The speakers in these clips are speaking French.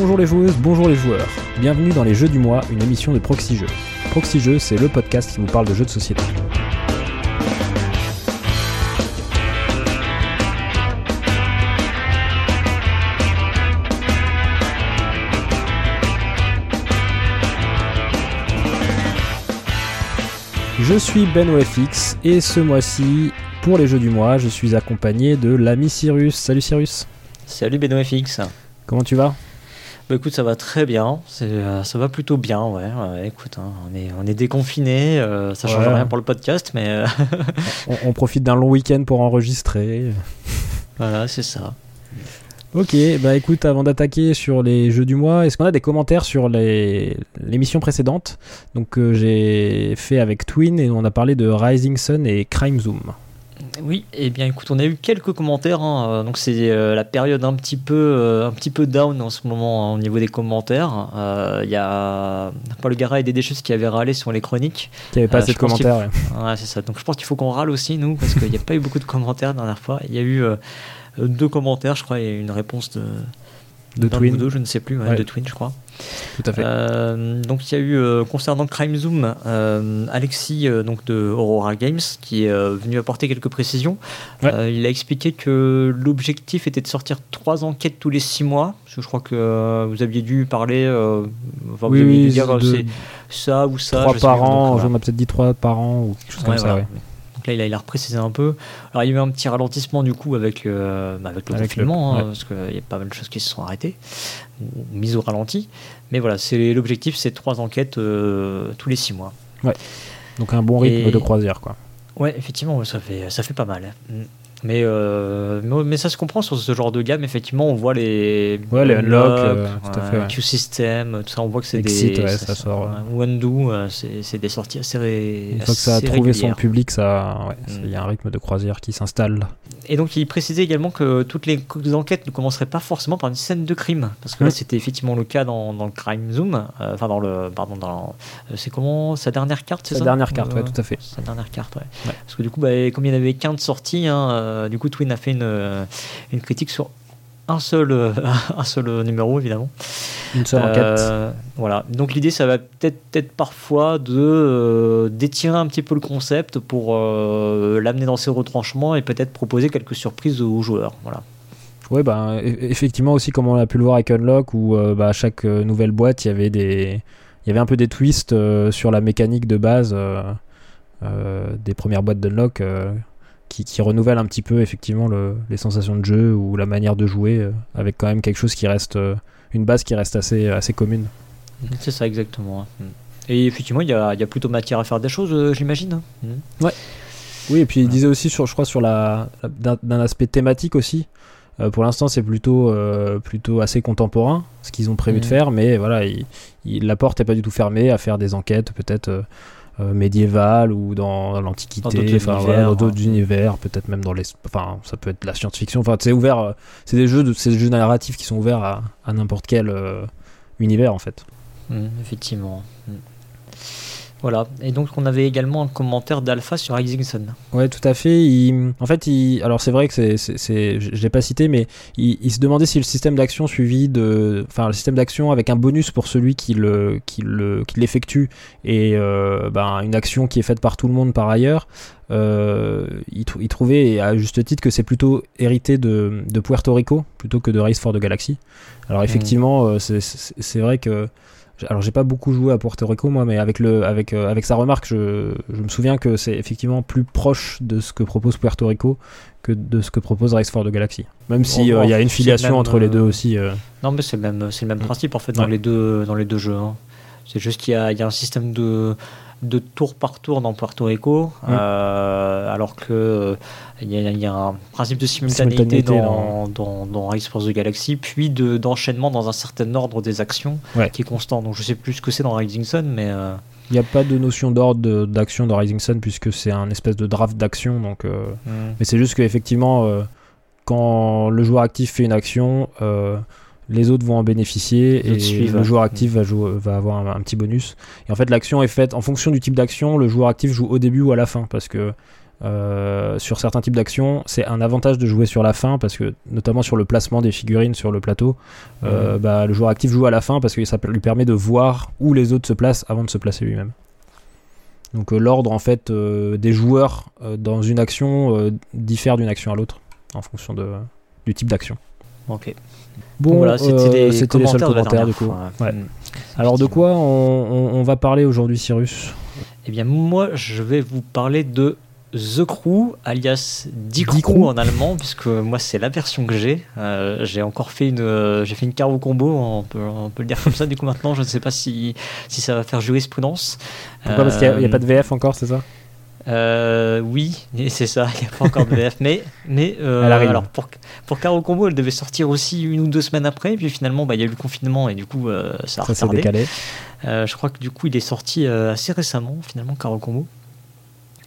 Bonjour les joueuses, bonjour les joueurs. Bienvenue dans les Jeux du mois, une émission de Proxy Jeux. Proxy Jeux, c'est le podcast qui vous parle de jeux de société. Je suis Ben OFX et ce mois-ci, pour les Jeux du mois, je suis accompagné de l'ami Cyrus. Salut Cyrus. Salut Benoît FX. Comment tu vas? Bah écoute, ça va très bien. C'est, euh, ça va plutôt bien, ouais. Ouais, écoute, hein, on est, on est déconfiné. euh, ça change Ouais. rien pour le podcast, mais euh, on, on profite d'un long week-end pour enregistrer. voilà, c'est ça. Ok, bah écoute, avant d'attaquer sur les jeux du mois, est-ce qu'on a des commentaires sur les l'émission précédente? Donc que j'ai fait avec Twin et on a parlé de Rising Sun et Crime Zoom. Oui, et bien écoute, on a eu quelques commentaires. hein, euh, donc c'est euh, la période un petit peu, euh, un petit peu down en ce moment hein, au niveau des commentaires. Euh, Il y a Paul Gara et des qui avaient râlé sur les chroniques. Qui avait pas assez de commentaires. ouais. Ouais, c'est ça. Donc je pense qu'il faut qu'on râle aussi, nous, parce qu'il n'y a pas eu beaucoup de commentaires la dernière fois. Il y a eu deux commentaires, je crois, et une réponse de, De Twin. deux, je ne sais plus, ouais, Ouais. de Twin, je crois. Tout à fait. Euh, donc il y a eu euh, concernant Crime Zoom, euh, Alexis donc de Aurora Games qui est venu apporter quelques précisions. Ouais. Il a expliqué que l'objectif était de sortir trois enquêtes tous les six mois. Parce que je crois que vous aviez dû parler, enfin, vous oui, aviez dû oui, dire c'est ça ou ça. trois par an, j'en ai peut-être dit trois par an ou quelque chose comme ça. ouais. Là, il a, il a reprécisé un peu. Alors, il y a eu un petit ralentissement du coup avec, euh, bah, avec le Avec le- confinement, hein, ouais. parce qu'il y a pas mal de choses qui se sont arrêtées, mises au ralenti. Mais voilà, c'est l'objectif, c'est trois enquêtes euh, tous les six mois. Donc un bon rythme Et- de croisière quoi. Ouais, effectivement, ça fait, ça fait pas mal. Mm. Mais, euh, mais, mais ça se comprend sur ce genre de gamme. Effectivement, on voit les, Ouais, les unlock, euh, à fait, ouais. Q-System, tout ça. On voit que c'est des. ouais, ça sort, ouais, euh, c'est des sorties assez ré- Une fois que ça a trouvé son public, ça, ouais, Mm. il y a un rythme de croisière qui s'installe. Et donc, il précisait également que toutes les enquêtes ne commenceraient pas forcément par une scène de crime. Parce que là, c'était effectivement le cas dans, dans le Crime Zoom. euh, Enfin, dans le. Pardon, dans. euh, C'est comment Sa dernière carte, c'est Sa ça dernière carte, ouais, Euh, tout à fait. Sa dernière carte, ouais. Ouais. Parce que du coup, bah, comme il n'y en avait qu'un de sorti, hein, euh, du coup, Twin a fait une, euh, une critique sur un seul, euh, un seul numéro, évidemment. Une seule enquête. Voilà. Donc l'idée, ça va peut-être être parfois de d'étirer un petit peu le concept pour l'amener dans ses retranchements et peut-être proposer quelques surprises aux joueurs. Voilà. Ouais, bah, e- effectivement aussi, comme on a pu le voir avec Unlock, où bah, à chaque nouvelle boîte, il y avait des, il y avait un peu des twists euh, sur la mécanique de base euh, euh, des premières boîtes d'Unlock, qui, qui renouvellent un petit peu effectivement le- les sensations de jeu ou la manière de jouer, euh, avec quand même quelque chose qui reste, euh, une base qui reste assez, assez commune. C'est ça exactement. Et effectivement, il y a, il y a plutôt matière à faire des choses, euh, j'imagine. hein. Mm. Oui, et puis il disait aussi, sur, je crois, sur la, la- d'un, aspect thématique aussi. Pour l'instant, c'est plutôt, plutôt assez contemporain, ce qu'ils ont prévu de Mhm. faire, mais voilà, il- il- la porte n'est pas du tout fermée à faire des enquêtes peut-être euh, médiévales ou dans, dans Dans l'Antiquité, d'autres enfin, voilà, univers, dans d'autres hein. univers, peut-être même dans les. Enfin, ça peut être la science-fiction, enfin, c'est ouvert, euh, c'est des jeux, de, c'est des jeux narratifs qui sont ouverts à, à n'importe quel euh, univers en fait. Mm, effectivement. Voilà. Et donc, on avait également un commentaire d'Alpha sur Rising Sun. Ouais, tout à fait. Il- En fait, il... alors c'est vrai que c'est, c'est, je l'ai pas cité, mais il, il se demandait si le système d'action suivi de, enfin, le système d'action avec un bonus pour celui qui le, qui le, qui l'effectue et euh, ben, une action qui est faite par tout le monde par ailleurs. Euh, il, trou- il trouvait à juste titre que c'est plutôt hérité de, de Puerto Rico plutôt que de Race for the Galaxy. Alors effectivement, euh, c'est, c'est, c'est vrai que alors j'ai pas beaucoup joué à Puerto Rico moi, mais avec le avec euh, avec sa remarque, je, je me souviens que c'est effectivement plus proche de ce que propose Puerto Rico que de ce que propose Race for the Galaxy. Même si Bon, euh, il y a une filiation même, entre les deux euh, aussi. euh. Non, mais c'est le même, c'est le même Mm. principe en fait dans Ouais. les deux, dans les deux jeux. hein. C'est juste qu'il y a, il y a un système de, de tour par tour dans Puerto Rico, euh, alors que euh, il y, a, il y a un principe de simultanéité, Simultanéité dans, dans, dans Race for the Galaxy, puis de, d'enchaînement dans un certain ordre des actions Ouais. qui est constant. Donc je sais plus ce que c'est dans Rising Sun, mais euh, Il n'y a pas de notion d'ordre d'action dans Rising Sun puisque c'est un espèce de draft d'action. Donc, euh, mm. mais c'est juste qu'effectivement, quand le joueur actif fait une action, les autres vont en bénéficier et suivent. le joueur actif va, jouer, va avoir un, un petit bonus. Et en fait, l'action est faite en fonction du type d'action. Le joueur actif joue au début ou à la fin parce que euh, sur certains types d'actions, c'est un avantage de jouer sur la fin parce que, notamment sur le placement des figurines sur le plateau, euh, bah, le joueur actif joue à la fin parce que ça lui permet de voir où les autres se placent avant de se placer lui-même. Donc euh, l'ordre en fait des joueurs dans une action diffère d'une action à l'autre en fonction de, du type d'action. Ok. Bon, voilà, c'était les, seuls commentaires du coup. Alors de quoi on, on va parler aujourd'hui, Cyrus? Eh bien moi, je vais vous parler de The Crew, alias Die Crew, en allemand, puisque moi c'est la version que j'ai. Euh, j'ai encore fait une, euh, j'ai fait une carreau combo, on peut, on peut le dire comme ça. Du coup maintenant, je ne sais pas si, si ça va faire jurisprudence. Pourquoi? Parce qu'il n'y a, pas de VF encore, c'est ça? Euh, oui, c'est ça, il n'y a pas encore de VF, mais, mais alors pour, pour Caro Combo, elle devait sortir aussi une ou deux semaines après, puis finalement bah, il y a eu le confinement et du coup ça a ça retardé. décalé. je crois que du coup il est sorti assez récemment finalement Caro Combo.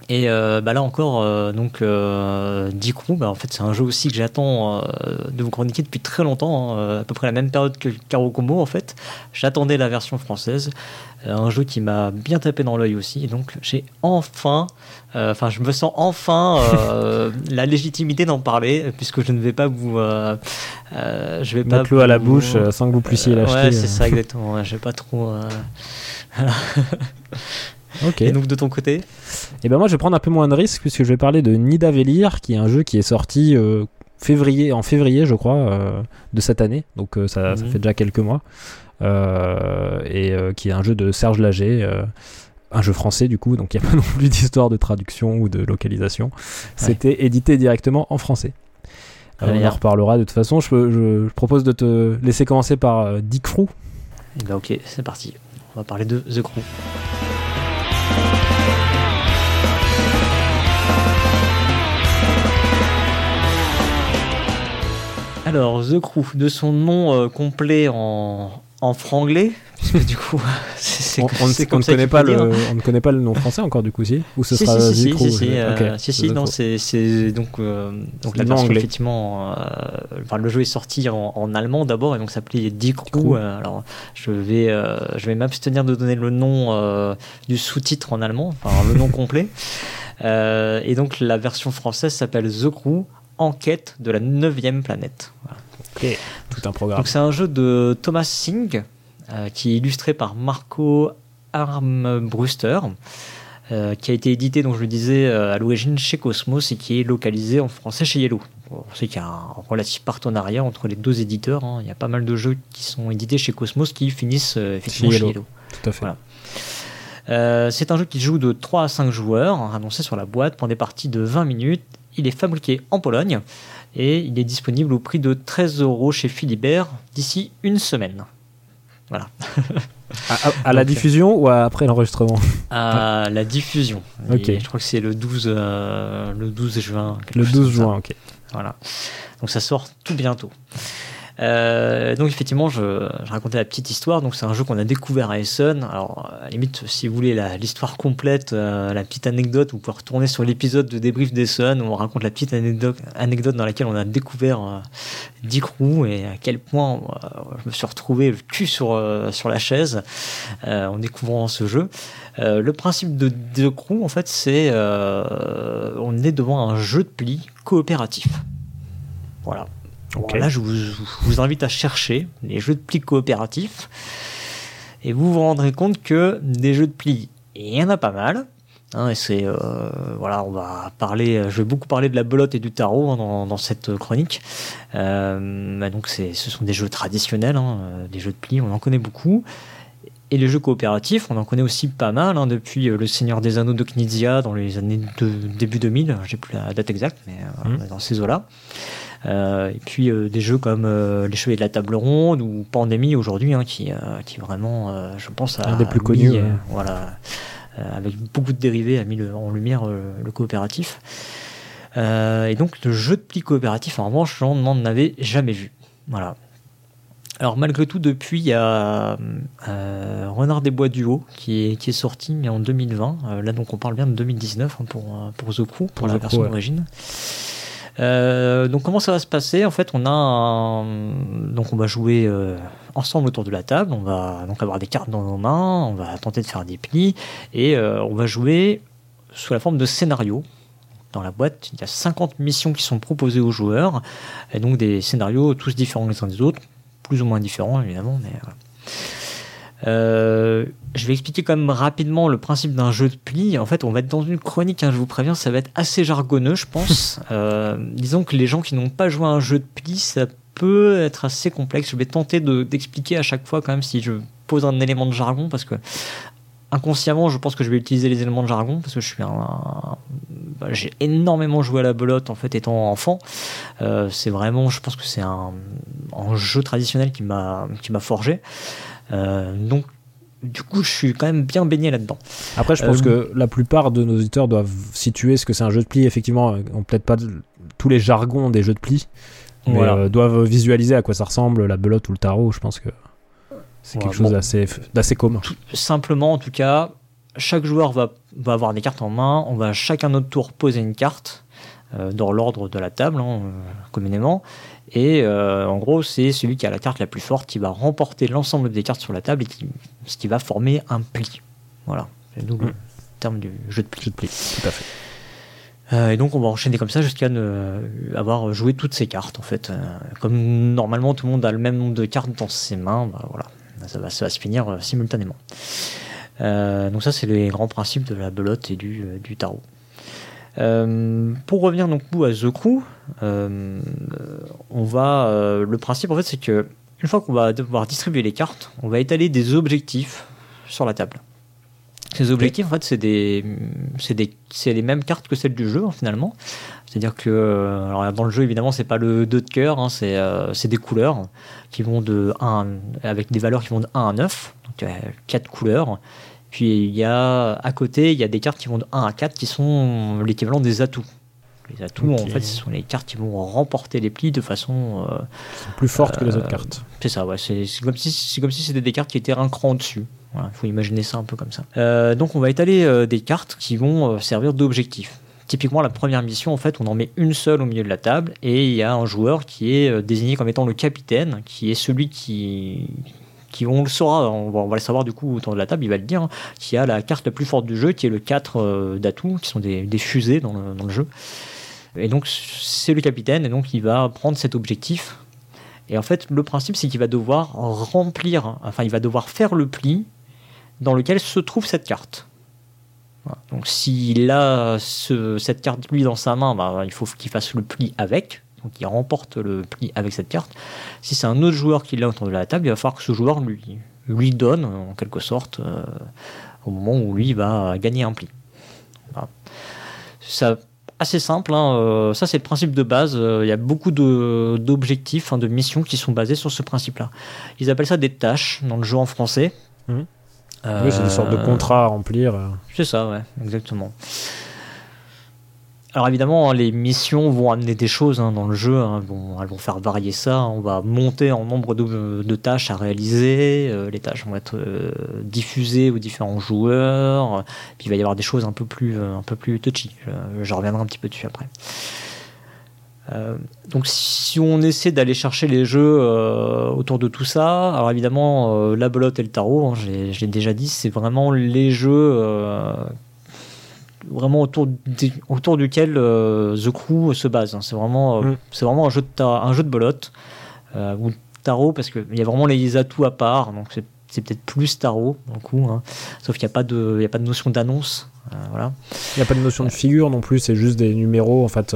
Et euh, bah là encore, euh, donc euh, bah, en fait, c'est un jeu aussi que j'attends de vous chroniquer depuis très longtemps, hein, à peu près la même période que Caro Combo en fait. J'attendais la version française, un jeu qui m'a bien tapé dans l'œil aussi. Et donc j'ai enfin, enfin, je me sens enfin la légitimité d'en parler, puisque je ne vais pas vous, je vais pas à la bouche sans que vous puissiez l'acheter. ouais, c'est ça exactement. je vais pas trop. Et donc de ton côté Et eh ben moi je vais prendre un peu moins de risques puisque je vais parler de Nidavellir qui est un jeu qui est sorti euh, février, en février je crois euh, de cette année, donc euh, ça, ça, mhm. fait déjà quelques mois, et qui est un jeu de Serge Lager un jeu français du coup, donc il n'y a pas non plus d'histoire de traduction ou de localisation. C'était édité directement en français. on en reparlera de toute façon. Je, je, propose de te laisser commencer par Dick Frou. Eh ben ok, c'est parti. On va parler de The Crew. Alors, The Crew, de son nom euh, complet en, en franglais, parce du coup, c'est, on, on, ne connaît pas le, on ne connaît pas le nom français encore du coup, si Ou ce si, sera si, si, si, si, euh, si, si, non, c'est, donc, euh, donc la version, effectivement, enfin, le jeu est sorti en, en allemand d'abord, et donc s'appelait Die Crew. alors, je vais, je vais m'abstenir de donner le nom du sous-titre en allemand, enfin, le nom complet. et donc, la version française s'appelle The Crew Enquête de la neuvième planète. Tout un programme. Donc c'est un jeu de Thomas Singh euh, qui est illustré par Marco Armbruster. Euh, qui a été édité, donc je le disais, euh, à l'origine chez Cosmos et qui est localisé en français chez Yellow. On sait qu'il y a un relatif partenariat entre les deux éditeurs. Hein. Il y a pas mal de jeux qui sont édités chez Cosmos qui finissent effectivement chez Yellow. Tout à fait. c'est un jeu qui joue de 3 à 5 joueurs, annoncé sur la boîte pour des parties de 20 minutes il est fabriqué en Pologne et il est disponible au prix de 13 euros chez Philibert d'ici une semaine. Voilà. à, la diffusion ou après l'enregistrement À la diffusion. Je crois que c'est le 12, euh, le 12 juin. Le 12 juin, ok. Voilà. Donc ça sort tout bientôt. Euh, donc effectivement, je, racontais la petite histoire. Donc c'est un jeu qu'on a découvert à Essen. Alors à limite, si vous voulez l'histoire complète, euh, la petite anecdote, vous pouvez retourner sur l'épisode de débrief d'Essen où on raconte la petite anecdote, dans laquelle on a découvert euh, Dick Roux et à quel point je me suis retrouvé le cul sur, sur la chaise en découvrant ce jeu. le principe de Dick Roux, en fait, c'est on est devant un jeu de pli coopératif. Voilà. Donc là, je vous, invite à chercher les jeux de pli coopératifs et vous vous rendrez compte que des jeux de pli, il y en a pas mal. Hein, et c'est euh, voilà, on va parler. Je vais beaucoup parler de la belote et du tarot hein, dans, cette chronique. Euh, bah donc ce sont des jeux traditionnels, hein, des jeux de pli, on en connaît beaucoup. Et les jeux coopératifs, on en connaît aussi pas mal hein, depuis euh, Le Seigneur des Anneaux de Knizia dans les années de, début 2000. J'ai plus la date exacte, mais mmh. dans ces eaux-là. Euh, et puis euh, des jeux comme euh, Les Chevaliers de la Table Ronde ou Pandémie aujourd'hui, hein, qui, qui vraiment, je pense, a un des plus connus. voilà, avec beaucoup de dérivés, a mis en lumière le coopératif. et donc le jeu de pli coopératif, en revanche, j'en n'en avais jamais vu. Voilà. Alors malgré tout, depuis, il y a Renard des Bois Duo qui est, qui est sorti, mais en 2020. là, donc on parle bien de 2019 hein, pour, pour The pour, la version d'origine. Euh, donc comment ça va se passer? En fait, on a donc on va jouer euh, ensemble autour de la table. On va donc avoir des cartes dans nos mains. On va tenter de faire des plis. Et euh, on va jouer sous la forme de scénario dans la boîte, il y a 50 missions qui sont proposées aux joueurs, et donc des scénarios tous différents les uns des autres, plus ou moins différents évidemment, mais euh, je vais expliquer quand même rapidement le principe d'un jeu de pli. En fait, on va être dans une chronique, hein, je vous préviens, ça va être assez jargonneux, je pense. Euh, disons que les gens qui n'ont pas joué à un jeu de pli, ça peut être assez complexe. Je vais tenter d'expliquer à chaque fois quand même si je pose un élément de jargon, parce que inconsciemment, je pense que je vais utiliser les éléments de jargon parce que je suis un, bah, j'ai énormément joué à la belote en fait étant enfant. Euh, c'est vraiment, je pense que c'est un, un, jeu traditionnel qui m'a qui m'a forgé. Euh, donc du coup, je suis quand même bien baigné là-dedans. Après, je pense euh, que la plupart de nos auditeurs doivent situer ce que c'est un jeu de pli. Effectivement, on peut-être pas tous les jargons des jeux de pli, mais doivent visualiser à quoi ça ressemble, la belote ou le tarot. Je pense que c'est quelque chose d'assez commun. simplement, en tout cas, chaque joueur va, va, avoir des cartes en main. On va chacun notre tour poser une carte euh, dans l'ordre de la table, hein, euh, communément. Et euh, en gros, c'est celui qui a la carte la plus forte qui va remporter l'ensemble des cartes sur la table et qui, ce qui va former un pli. Voilà, c'est le mm. terme du jeu de pli. Jeu de pli, tout à fait. et donc on va enchaîner comme ça jusqu'à avoir joué toutes ces cartes en fait. comme normalement tout le monde a le même nombre de cartes dans ses mains, bah, voilà, ça va, ça va se finir simultanément. Euh, donc ça, c'est les grands principes de la belote et du, euh, du tarot. Euh, pour revenir donc à The Crew, on va le principe en fait c'est que une fois qu'on va devoir distribuer les cartes, on va étaler des objectifs sur la table. Ces objectifs, en fait, c'est des, c'est les mêmes cartes que celles du jeu, finalement. C'est-à-dire que, dans le jeu, évidemment, c'est pas le 2 de cœur, hein, c'est, c'est des couleurs qui vont de 1, avec des valeurs qui vont de 1 à 9. Donc, 4 couleurs. Puis il y a à côté, il y a des cartes qui vont de 1 à 4 qui sont l'équivalent des atouts. Les atouts, en fait, ce sont les cartes qui vont remporter les plis de façon. Euh, plus fortes que les autres euh, cartes. C'est ça, ouais. C'est comme si comme si c'était des cartes qui étaient un cran au-dessus. Il faut imaginer ça un peu comme ça. Euh, donc on va étaler des cartes qui vont servir d'objectif. Typiquement, la première mission, en fait, on en met une seule au milieu de la table et il y a un joueur qui est désigné comme étant le capitaine, qui est celui qui, on le saura, on va, le savoir du coup autour de la table, il va le dire, hein, qui a la carte la plus forte du jeu, qui est le 4 euh, d'atouts, qui sont des, fusées dans le, jeu. Et donc c'est le capitaine, et donc il va prendre cet objectif. Et en fait, le principe, c'est qu'il va devoir remplir, enfin, il va devoir faire le pli dans lequel se trouve cette carte. Donc s'il a cette carte lui dans sa main, bah, il faut qu'il fasse le pli avec donc il remporte le pli avec cette carte. Si c'est un autre joueur qui l'a autour de la table, il va falloir que ce joueur lui, lui donne, en quelque sorte, euh, au moment où lui va gagner un pli. C'est assez simple, hein, euh, ça c'est le principe de base. Euh, il y a beaucoup d'objectifs, hein, de missions qui sont basés sur ce principe-là. Ils appellent ça des tâches dans le jeu en français. Mmh. oui, c'est des sortes de contrats à remplir. C'est ça, ouais, exactement. Alors évidemment, hein, les missions vont amener des choses hein, dans le jeu, hein. elles vont faire varier ça, on va monter en nombre de, tâches à réaliser, euh, les tâches vont être euh, diffusées aux différents joueurs, puis il va y avoir des choses un peu plus, euh, un peu plus touchy, je, reviendrai un petit peu dessus après. donc si on essaie d'aller chercher les jeux autour de tout ça, alors évidemment la belote et le tarot, j'ai déjà dit, c'est vraiment les jeux vraiment autour, autour duquel euh, The Crew se base. Hein. C'est vraiment, euh, mm. c'est vraiment un jeu de, un jeu de belote euh, ou tarot parce qu'il y a vraiment les atouts à part. Donc c'est, peut-être plus tarot, du coup. Hein. Sauf qu'il n'y a, pas de, a pas de notion d'annonce. voilà. Il n'y a pas de notion de figure non plus, c'est juste des numéros en fait.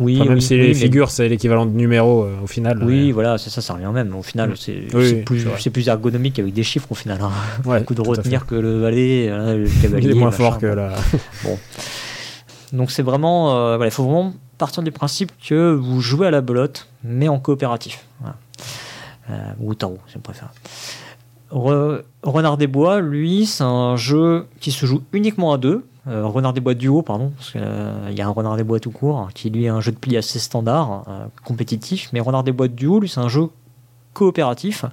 Oui, même si les figures, c'est l'équivalent de numéro au final. Oui, voilà, c'est ça, ça revient même. Au final, c'est plus, plus, ergonomique avec des chiffres au final. Hein. Ouais, Beaucoup de retenir que le valet, le cavalier. Il est moins fort que la. bon. Donc c'est vraiment, euh, voilà, il faut vraiment partir du principe que vous jouez à la belote, mais en coopératif. Euh, ou au tarot, si vous préférez. Renard des Bois, lui, c'est un jeu qui se joue uniquement à deux. Euh, Renard des Bois duo, pardon, parce qu'il y a un Renard des Bois tout court, qui lui est un jeu de pli assez standard, compétitif. Mais Renard des Bois duo, lui, c'est un jeu coopératif.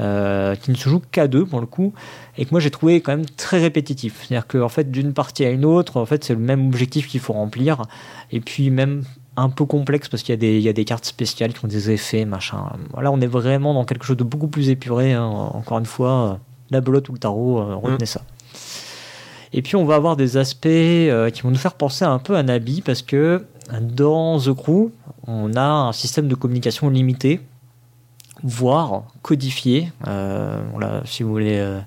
Euh, qui ne se joue qu'à deux pour le coup, et que moi j'ai trouvé quand même très répétitif. C'est-à-dire qu'en fait, d'une partie à une autre, en fait, c'est le même objectif qu'il faut remplir, et puis même un peu complexe parce qu'il y, y, a des cartes spéciales qui ont des effets, machin. Là, on est vraiment dans quelque chose de beaucoup plus épuré. Hein. Encore une fois, la belote ou le tarot, euh, retenez mm. ça. Et puis on va avoir des aspects euh, qui vont nous faire penser un peu à Nabi parce que dans The Crew, on a un système de communication limité, voire codifié. Euh, voilà, si vous voulez euh,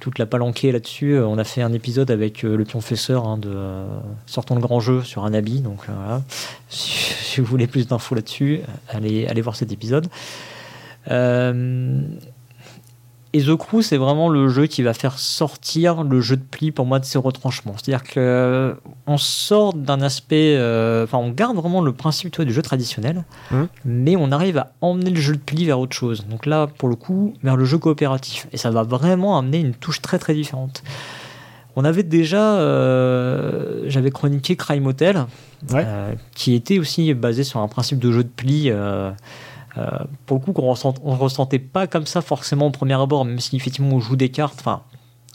toute la palanquée là-dessus, on a fait un épisode avec le pionfesseur hein, de Sortons le grand jeu sur Anabi. Donc euh, voilà, si, si vous voulez plus d'infos là-dessus, allez, allez voir cet épisode. Et The Crew, c'est vraiment le jeu qui va faire sortir le jeu de pli pour moi de ses retranchements. C'est-à-dire que euh, on sort d'un aspect, euh, enfin, on garde vraiment le principe tu vois, du jeu traditionnel, Mhm. mais on arrive à emmener le jeu de pli vers autre chose. Donc là, pour le coup, vers le jeu coopératif. Et ça va vraiment amener une touche très très différente. On avait déjà, euh, j'avais chroniqué Crime Hotel, Ouais. euh, qui était aussi basé sur un principe de jeu de pli. Euh, pour le coup, qu'on ressent, on ressentait pas comme ça forcément au premier abord, même si effectivement on joue des cartes. Enfin,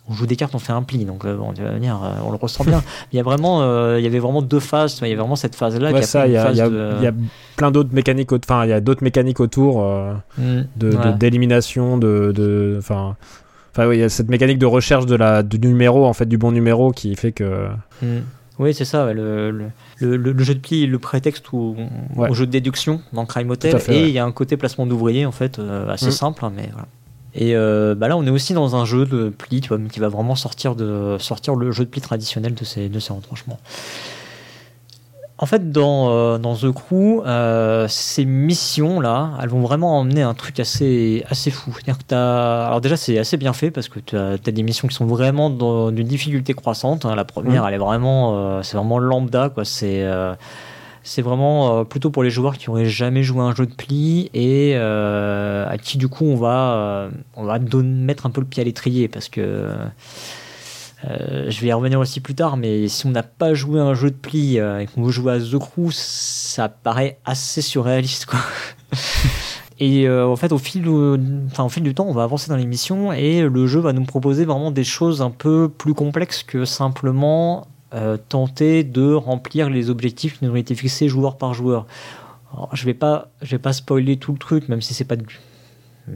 on joue des cartes, on fait un pli, donc euh, bon, venir, euh, on le ressent bien. Il y a vraiment, euh, il y avait vraiment deux phases. Il y avait vraiment cette phase-là. Ouais, ça, il y, a- phase il y a- de- il y a plein d'autres mécaniques, enfin, il y a d'autres mécaniques autour Mm, de ouais. d'élimination, de, de, enfin, enfin, oui, il y a cette mécanique de recherche de la du numéro, en fait, du bon numéro, qui fait que, Mm. Oui, c'est ça. Le, le, le- le- le jeu de pli le prétexte au, Ouais. au jeu de déduction dans Crime Hotel. Fait, et ouais. il y a un côté placement d'ouvriers, en fait, euh, assez Mm. simple, hein, mais voilà. Et euh, bah là, on est aussi dans un jeu de pli, tu vois, qui va vraiment sortir, de, sortir le jeu de pli traditionnel de ces, de ces retranchements. En fait, dans, euh, dans The Crew, euh, ces missions-là, elles vont vraiment emmener un truc assez, assez fou. C'est-à-dire que Alors déjà, c'est assez bien fait parce que tu as, des missions qui sont vraiment dans d'une difficulté croissante. hein. La première, Mhm. elle est vraiment, euh, c'est vraiment lambda, quoi. C'est c'est vraiment plutôt pour les joueurs qui n'auraient jamais joué à un jeu de pli et à qui du coup on va, on va mettre un peu le pied à l'étrier parce que euh, je vais y revenir aussi plus tard, mais si on n'a pas joué à un jeu de pli euh, et qu'on veut jouer à The Crew, ça paraît assez surréaliste quoi. Et euh, en fait, au fil, du- enfin, au fil du temps, on va avancer dans l'émission et le jeu va nous proposer vraiment des choses un peu plus complexes que simplement tenter de remplir les objectifs qui nous ont été fixés joueur par joueur. Alors, je vais pas, je vais pas spoiler tout le truc, même si c'est pas du, si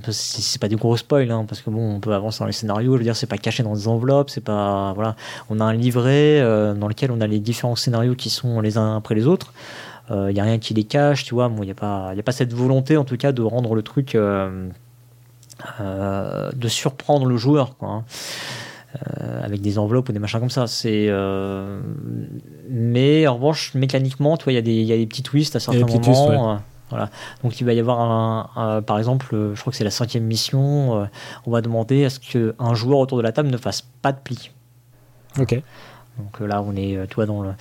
c'est pas du gros spoil, hein, parce que bon, on peut avancer dans les scénarios. Je veux dire, c'est pas caché dans des enveloppes, c'est pas, voilà, on a un livret euh, dans lequel on a les différents scénarios qui sont les uns après les autres. Il y a rien qui les cache, tu vois. Bon, il y a pas, il a pas cette volonté, en tout cas, de rendre le truc, euh, euh, de surprendre le joueur, quoi. hein. Euh, avec des enveloppes ou des machins comme ça. C'est, euh, mais en revanche, mécaniquement, tu vois, il y a des, il y a des petits twists à certains moments. twists, euh, Voilà. Donc il va y avoir un, un- par exemple, euh, je crois que c'est la cinquième mission. euh, on va demander à ce qu'un joueur autour de la table ne fasse pas de pli. ok. Donc euh, là, on est, tu vois, dans le...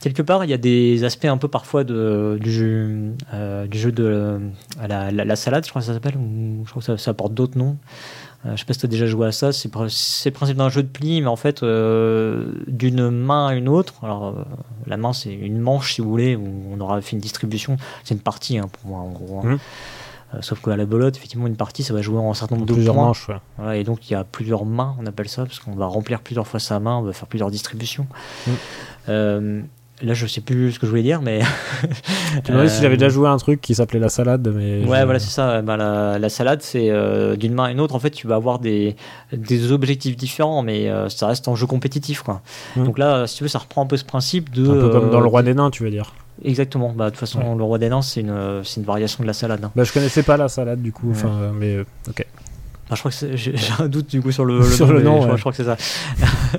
quelque part, il y a des aspects un peu parfois de, du jeu, euh, du jeu de la, la- la salade, je crois que ça s'appelle, ou je crois que ça, ça porte d'autres noms. Euh, je sais pas si tu as déjà joué à ça. C'est le principe d'un jeu de pli, mais en fait, euh, d'une main à une autre. Alors, euh, la main, c'est une manche, si vous voulez, où on aura fait une distribution. C'est une partie, hein, pour moi, en gros. hein. Mhm. Euh, sauf qu'à la belote, effectivement, une partie, ça va jouer en un certain nombre de Plusieurs points. manches, ouais. Voilà, et donc il y a plusieurs mains, on appelle ça, parce qu'on va remplir plusieurs fois sa main, on va faire plusieurs distributions. Mm. Euh, là, je sais plus ce que je voulais dire, mais. Tu me demandais si j'avais Euh, déjà joué à un truc qui s'appelait la salade, mais. Ouais, voilà, c'est ça. Bah, la, la salade, c'est euh, d'une main à une autre. En fait, tu vas avoir des, des objectifs différents, mais euh, ça reste en jeu compétitif. Quoi. Mm. Donc là, si tu veux, ça reprend un peu ce principe de. Un peu comme dans euh, le Roi des Nains, tu veux dire. Exactement. Bah, de toute façon, Ouais. le roi des nains, c'est une, une variation de la salade. hein. Bah, je connaissais pas la salade, du coup. Enfin, euh, mais euh, ok. Bah, je crois que j'ai un doute du coup sur le, le Sur nom, le je, crois, ouais. je crois que c'est ça.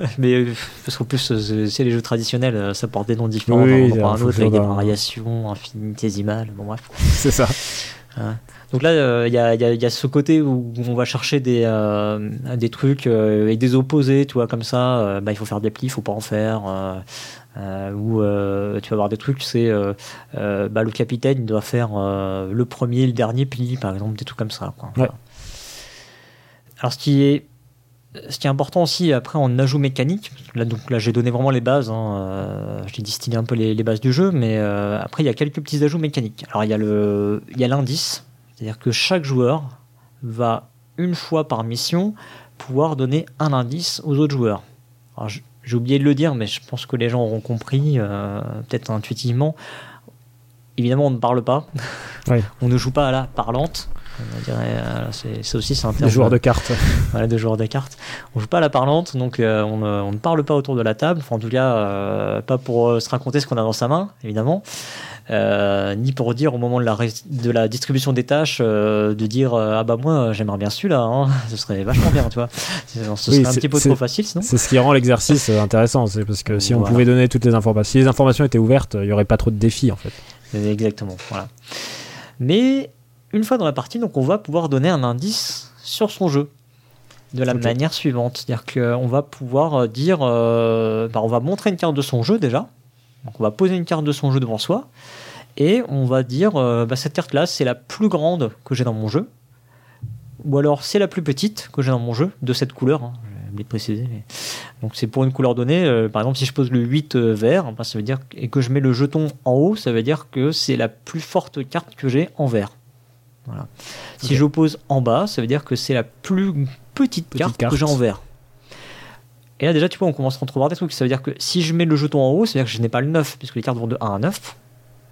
mais euh, parce qu'en plus, euh, c'est les jeux traditionnels, euh, ça porte des noms différents Oui, d'un autre, avec des variations infinitésimales. Bon, bref. C'est ça. Donc là, euh, il y, a, y y ce côté où on va chercher des, euh, des trucs euh, et des opposés, tu vois, comme ça. bah, il faut faire des plis, il faut pas en faire. ou tu vas avoir des trucs, c'est bah, le capitaine il doit faire le premier, le dernier pli, par exemple, des trucs comme ça. Quoi. Voilà. Alors ce qui est ce qui est important aussi après en ajout mécanique, là donc là j'ai donné vraiment les bases, hein, euh, j'ai distillé un peu les, les bases du jeu, mais euh, après il y a quelques petits ajouts mécaniques. Alors il y a le il y a l'indice, c'est-à-dire que chaque joueur va une fois par mission pouvoir donner un indice aux autres joueurs. J'ai oublié de le dire, mais je pense que les gens auront compris, euh, peut-être intuitivement. Évidemment, on ne parle pas. Oui. On ne joue pas à la parlante. On dirait, euh, c'est aussi, c'est un Des joueurs de cartes. Voilà, de joueurs de cartes. On joue pas à la parlante, donc euh, on, ne, on ne parle pas autour de la table. Enfin, en tout cas, euh, pas pour se raconter ce qu'on a dans sa main, évidemment. Euh, ni pour dire au moment de la, ré- de la distribution des tâches, de dire Ah bah moi, j'aimerais bien celui-là, hein. ce serait vachement bien, tu vois. C'est- Ce Oui, serait un petit peu trop facile sinon. C'est ce qui rend l'exercice intéressant. C'est parce que si on pouvait donner toutes les informations, si les informations étaient ouvertes, il y aurait pas trop de défis en fait. Exactement, voilà. Mais une fois dans la partie, donc on va pouvoir donner un indice sur son jeu de la manière suivante, c'est-à-dire qu'on va pouvoir euh, dire, euh, bah, on va montrer une carte de son jeu déjà, donc on va poser une carte de son jeu devant soi et on va dire, euh, bah, cette carte-là c'est la plus grande que j'ai dans mon jeu, ou alors c'est la plus petite que j'ai dans mon jeu de cette couleur. hein. De préciser. mais- Donc c'est pour une couleur donnée. euh, par exemple, si je pose le 8 euh, vert, bah, ça veut dire et que je mets le jeton en haut, ça veut dire que c'est la plus forte carte que j'ai en vert. Voilà. Si Ok. j'oppose en bas, ça veut dire que c'est la plus petite, Petite carte, carte. que j'ai en vert. Et là déjà, tu vois, on commence à entrevoir des trucs. Ça veut dire que si je mets le jeton en haut, ça veut dire que je n'ai pas le 9, puisque les cartes vont de 1 à 9.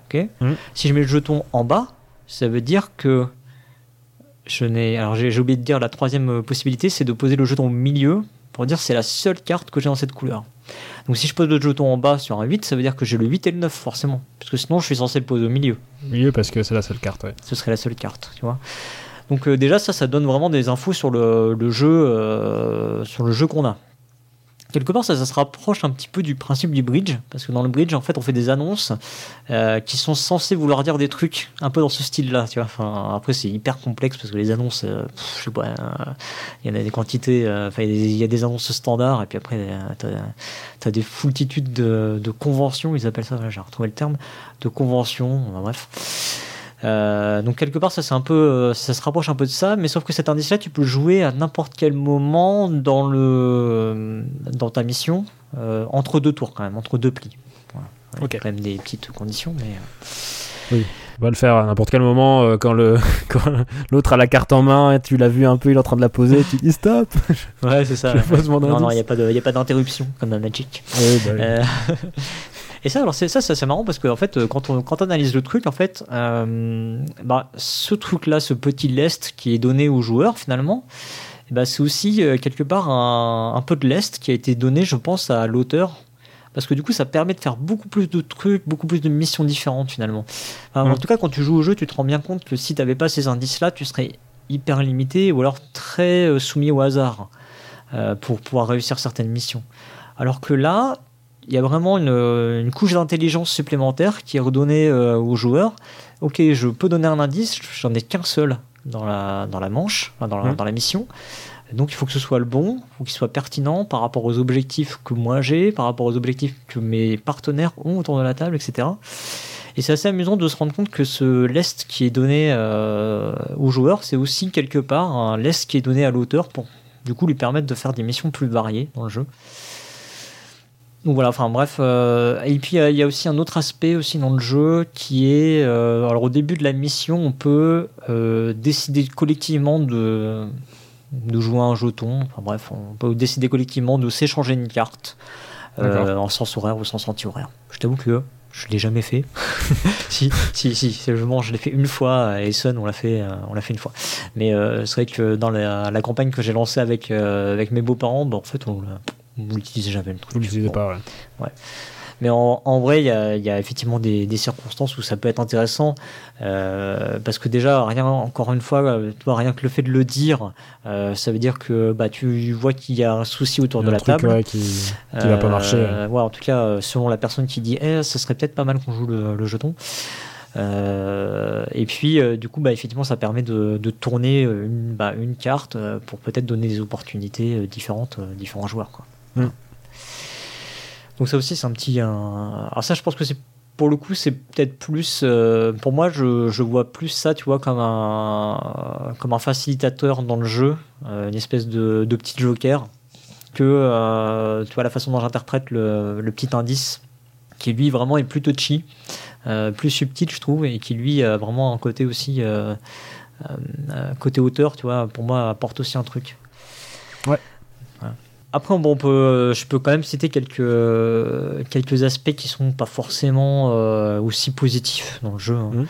Ok. Mhm. Si je mets le jeton en bas, ça veut dire que je n'ai. Alors j'ai oublié de dire la troisième possibilité, c'est de poser le jeton au milieu pour dire c'est la seule carte que j'ai dans cette couleur. Donc si je pose le jeton en bas sur un 8, ça veut dire que j'ai le 8 et le 9 forcément. Parce que sinon je suis censé le poser au milieu. Mieux parce que c'est la seule carte. ouais. Ce serait la seule carte, tu vois. Donc euh, déjà ça, ça donne vraiment des infos sur le, le jeu, euh, sur le jeu qu'on a. Quelque part, ça, ça se rapproche un petit peu du principe du bridge, parce que dans le bridge, en fait, on fait des annonces euh, qui sont censées vouloir dire des trucs un peu dans ce style-là, tu vois. Enfin, après, c'est hyper complexe parce que les annonces, euh, pff, je sais pas, euh, il y en a des quantités, euh, enfin, il y, a des- annonces standards, et puis après, euh, t'as as des foultitudes de, de conventions, ils appellent ça, j'ai retrouvé le terme, de conventions, enfin, bref. Euh, donc quelque part ça c'est un peu euh, ça se rapproche un peu de ça mais sauf que cet indice là tu peux le jouer à n'importe quel moment dans le dans ta mission euh, entre deux tours quand même entre deux plis voilà. Il y a Ok. quand même des petites conditions mais euh, On va le faire à n'importe quel moment euh, quand le quand l'autre a la carte en main et tu l'as vu un peu, il est en train de la poser, tu dis stop. ouais c'est ça Je pose mon non non il n'y a pas de il y a pas d'interruption comme dans Magic Oui, bah oui. Euh, Et ça, alors c'est ça, ça c'est marrant parce que en fait, euh, quand on, quand on analyse le truc, en fait, euh, bah, ce truc-là, ce petit lest qui est donné aux joueurs finalement, ben, c'est aussi euh, quelque part un, un peu de lest qui a été donné, je pense, à l'auteur. Parce que du coup, ça permet de faire beaucoup plus de trucs, beaucoup plus de missions différentes finalement. Enfin, En Mm. tout cas, quand tu joues au jeu, tu te rends bien compte que si tu n'avais pas ces indices-là, tu serais hyper limité ou alors très soumis au hasard euh, pour pouvoir réussir certaines missions. Alors que là, il y a vraiment une, une couche d'intelligence supplémentaire qui est redonnée euh, aux joueurs. Ok, je peux donner un indice, j'en ai qu'un seul dans la, dans la manche, dans, la, Mhm. dans la mission. Donc il faut que ce soit le bon, il faut qu'il soit pertinent par rapport aux objectifs que moi j'ai, par rapport aux objectifs que mes partenaires ont autour de la table, etc. Et c'est assez amusant de se rendre compte que ce lest qui est donné euh, aux joueurs, c'est aussi quelque part un lest qui est donné à l'auteur pour du coup lui permettre de faire des missions plus variées dans le jeu. Donc voilà, enfin bref. euh, et puis euh, il y a aussi un autre aspect aussi dans le jeu qui est, euh, alors au début de la mission, on peut décider collectivement de, de jouer un jeton. Enfin bref, on peut décider collectivement de s'échanger une carte en sens horaire ou sens anti-horaire. Je t'avoue que je l'ai jamais fait. si, si, si, sérieusement, je l'ai fait une fois à Essen, on l'a fait, on l'a fait une fois. Mais c'est vrai que dans la, la campagne que j'ai lancée avec, avec mes beaux-parents, bah, en fait, on l'a- on l'utilisait jamais le truc. Vous l'utilisez Bon. pas, ouais. Mais en, en vrai, il y a, il y a effectivement des, des circonstances où ça peut être intéressant. euh, parce que déjà, rien, encore une fois, euh, tu vois, rien que le fait de le dire, euh, ça veut dire que bah, tu vois qu'il y a un souci autour de la truc, table. ouais, qui, qui va pas marcher. ouais. Euh, ouais, en tout cas, euh, selon la personne qui dit eh, ce serait peut-être pas mal qu'on joue le, le jeton. Euh, et puis, euh, du coup, bah, effectivement, ça permet de, de tourner euh, une, bah, une carte euh, pour peut-être donner des opportunités euh, différentes euh, différents joueurs. Quoi. Mm. Donc ça aussi, c'est un petit... un- Alors ça, je pense que c'est pour le coup, c'est peut-être plus... euh, pour moi, je, je vois plus ça, tu vois, comme un, comme un facilitateur dans le jeu, euh, une espèce de, de petit joker, que, euh, tu vois, la façon dont j'interprète le, le petit indice, qui lui, vraiment, est plus touchy, plus subtil, je trouve, et qui, lui, a vraiment un côté aussi... côté auteur, tu vois, pour moi, apporte aussi un truc. Ouais. Après, bon, on peut, je peux quand même citer quelques, quelques aspects qui sont pas forcément euh, aussi positifs dans le jeu. hein.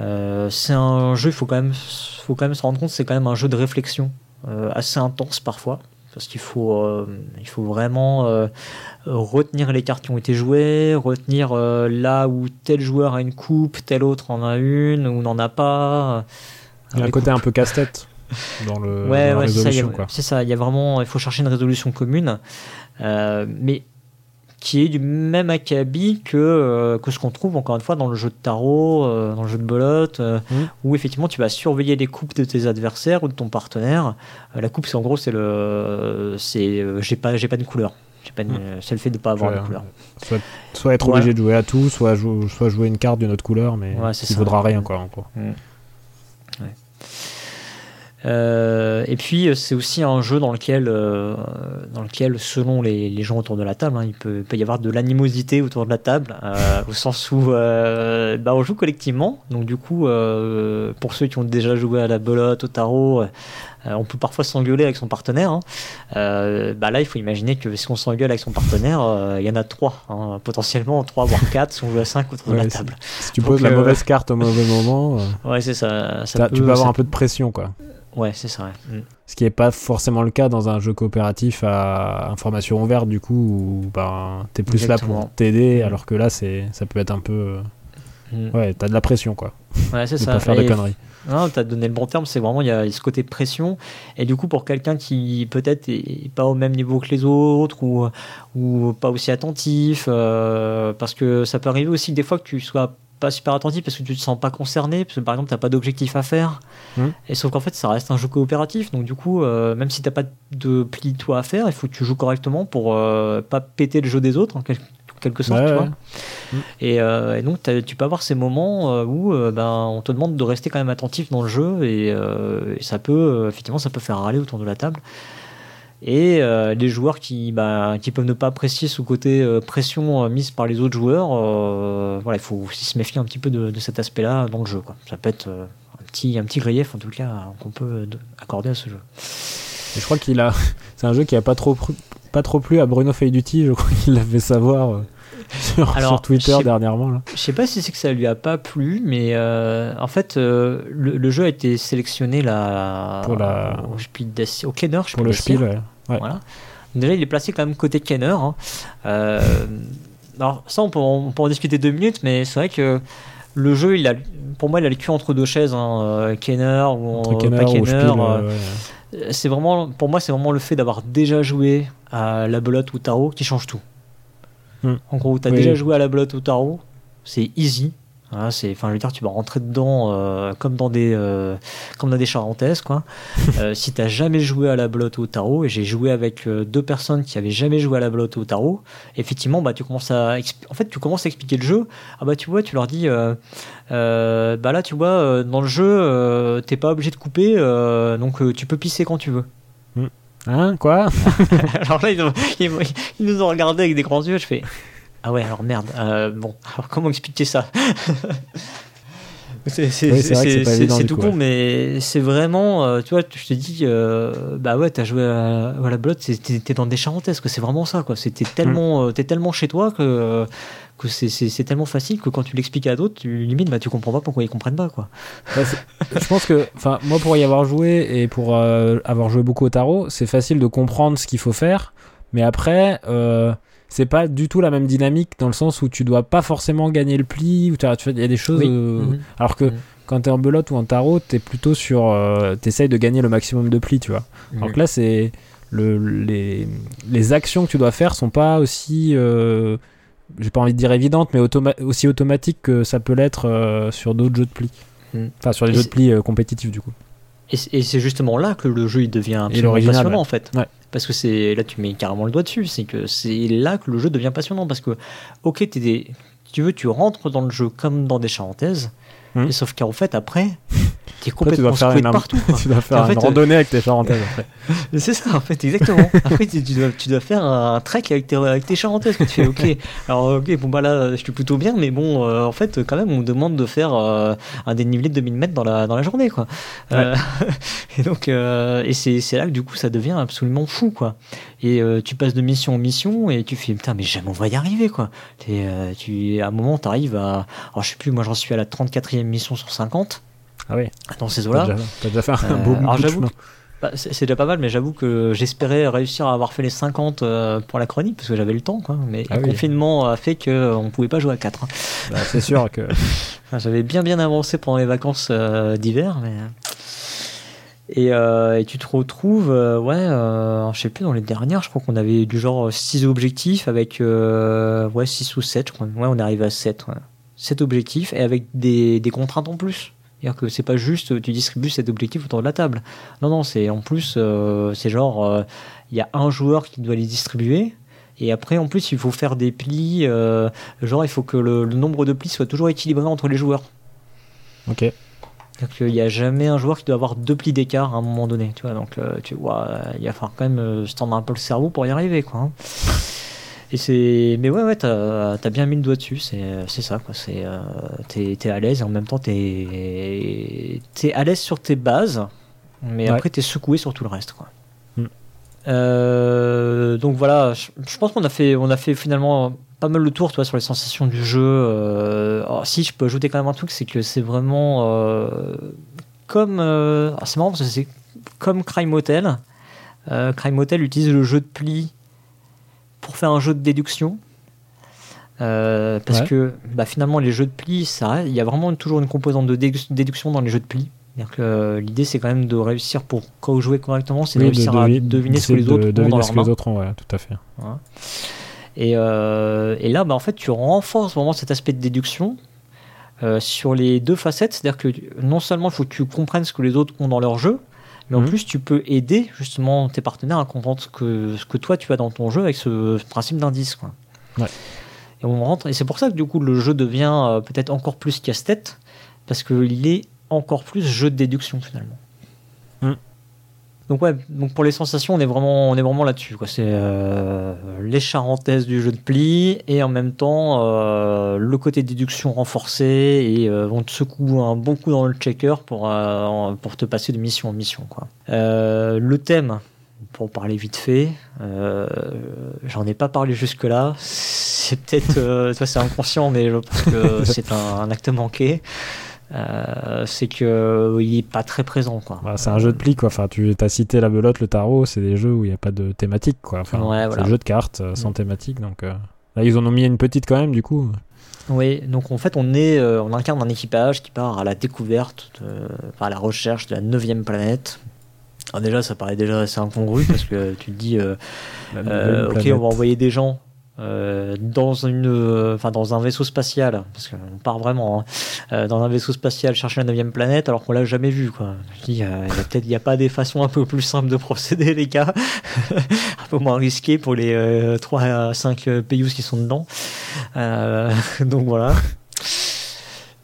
Euh, c'est un jeu, il faut quand même, faut quand même se rendre compte, c'est quand même un jeu de réflexion euh, assez intense parfois, parce qu'il faut, euh, il faut vraiment euh, retenir les cartes qui ont été jouées, retenir euh, là où tel joueur a une coupe, tel autre en a une ou n'en a pas. Il y a un côté un peu casse-tête dans, le, Ouais, dans ouais, c'est ça, quoi. c'est ça. Il y a vraiment, il faut chercher une résolution commune, euh, mais qui est du même acabit que, euh, que ce qu'on trouve encore une fois dans le jeu de tarot, euh, dans le jeu de belote, euh, Mhm. où effectivement tu vas surveiller les coupes de tes adversaires ou de ton partenaire. Euh, la coupe, c'est en gros, c'est le, c'est, euh, j'ai pas, j'ai pas de couleur. Pas de- Mhm. C'est le fait de pas avoir Ouais, de couleur. Soit, soit être Ouais. obligé de jouer à tout, soit, jou- soit jouer une carte d'une autre couleur, mais Ouais, ça. vaudra rien, quoi, en gros. Euh, et puis euh, c'est aussi un jeu dans lequel, euh, dans lequel selon les, les gens autour de la table, hein, il peut, peut y avoir de l'animosité autour de la table, euh, au sens où bah, on joue collectivement. Donc du coup, pour ceux qui ont déjà joué à la belote, au tarot, on peut parfois s'engueuler avec son partenaire. hein. Euh, bah là, il faut imaginer que si on s'engueule avec son partenaire, euh, il y en a trois, hein, potentiellement trois voire quatre si on joue à cinq autour de la table. Si tu Donc, poses la euh, mauvaise carte au mauvais moment, Ouais, c'est ça. ça tu peux avoir ça- un peu de pression, quoi. Ouais, c'est ça. ouais. Mm. Ce qui n'est pas forcément le cas dans un jeu coopératif à information ouverte, du coup, où ben, t'es plus là pour t'aider, Mm. alors que là, c'est, ça peut être un peu. euh, Mm. Ouais, t'as de la pression, quoi. Ouais, c'est ça. pas faire de Et- conneries. Non, tu as donné le bon terme, c'est vraiment, il y a ce côté pression. Et du coup, pour quelqu'un qui peut-être est pas au même niveau que les autres ou, ou pas aussi attentif, euh, parce que ça peut arriver aussi que des fois que tu sois pas super attentif parce que tu te sens pas concerné, parce que par exemple, tu pas d'objectif à faire. Mhm. Et sauf qu'en fait, ça reste un jeu coopératif. Donc, du coup, euh, même si t'as pas de pli toi à faire, il faut que tu joues correctement pour euh, pas péter le jeu des autres, en quel- quelque sorte. Ouais, tu ouais. vois. Et, euh, et donc, t'as- tu peux avoir ces moments où euh, ben, on te demande de rester quand même attentif dans le jeu et, euh, et ça peut, effectivement, ça peut faire râler autour de la table. Et euh, les joueurs qui, ben, qui peuvent ne pas apprécier ce côté euh, pression euh, mise par les autres joueurs, euh, voilà, il faut aussi se méfier un petit peu de, de cet aspect-là dans le jeu. Quoi. Ça peut être euh, un, petit, un petit grief, en tout cas, qu'on peut euh, de- accorder à ce jeu. Et je crois qu'il a. C'est un jeu qui a pas trop, pas trop plu à Bruno Feiduti, je crois qu'il l'a fait savoir euh, sur, Alors, sur Twitter dernièrement. Je sais pas si c'est que ça lui a pas plu, mais euh, en fait, euh, le, le jeu a été sélectionné là, Pour la- au, Kenner, je Pour le Spiel, ouais. Ouais. Voilà. Déjà, il est placé quand même côté Kenner. hein. Euh, alors, ça, on peut, en, on peut en discuter deux minutes, mais c'est vrai que le jeu, il a, pour moi, il a le cul entre deux chaises. Hein. euh, Kenner ou Entre euh, Kenner pas Kenner. Euh, ouais. c'est vraiment, pour moi, c'est vraiment le fait d'avoir déjà joué à la belote ou tarot qui change tout. Hmm. En gros, tu as Oui. déjà joué à la belote ou tarot, c'est easy. Voilà, c'est, enfin, je veux dire, tu vas rentrer dedans euh, comme dans des, euh, comme dans des charentaises, quoi. Euh, si t'as jamais joué à la belote ou au tarot, et j'ai joué avec euh, deux personnes qui avaient jamais joué à la belote ou au tarot, effectivement, bah, tu commences à, en fait, tu commences à expliquer le jeu. Ah bah, tu vois, tu leur dis, euh, bah là, tu vois, dans le jeu, t'es pas obligé de couper, donc tu peux pisser quand tu veux. Hein, quoi? Alors là, ils, ont- ils- ils nous ont regardé avec des grands yeux. Je fais Ah ouais, alors merde. euh, bon, alors comment expliquer ça C'est Oui, que tout con, ouais. mais c'est vraiment. euh, tu vois, je te dis, euh, bah ouais, t'as joué à, à la blotte, t'es dans des charentaises, quoi. C'est vraiment ça, quoi. Tellement, euh, t'es tellement chez toi que. que c'est- tellement facile que quand tu l'expliques à d'autres, tu limite, bah, tu comprends pas pourquoi ils comprennent pas, quoi. Ouais, c'est- je pense que, enfin, moi pour y avoir joué et pour avoir joué beaucoup au tarot, c'est facile de comprendre ce qu'il faut faire, mais après, c'est pas du tout la même dynamique dans le sens où tu dois pas forcément gagner le pli, ou il y a des choses. Oui. euh, Mhm. Alors que Mhm. quand t'es en belote ou en tarot, t'es plutôt sur, euh, t'essayes de gagner le maximum de plis, tu vois. Alors que là, c'est le, les, les actions que tu dois faire sont pas aussi, euh, j'ai pas envie de dire évidentes, mais automa- aussi automatiques que ça peut l'être euh, sur d'autres jeux de plis. Mm. Enfin, sur les Et jeux de plis euh, compétitifs, du coup. Et, c'est justement là que le jeu il devient absolument passionnant ouais. en fait. Ouais. Parce que c'est là tu mets carrément le doigt dessus, c'est que c'est là que le jeu devient passionnant parce que ok t'es des, tu veux tu rentres dans le jeu comme dans des charentaises, Mhm. et sauf qu'en fait après t'es complètement tu dois faire une, partout. quoi. tu dois faire En fait, une euh, randonnée avec tes charentaises après. C'est ça, en fait, exactement. Après, tu, tu dois, tu dois faire un trek avec tes, avec tes charentaises. Que tu fais, ok, alors, ok, bon, bah là, je suis plutôt bien, mais bon, euh, en fait, quand même, on me demande de faire euh, un dénivelé de 2000 mètres dans la, dans la journée, quoi. Euh, et donc, euh, et c'est là que du coup, ça devient absolument fou, quoi. Et tu passes de mission en mission et tu fais, putain, mais jamais on va y arriver, quoi. Euh, tu, à un moment, tu arrives à. Alors, je sais plus, moi, j'en suis à la 34e mission sur 50 Ah oui, dans ces t'as eaux-là. déjà, t'as déjà fait un Euh, beau alors bout de Bah, c'est déjà pas mal, mais j'avoue que j'espérais réussir à avoir fait les 50 euh, pour la chronique parce que j'avais le temps, quoi. Mais Ah le oui. confinement a fait qu'on pouvait pas jouer à 4. Bah, c'est sûr que. Enfin, j'avais bien bien avancé pendant les vacances euh, d'hiver, mais. Et, euh, et tu te retrouves, euh, ouais, euh, je sais plus, dans les dernières, je crois qu'on avait du genre 6 objectifs avec, euh, ouais, 6 ou 7, je crois. Ouais, on est arrivé à 7, ouais. 7 objectifs et avec des, des contraintes en plus. C'est-à-dire que c'est pas juste tu distribues cet objectif autour de la table. Non, non, c'est en plus, euh, c'est genre, euh, il y a un joueur qui doit les distribuer. Et après, en plus, il faut faire des plis. euh, genre, il faut que le, le nombre de plis soit toujours équilibré entre les joueurs. Ok. C'est-à-dire qu'il n'y a jamais un joueur qui doit avoir deux plis d'écart à un moment donné. Tu vois, donc tu vois, il va falloir quand même se tendre un peu le cerveau pour y arriver, quoi. hein. Et c'est, mais ouais, ouais, t'as as bien mis le doigt dessus. C'est, c'est ça, quoi. C'est, euh, t'es, à l'aise et en même temps t'es, t'es à l'aise sur tes bases, mais Ouais. après t'es secoué sur tout le reste, quoi. Mm. Euh, donc voilà, je, je pense qu'on a fait, on a fait finalement pas mal le tour, toi, sur les sensations du jeu. Euh, alors, si je peux ajouter quand même un truc, c'est que c'est vraiment euh, comme, alors, c'est marrant parce que c'est comme Crime Hotel. Euh, Crime Hotel utilise le jeu de pli pour faire un jeu de déduction. Euh, parce Ouais. que bah, finalement les jeux de pli, ça, reste- il y a vraiment toujours une composante de dédu- déduction dans les jeux de pli. C'est-à-dire que euh, l'idée c'est quand même de réussir pour quand jouez correctement, c'est de réussir à deviner ce que les autres de ont dans les autres ont, ouais, tout à fait. Et, euh, et là, bah, en fait, tu renforces vraiment cet aspect de déduction sur les deux facettes. C'est-à-dire que non seulement il faut que tu comprennes ce que les autres ont dans leur jeu, mais en Mhm. plus tu peux aider justement tes partenaires à comprendre ce que, ce que toi tu as dans ton jeu avec ce, ce principe d'indice. quoi. Ouais. Et on rentre, et c'est pour ça que du coup le jeu devient euh, peut-être encore plus casse-tête, parce qu'il est encore plus jeu de déduction finalement. Donc ouais, donc pour les sensations, on est vraiment, on est vraiment là-dessus. quoi. C'est euh, les charentaises du jeu de pli et en même temps euh, le côté déduction renforcé et euh, on te secoue un bon coup dans le checker pour euh, pour te passer de mission en mission. Quoi. Euh, le thème, pour parler vite fait, j'en ai pas parlé jusque là. C'est peut-être, toi c'est inconscient, mais je pense que c'est un, un acte manqué. Euh, c'est que euh, il est pas très présent quoi. Bah, c'est un jeu de pli, quoi. Enfin, tu as cité la belote, le tarot, c'est des jeux où il n'y a pas de thématique, quoi. Enfin, Ouais, c'est voilà. jeux de cartes euh, sans Mm. thématique, donc. euh, Là, ils en ont mis une petite quand même, du coup. Oui, donc en fait, on, est, on incarne un équipage qui part à la découverte, de, enfin, à la recherche de la neuvième planète. Alors déjà, ça paraît déjà assez incongru parce que tu te dis, ok, planète. on va envoyer des gens euh, dans, une, euh, dans un vaisseau spatial, parce qu'on part vraiment hein, euh, dans un vaisseau spatial chercher la neuvième planète alors qu'on l'a jamais vu. Quoi. Je dis, il peut-être, n'y a pas des façons un peu plus simples de procéder, les gars, un peu moins risqué pour les euh, 3 à 5 pays qui sont dedans. Donc voilà.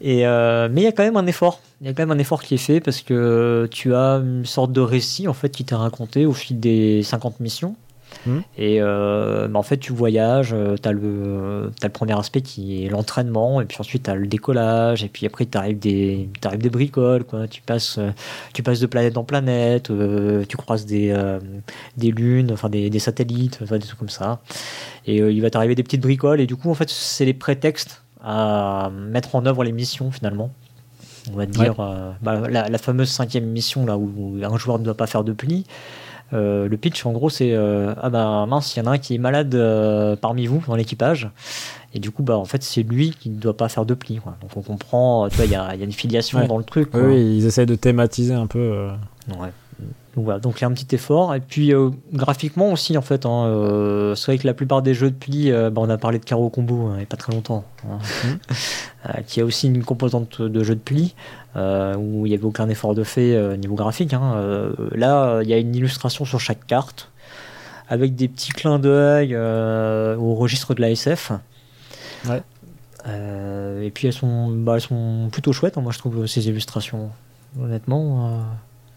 Et mais il y a quand même un effort. Il y a quand même un effort qui est fait parce que tu as une sorte de récit en fait qui t'est raconté au fil des 50 missions. Mhm. Et euh, bah, en fait, tu voyages, tu as le, t'as le premier aspect qui est l'entraînement, et puis ensuite tu as le décollage, et puis après tu arrives des, t'arrives des bricoles, quoi. Tu, passes, euh, tu passes de planète en planète, euh, tu croises des, euh, des lunes, enfin des, des satellites, enfin, des trucs comme ça. Et euh, il va t'arriver des petites bricoles, et du coup, en fait, c'est les prétextes à mettre en œuvre les missions finalement. On va dire euh, bah, la, la fameuse cinquième mission là où, où un joueur ne doit pas faire de pli. Euh, le pitch en gros c'est euh, ah bah mince il y en a un qui est malade euh, parmi vous dans l'équipage et du coup bah en fait c'est lui qui ne doit pas faire de pli quoi. donc on comprend tu vois il y a, il y a une filiation Ouais. dans le truc quoi. oui, ils essayent de thématiser un peu. euh, Ouais. Donc voilà, donc il y a un petit effort. Et puis euh, graphiquement aussi, en fait, hein, euh, c'est vrai que la plupart des jeux de pli, euh, bah, on a parlé de Caro Combo hein, il n'y a pas très longtemps, hein, euh, qui a aussi une composante de jeu de pli où il n'y avait aucun effort de fait euh, niveau graphique. là, il y a une illustration sur chaque carte avec des petits clins d'œil au registre de la SF. Ouais. Et puis elles sont, bah, elles sont plutôt chouettes, moi je trouve ces illustrations. honnêtement.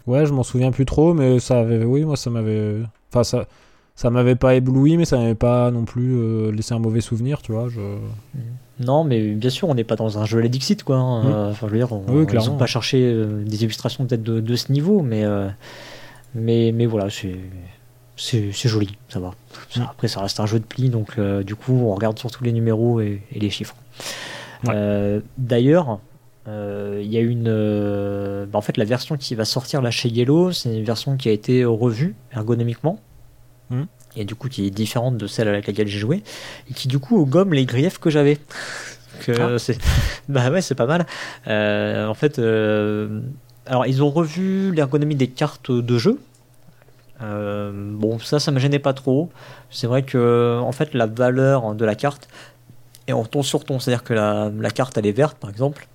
Ouais, je m'en souviens plus trop, mais ça avait, oui, moi ça m'avait, enfin ça, ça m'avait pas ébloui, mais ça m'avait pas non plus laissé un mauvais souvenir, tu vois. Je... Non, mais bien sûr, on n'est pas dans un jeu à Dixit, quoi. Hein. Mm. Enfin, je veux dire, on, Oui, ils n'ont pas cherché des illustrations peut-être de, de ce niveau, mais, euh, mais, mais voilà, c'est c'est joli, ça va. Mm. Après, ça reste un jeu de pli, donc euh, du coup, on regarde surtout les numéros et, et les chiffres. Ouais. Euh, D'ailleurs, euh, il y a une. euh, bah, en fait, la version qui va sortir là chez Yellow, c'est une version qui a été revue ergonomiquement. Mm. Et du coup, qui est différente de celle avec laquelle j'ai joué. Et qui, du coup, gomme les griefs que j'avais. Ah. c'est bah ouais c'est pas mal Euh, en fait euh, alors ils ont revu l'ergonomie des cartes de jeu Euh, bon ça ça me gênait pas trop c'est vrai que en fait la valeur de la carte est en ton sur ton c'est à dire que la, la carte elle est verte par exemple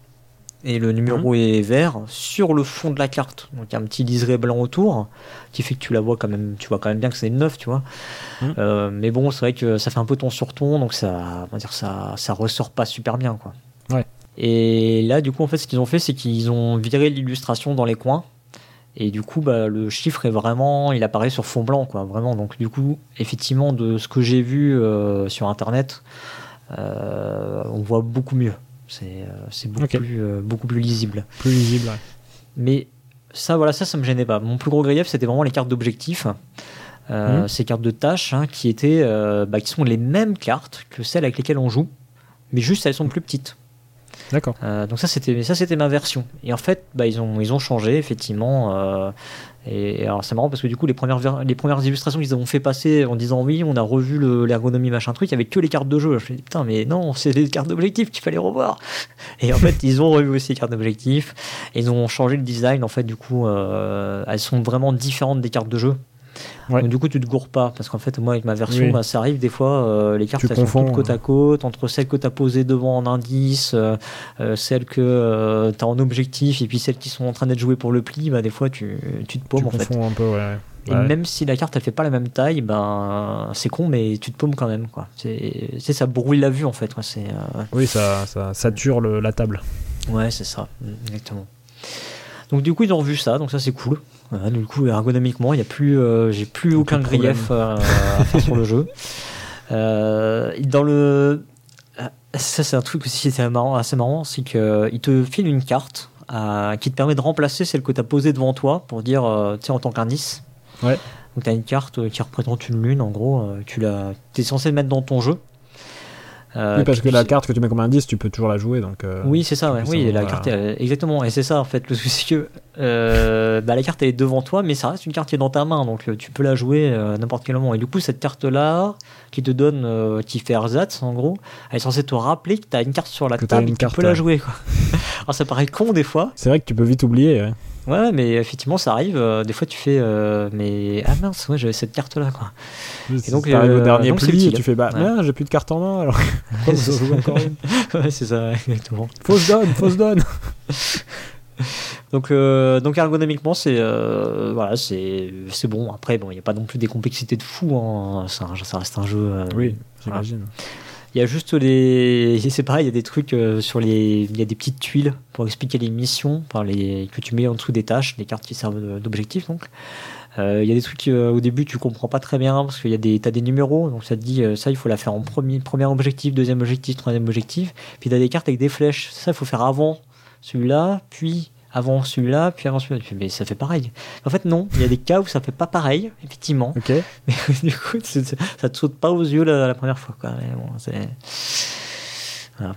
et le numéro est vert sur le fond de la carte. Donc il y a un petit liseré blanc autour qui fait que tu la vois quand même tu vois quand même bien que c'est une 9 tu vois. Mhm. Euh, mais bon c'est vrai que ça fait un peu ton sur ton donc ça on va dire ça ça ressort pas super bien quoi. Ouais. et là du coup en fait ce qu'ils ont fait c'est qu'ils ont viré l'illustration dans les coins. Et du coup bah, le chiffre est vraiment il apparaît sur fond blanc quoi vraiment. Donc du coup effectivement de ce que j'ai vu euh, sur internet euh, on voit beaucoup mieux c'est euh, c'est beaucoup plus euh, beaucoup plus lisible Plus lisible. ouais. mais ça, voilà, ça, ça me gênait pas. Mon plus gros grief, c'était vraiment les cartes d'objectifs. Euh, Mhm. Ces cartes de tâches hein, qui étaient, euh, bah, qui sont les mêmes cartes que celles avec lesquelles on joue, mais juste elles sont plus petites. D'accord. Euh, donc ça, c'était, ça, c'était ma version. Et en fait, bah, ils ont, ils ont changé effectivement. euh, et alors c'est marrant parce que du coup, les premières, les premières illustrations qu'ils ont fait passer en disant oui, on a revu le- l'ergonomie machin truc, il y avait que les cartes de jeu. Je me suis dit putain, mais non, c'est les cartes d'objectifs qu'il fallait revoir. Et en fait, ils ont revu aussi les cartes d'objectifs. Ils ont changé le design. En fait, du coup, euh, elles sont vraiment différentes des cartes de jeu. Ouais. Donc, du coup, tu te gourres pas. Parce qu'en fait, moi, avec ma version, Oui. bah, ça arrive des fois, euh, les cartes Tu elles sont confonds, toutes côte à côte, entre celles que tu as posées devant en indice, euh, euh, celles que tu as en objectif, et puis celles qui sont en train d'être jouées pour le pli, bah, des fois, tu, tu te paumes tu en fait. un peu, ouais. Et Ouais. même si la carte elle fait pas la même taille, ben c'est con, mais tu te paumes quand même. quoi. C'est, ça brouille la vue en fait. quoi. Euh, Oui, ça, ça sature le- la table. Ouais, c'est ça, exactement. Donc du coup ils ont revu ça, donc ça c'est cool. Du coup ergonomiquement, il a plus, euh, j'ai plus aucun grief euh, à faire sur le jeu. Euh, dans le, ça c'est un truc aussi assez marrant, assez marrant, c'est que il te file une carte qui te permet de remplacer celle que tu as posée devant toi pour dire, euh, tu sais, en tant qu'indice. Ouais. Donc tu as une carte qui représente une lune, en gros, tu l'as, es censé le mettre dans ton jeu. Euh, oui, parce que la carte que tu mets comme indice, tu peux toujours la jouer. Donc, euh, oui, c'est ça, ouais. Oui, savoir, la carte, est- exactement. Et c'est ça, en fait. Le souci, que euh, bah, la carte, elle est devant toi, mais ça reste une carte qui est dans ta main. Donc, euh, tu peux la jouer euh, à n'importe quel moment. Et du coup, cette carte-là, qui te donne, euh, qui fait ersatz, en gros, elle est censée te rappeler que tu as une carte sur la Que table et que tu peux la jouer, quoi. Alors, ça paraît con des fois. C'est vrai que tu peux vite oublier. ouais. Ouais, ouais, mais effectivement, ça arrive. euh, des fois, tu fais, euh, mais ah mince, ouais, j'avais cette carte-là, quoi. Et donc, t'arrives au euh, dernier donc c'est pli et tu fais bah, Ouais. merde, j'ai plus de carte en main. Alors, jouez encore une? Ouais, c'est ça, exactement. Fausse donne, fausse donne. Donc, euh, donc ergonomiquement, c'est euh, voilà, c'est c'est bon. Après, bon, il n'y a pas non plus des complexités de fou. Hein. Ça, ça reste un jeu. euh, Oui, j'imagine. Il y a juste les. C'est pareil, il y a des trucs euh, sur les. Il y a des petites tuiles pour expliquer les missions, enfin les que tu mets en dessous des tâches, les cartes qui servent d'objectifs donc. Euh, Il y a des trucs euh, au début tu comprends pas très bien parce qu'il y a des t'as des numéros donc ça te dit ça il faut la faire en premier premier objectif deuxième objectif troisième objectif puis t'as des cartes avec des flèches ça il faut faire avant celui-là puis avant celui-là puis avant celui-là mais ça fait pareil en fait non il y a des cas où ça fait pas pareil effectivement mais du coup, ça te saute pas aux yeux la, la première fois. Quoi. Mais bon, c'est- voilà.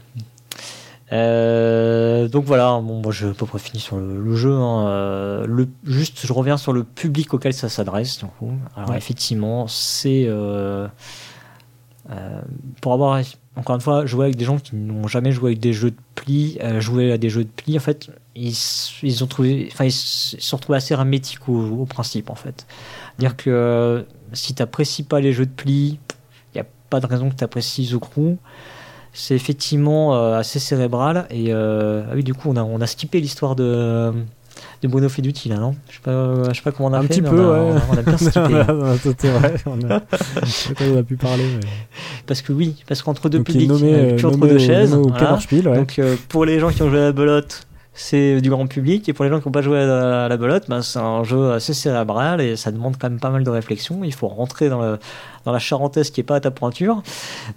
Euh, donc voilà, bon, moi je peux pas fini sur le, le jeu. hein. Euh, le, juste, je reviens sur le public auquel ça s'adresse. Alors Ouais. effectivement, c'est euh, euh, pour avoir encore une fois joué avec des gens qui n'ont jamais joué avec des jeux de pli, euh, joué à des jeux de pli. En fait, ils, ils ont trouvé, enfin ils se sont retrouvés assez hermétiques au, principe en fait. Dire que euh, si t'apprécies pas les jeux de pli, il n'y a pas de raison que tu apprécies The Crew. C'est effectivement euh, assez cérébral. Et euh, ah oui, du coup, on a, on a skippé l'histoire de, de Bruno Feduti là, non? Je sais, pas, je sais pas comment on a Un fait. petit peu, on a, ouais. on a- bien. C'est vrai, on a, on a pu parler. Mais... parce que oui, parce qu'entre deux Donc, publics, nommé, euh, euh, plus entre nommé deux chaises. voilà. Ouais. Donc euh, pour les gens qui ont joué à la belote, c'est du grand public et pour les gens qui n'ont pas joué à la, belote, ben, c'est un jeu assez cérébral et ça demande quand même pas mal de réflexion. Il faut rentrer dans, le, dans la charentaise qui est pas à ta pointure,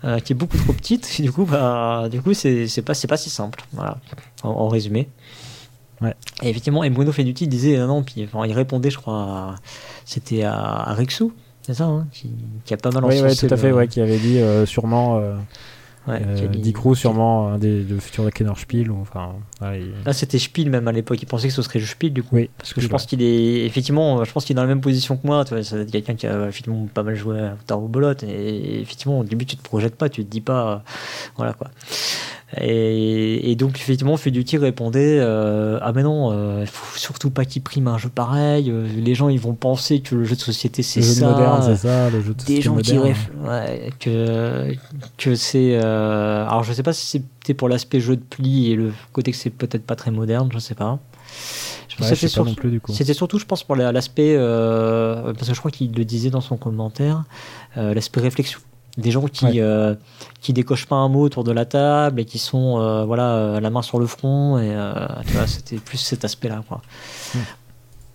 euh, qui est beaucoup trop petite. Et du coup, bah, du coup, c'est pas c'est pas si simple. Voilà, en, résumé. Ouais. Et effectivement, et Bruno Feduti disait non, puis enfin, il répondait, je crois, c'était à, à Rexou, c'est ça, hein, qui, qui, a pas mal Oui, tout à fait, ouais, qui avait dit euh, sûrement. Euh, Ouais, euh, sûrement un des de futurs Kenner Spiel. Ou, enfin, Là, c'était Spiel même à l'époque. Il pensait que ce serait Spiel du coup. parce que je pense qu'il est effectivement, je pense qu'il est dans la même position que moi. Tu vois, c'est quelqu'un qui a effectivement pas mal joué à Tarot Bolotte. Et effectivement, au début, tu te projettes pas, tu te dis pas, voilà quoi. Et, donc, effectivement, Feduti répondait euh, Ah, mais non, euh, il faut surtout pas qu'il prime un jeu pareil. Euh, les gens, ils vont penser que le jeu de société, c'est ça. moderne, c'est ça. Le jeu de Des gens qui rêvent. que, que c'est. alors, je sais pas si c'était pour l'aspect jeu de pli et le côté que c'est peut-être pas très moderne, je sais pas. C'était surtout, surtout, je pense, pour l'aspect, parce que je crois qu'il le disait dans son commentaire, l'aspect réflexion. Des gens qui euh, qui décochent pas un mot autour de la table et qui sont euh, voilà euh, la main sur le front et c'était plus cet aspect là quoi. Hmm.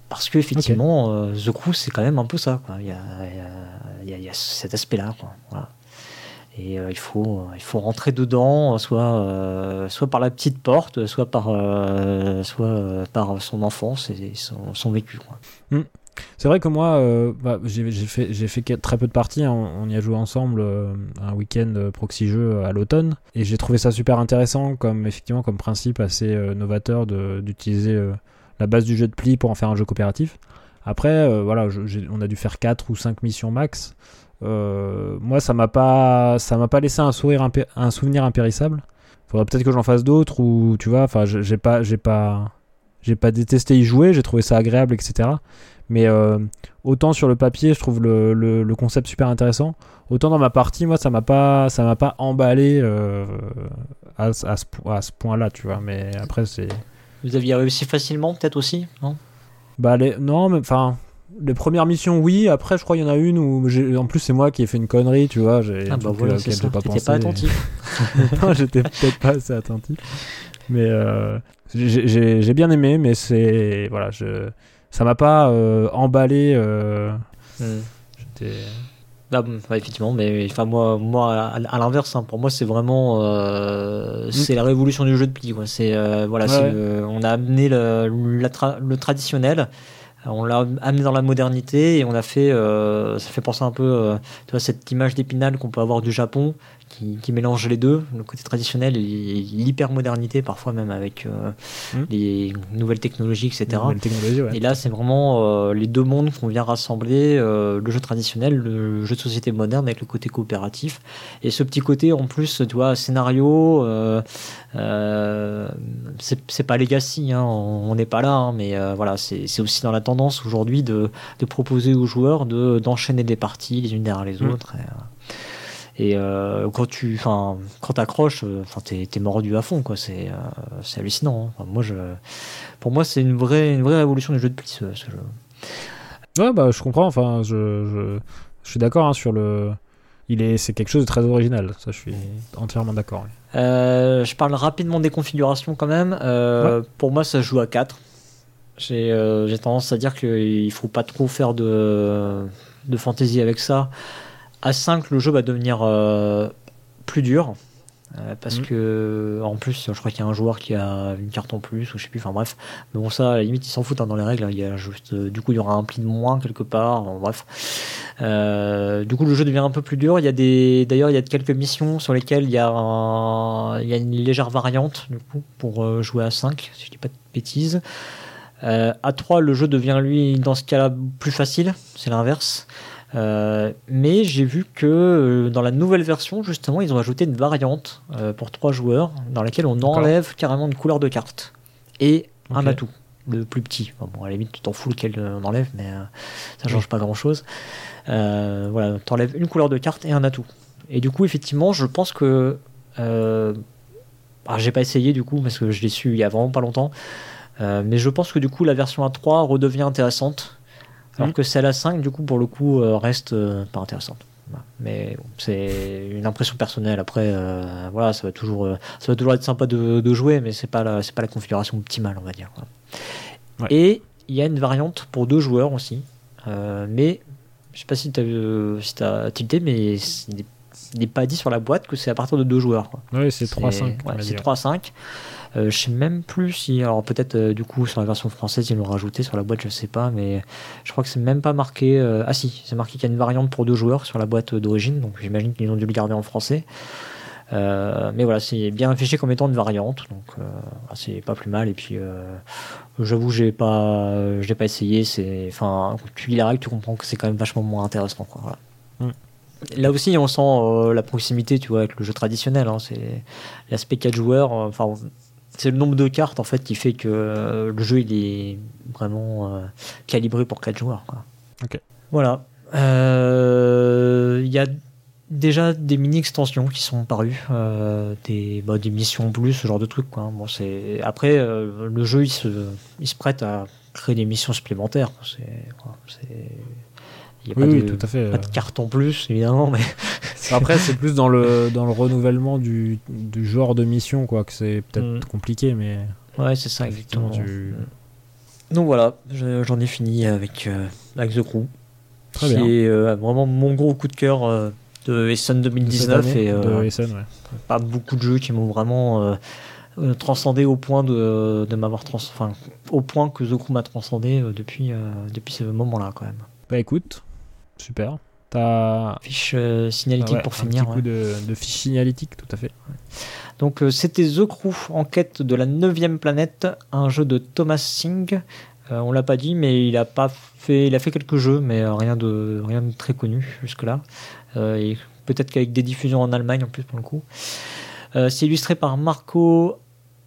parce que effectivement The Crew c'est quand même un peu ça quoi. Il y a, il y a, il y a cet aspect là quoi. Voilà. Et il faut il faut rentrer dedans soit soit par la petite porte soit par soit par son enfance et son, son vécu. Hmm. C'est vrai que moi, euh, bah, j'ai fait, très peu de parties. Hein. On, y a joué ensemble euh, un week-end euh, proxy jeu à l'automne. Et j'ai trouvé ça super intéressant comme, effectivement, comme principe assez novateur d'utiliser la base du jeu de pli pour en faire un jeu coopératif. Après, voilà, on a dû faire 4 ou 5 missions max. Moi, ça m'a pas, ça m'a pas laissé un, sourire un souvenir impérissable. Faudrait peut-être que j'en fasse d'autres ou tu vois, enfin, j'ai pas, j'ai pas, j'ai pas détesté y jouer. J'ai trouvé ça agréable, etc. Mais euh, autant sur le papier, je trouve le, le, concept super intéressant. Autant dans ma partie, moi, ça m'a pas, ça m'a pas emballé euh, à, à, ce, à ce point-là, tu vois. Mais après, c'est. Vous aviez réussi facilement, peut-être aussi, non? Bah les, non, mais enfin. Les premières missions, oui. Après, je crois qu'il y en a une où, en plus, c'est moi qui ai fait une connerie, tu vois. J'ai ah bah voilà, c'est pas pensé. pas attentif. non, j'étais peut-être pas assez attentif. Mais euh, j'ai bien aimé, mais c'est voilà, je ça m'a pas euh, emballé. Euh, hmm. ah, effectivement, mais enfin moi, moi à, l'inverse, hein, pour moi c'est vraiment euh, c'est la révolution du jeu de pli. C'est voilà, on a amené le, le traditionnel on l'a amené dans la modernité et on a fait, ça fait penser un peu, vois, cette image d'épinal qu'on peut avoir du Japon, qui, mélange les deux, le côté traditionnel et l'hyper-modernité, parfois même avec euh, hmm. les nouvelles technologies, etc. Et là, c'est vraiment euh, les deux mondes qu'on vient rassembler, euh, le jeu traditionnel, le jeu de société moderne avec le côté coopératif. Et ce petit côté, en plus, tu vois, scénario, c'est pas Legacy, hein, on n'est pas là, hein, mais voilà, c'est aussi dans la tendance aujourd'hui de, de, proposer aux joueurs d'enchaîner des parties les unes derrière les hmm. autres. Et euh, quand tu, quand t'accroches, euh, t'es, es mordu à fond, quoi. C'est, euh, hallucinant. Hein. moi, je, pour moi, c'est une vraie, une vraie révolution du jeu de pli, ce, jeu. Ouais, bah, je comprends. Enfin, je, je, je suis d'accord hein, sur le. Il est, c'est quelque chose de très original. Ça, je suis entièrement d'accord. je parle rapidement des configurations quand même. Pour moi, ça joue à 4. J'ai, j'ai tendance à dire qu'il faut pas trop faire de, de fantaisie avec ça. À 5, le jeu va devenir euh, plus dur. Euh, parce mm. que en plus je crois qu'il y a un joueur qui a une carte en plus ou je sais plus enfin bref. Mais bon ça à la limite ils s'en foutent hein, dans les règles il y a juste euh, du coup il y aura un pli de moins quelque part bref. Du coup le jeu devient un peu plus dur. Il y a des d'ailleurs il y a quelques missions sur lesquelles il y a il y a une légère variante du coup pour jouer à 5 si je dis pas de bêtises. À 3 le jeu devient lui dans ce cas-là plus facile. C'est l'inverse euh, mais j'ai vu que euh, dans la nouvelle version, justement, ils ont ajouté une variante euh, pour trois joueurs dans laquelle on enlève carrément une couleur de carte et un atout, le plus petit. bon, à la limite, tu t'en fous lequel on enlève, mais ça change pas grand chose. voilà, tu enlèves une couleur de carte et un atout. Et du coup, effectivement, je pense que. Ah, j'ai pas essayé du coup parce que je l'ai su il y a vraiment pas longtemps. mais je pense que du coup, la version A3 redevient intéressante alors que celle à 5, du coup, pour le coup, euh, reste euh, pas intéressante. Mais c'est une impression personnelle. Après, euh, voilà, ça va toujours, euh, ça va toujours être sympa de, jouer, mais c'est pas la, c'est pas la configuration optimale, on va dire. Et il y a une variante pour deux joueurs aussi, mais je sais pas si tu as, si as tilté, mais il n'est pas dit sur la boîte que c'est à partir de deux joueurs. Oui, c'est 3-5. c'est 3-5. Euh, je sais même plus si, alors peut-être euh, du coup sur la version française ils l'ont rajouté sur la boîte, je sais pas, mais je crois que c'est même pas marqué. Euh, ah si, c'est marqué qu'il y a une variante pour deux joueurs sur la boîte d'origine, donc j'imagine qu'ils ont dû le garder en français. mais voilà, c'est bien affiché comme étant une variante, donc c'est pas plus mal. Et puis, j'avoue, j'ai pas, je pas essayé. C'est, enfin, tu lis la règle, tu comprends que c'est quand même vachement moins intéressant. Quoi, mm. Là aussi, on sent la proximité, tu vois, avec le jeu traditionnel. Hein, c'est l'aspect 4 joueurs. Enfin, c'est le nombre de cartes en fait qui fait que euh, le jeu il est vraiment euh, calibré pour 4 joueurs. Quoi. Voilà. Euh, il y a déjà des mini extensions qui sont parues, des, bah, des missions plus, ce genre de trucs. Quoi. Bon, c'est... Après, le jeu il se, il se prête à créer des missions supplémentaires. C'est, il n'y a pas, de, tout à fait. pas de carte en plus, évidemment. Mais Après, c'est plus dans le, dans le renouvellement du, du genre de mission, quoi, que c'est peut-être mm. compliqué, mais. Ouais, c'est ça, exactement. Du... Donc voilà, j'en ai fini avec, euh, avec The Crew. Très bien. C'est euh, vraiment mon gros coup de cœur euh, de Essen 2019. et, de Essen, ouais. Pas beaucoup de jeux qui m'ont vraiment transcendé au point de, de m'avoir trans... enfin, au point que The Crew m'a transcendé depuis, depuis ce moment-là, quand même. Bah écoute, super. Fiche euh, signalétique pour finir. Un petit coup de, fiche signalétique, tout à fait. Donc euh, c'était The Crew, en quête de la neuvième planète, un jeu de Thomas Singh. Euh, on l'a pas dit, mais il a pas fait, il a fait quelques jeux, mais rien de rien de très connu jusque là. et peut-être qu'avec des diffusions en Allemagne en plus pour le coup. C'est illustré par Marco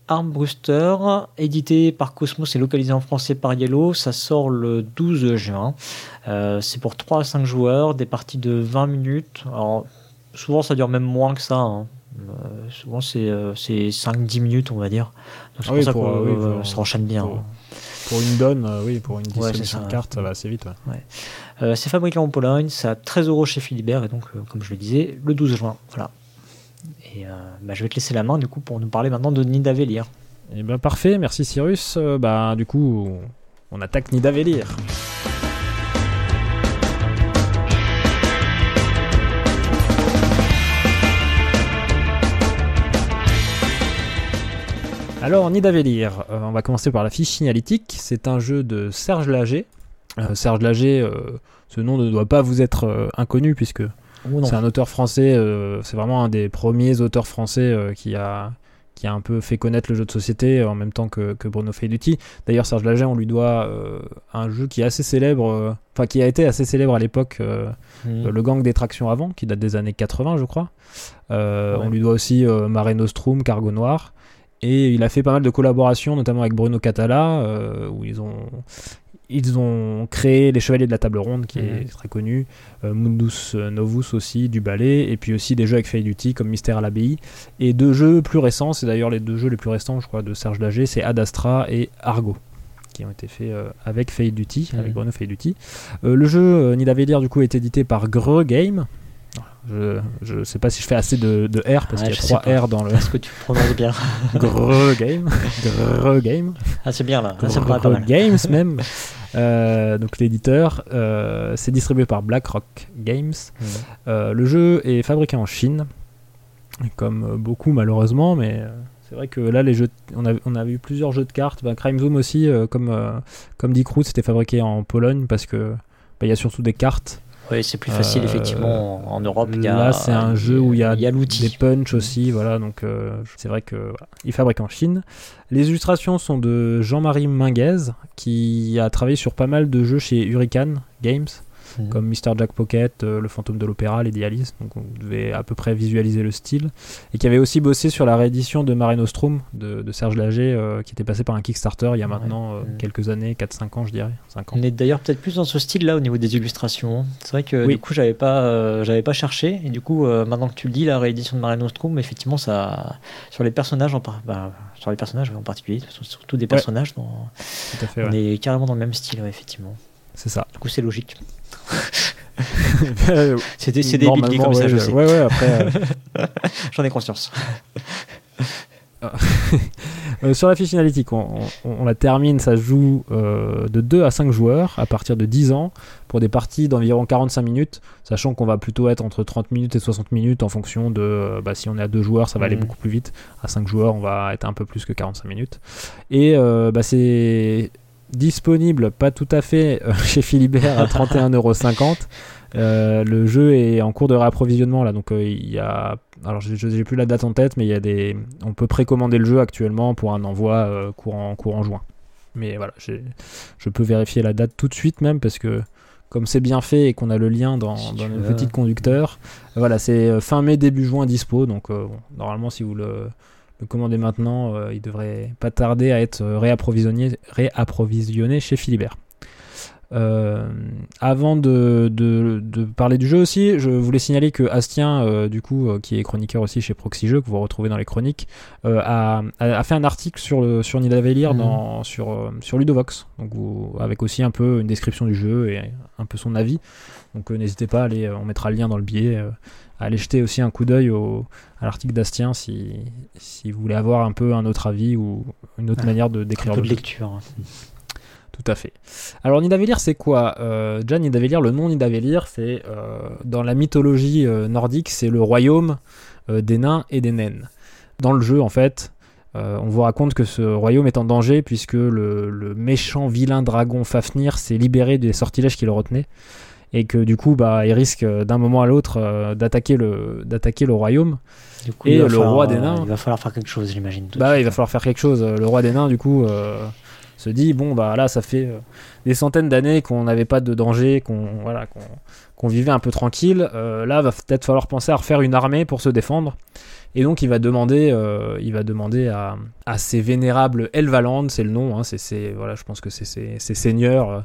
Armbruster, édité par Cosmos et localisé en français par Yellow. Ça sort le 12 juin. Euh, c'est pour 3 à 5 joueurs, des parties de 20 minutes. Alors, souvent, ça dure même moins que ça. Hein. Euh, souvent, c'est 5-10 euh, minutes, on va dire. Donc, c'est ah pour ça que ça enchaîne bien. Pour, une donne, oui, pour une distribution de cartes, ça va assez vite. c'est fabriqué en Pologne, c'est à 13 euros chez Philibert, et donc, comme je le disais, le 12 juin. Voilà. Et bah, je vais te laisser la main, du coup, pour nous parler maintenant de Nidavellir. Et eh ben parfait, merci Cyrus. bah, du coup, on attaque Nidavellir. Alors, Nidavellir, euh, on va commencer par la fiche signalétique. C'est un jeu de Serge Lager. Euh, Serge Lager, euh, ce nom ne doit pas vous être inconnu puisque oh c'est un auteur français. c'est vraiment un des premiers auteurs français qui a qui a un peu fait connaître le jeu de société en même temps que, Bruno Feiduti. D'ailleurs, Serge Lager, on lui doit un jeu qui est assez célèbre, enfin qui a été assez célèbre à l'époque, mmh. le Gang des Tractions avant, qui date des années 80, je crois. On lui doit aussi Mare Nostrum, Cargo Noir. Et il a fait pas mal de collaborations, notamment avec Bruno Catala, euh, où ils ont, ils ont créé Les Chevaliers de la Table Ronde, qui est mhm. très connu, euh, Mundus Novus aussi, du ballet, et puis aussi des jeux avec Fade Duty comme Mystère à l'abbaye. Et deux jeux plus récents, c'est d'ailleurs les deux jeux les plus récents, je crois, de Serge Lager, c'est Ad Astra et Argo qui ont été faits euh, avec Fade Duty, avec mhm. Bruno Fade Duty. le jeu Nidavellir du coup est édité par Greux Game, je, ne sais pas si je fais assez de, R parce qu'il y a trois R dans le. Est-ce que tu prononces bien Gros game. Gros game. Ah, c'est bien là. Gros Games même. Euh, donc l'éditeur, euh, c'est distribué par BlackRock Games. Euh, le jeu est fabriqué en Chine, comme beaucoup malheureusement, mais c'est vrai que là, les jeux, on, a, on a eu plusieurs jeux de cartes. Ben, Crime Zoom aussi, comme, comme dit Crew, c'était fabriqué en Pologne parce que ben, il y a surtout des cartes oui, c'est plus facile euh, effectivement en Europe. là, c'est un jeu où il y a, des punch aussi, voilà. Donc euh, c'est vrai que il fabrique en Chine. Les illustrations sont de Jean-Marie Minguez, qui a travaillé sur pas mal de jeux chez Hurricane Games. Comme Mr. Jack Pocket, euh, Le Fantôme de l'Opéra, Lady Alice, donc on devait à peu près visualiser le style, et qui avait aussi bossé sur la réédition de Mare Nostrum de, Serge Lager, euh, qui était passé par un Kickstarter il y a maintenant euh, quelques années, 4-5 ans je dirais. 5 ans. On est d'ailleurs peut-être plus dans ce style-là au niveau des illustrations. Hein. C'est vrai que du coup j'avais pas, j'avais pas cherché, et du coup maintenant que tu le dis, la réédition de Mare Nostrum, effectivement ça, sur les personnages en bah, sur les personnages en particulier, surtout des personnages, on est carrément dans le même style, effectivement. C'est ça. Du coup, c'est logique. C'est des, c'est des billets comme ça, je sais. Ouais, ouais, après. J'en ai conscience. Euh, sur la fiche analytique, on, la termine, ça joue euh, de 2 à 5 joueurs à partir de 10 ans pour des parties d'environ 45 minutes, sachant qu'on va plutôt être entre 30 minutes et 60 minutes en fonction de euh, bah, si on est à 2 joueurs, ça va aller mhm. beaucoup plus vite. À 5 joueurs, on va être un peu plus que 45 minutes. Et bah, c'est disponible, pas tout à fait, chez Philibert à 31,50€. Euh, le jeu est en cours de réapprovisionnement là, donc euh, il y a, alors je n'ai plus la date en tête, mais il y a des, on peut précommander le jeu actuellement pour un envoi euh, courant, courant juin. Mais voilà, je peux vérifier la date tout de suite même parce que comme c'est bien fait et qu'on a le lien dans, dans le petit conducteur, voilà, c'est fin mai début juin dispo, donc normalement si vous le, le commandez maintenant, il devrait pas tarder à être réapprovisionné, réapprovisionné chez Philibert. Euh, avant de, parler du jeu aussi, je voulais signaler que Astien, euh, du coup, euh, qui est chroniqueur aussi chez Proxy Jeux, que vous retrouvez dans les chroniques, a, fait un article sur, le, sur Nidavellir mhm. sur, sur Ludovox, donc avec aussi un peu une description du jeu et un peu son avis. Donc n'hésitez pas à aller, on mettra le lien dans le billet, à aller jeter aussi un coup d'œil à l'article d'Astien si, si vous voulez avoir un peu un autre avis ou une autre manière de décrire un peu de lecture. Hein. Tout à fait. Alors Nidavellir, c'est quoi? Euh, Jan Nidavellir, le nom Nidavellir, c'est euh, dans la mythologie euh, nordique, c'est le royaume euh, des nains et des naines. Dans le jeu, en fait, on vous raconte que ce royaume est en danger puisque le, méchant vilain dragon Fafnir s'est libéré des sortilèges qui le retenaient et que du coup, bah, il risque d'un moment à l'autre d'attaquer le d'attaquer le royaume. et le roi des nains. Il va falloir faire quelque chose, j'imagine. Bah, il va falloir faire quelque chose. Le roi des nains, du coup se dit bon bah là ça fait euh, des centaines d'années qu'on n'avait pas de danger, qu'on voilà qu'on vivait un peu tranquille. Euh, là va peut-être falloir penser à refaire une armée pour se défendre. Et donc il va demander, euh, à, à ces vénérables Elvaland, c'est le nom, hein, c'est voilà, je pense que c'est ces seigneurs.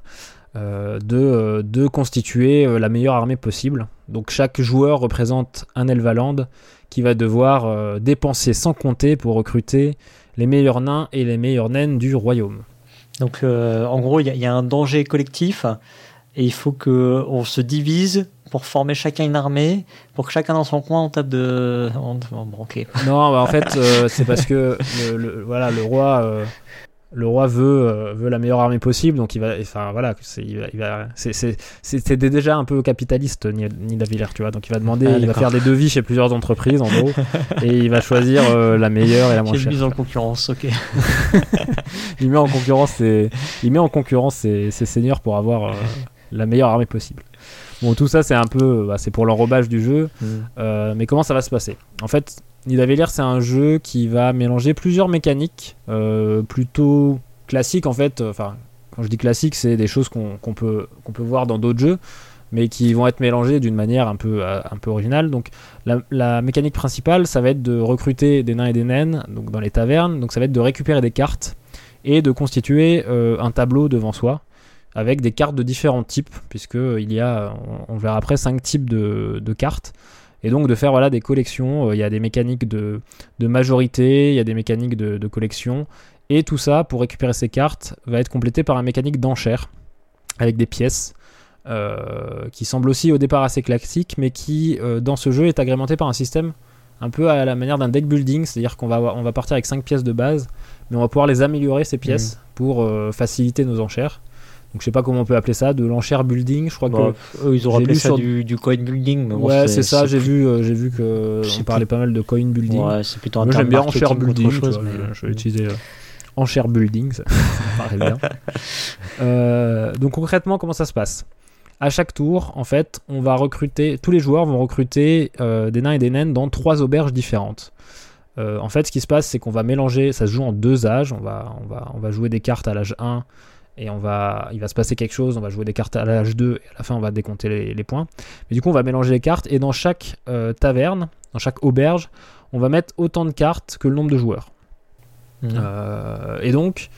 de, de, constituer la meilleure armée possible. Donc chaque joueur représente un Elvaland qui va devoir dépenser sans compter pour recruter les meilleurs nains et les meilleures naines du royaume. Donc, euh, en gros, il y, a un danger collectif et il faut qu'on se divise pour former chacun une armée, pour que chacun dans son coin on tape de. Bon, Non, bah, en fait, euh, c'est parce que le, voilà, le roi. Euh, le roi veut, veut la meilleure armée possible, donc il va, enfin voilà, c'est, il va, c'est, déjà un peu capitaliste Nidaviller, tu vois, donc il va demander, ah, il va faire des devis chez plusieurs entreprises en gros, et il va choisir la meilleure et la moins chère. mise en concurrence, ok. il met en concurrence ses, il met en concurrence ses, seigneurs pour avoir euh, la meilleure armée possible. Bon, tout ça, c'est un peu, bah, c'est pour l'enrobage du jeu. Mm. Euh, mais comment ça va se passer? En fait, Nidavellir, c'est un jeu qui va mélanger plusieurs mécaniques, euh, plutôt classiques en fait. Enfin, quand je dis classique, c'est des choses qu'on peut, voir dans d'autres jeux, mais qui vont être mélangées d'une manière un peu, peu originale. Donc, la, mécanique principale, ça va être de recruter des nains et des naines dans les tavernes. Donc, ça va être de récupérer des cartes et de constituer euh, un tableau devant soi avec des cartes de différents types, puisqu'il y a, on, verra après, cinq types de, cartes. Et donc de faire voilà, des collections, euh, il y a des mécaniques de, majorité, il y a des mécaniques de, collection, et tout ça, pour récupérer ces cartes, va être complété par une mécanique d'enchère, avec des pièces, euh, qui semble aussi au départ assez classique, mais qui, dans ce jeu, est agrémenté par un système un peu à la manière d'un deck building, c'est-à-dire qu'on va, on va partir avec 5 pièces de base, mais on va pouvoir les améliorer ces pièces mm. pour euh, faciliter nos enchères. Donc je sais pas comment on peut appeler ça, de l'enchère building, je crois bah, que ils ont appelé ça du, coin building. ouais, c'est ça. J'ai vu, euh, j'ai vu que on parlait pas mal de coin building. Ouais, c'est plutôt un Moi j'aime bien enchère building. Chose, je, vais utiliser euh, enchère building, ça, paraît bien. donc concrètement, comment ça se passe? À chaque tour, en fait, on va recruter, tous les joueurs vont recruter des nains et des naines dans trois auberges différentes. Euh, en fait, ce qui se passe, c'est qu'on va mélanger, ça se joue en deux âges. On va, on va, on va jouer des cartes à l'âge 1 et on va, il va se passer quelque chose. On va jouer des cartes à l'âge 2 et à la fin, on va décompter les, points. Mais du coup, on va mélanger les cartes et dans chaque euh, taverne, dans chaque auberge, on va mettre autant de cartes que le nombre de joueurs. Mmh. Euh, et donc,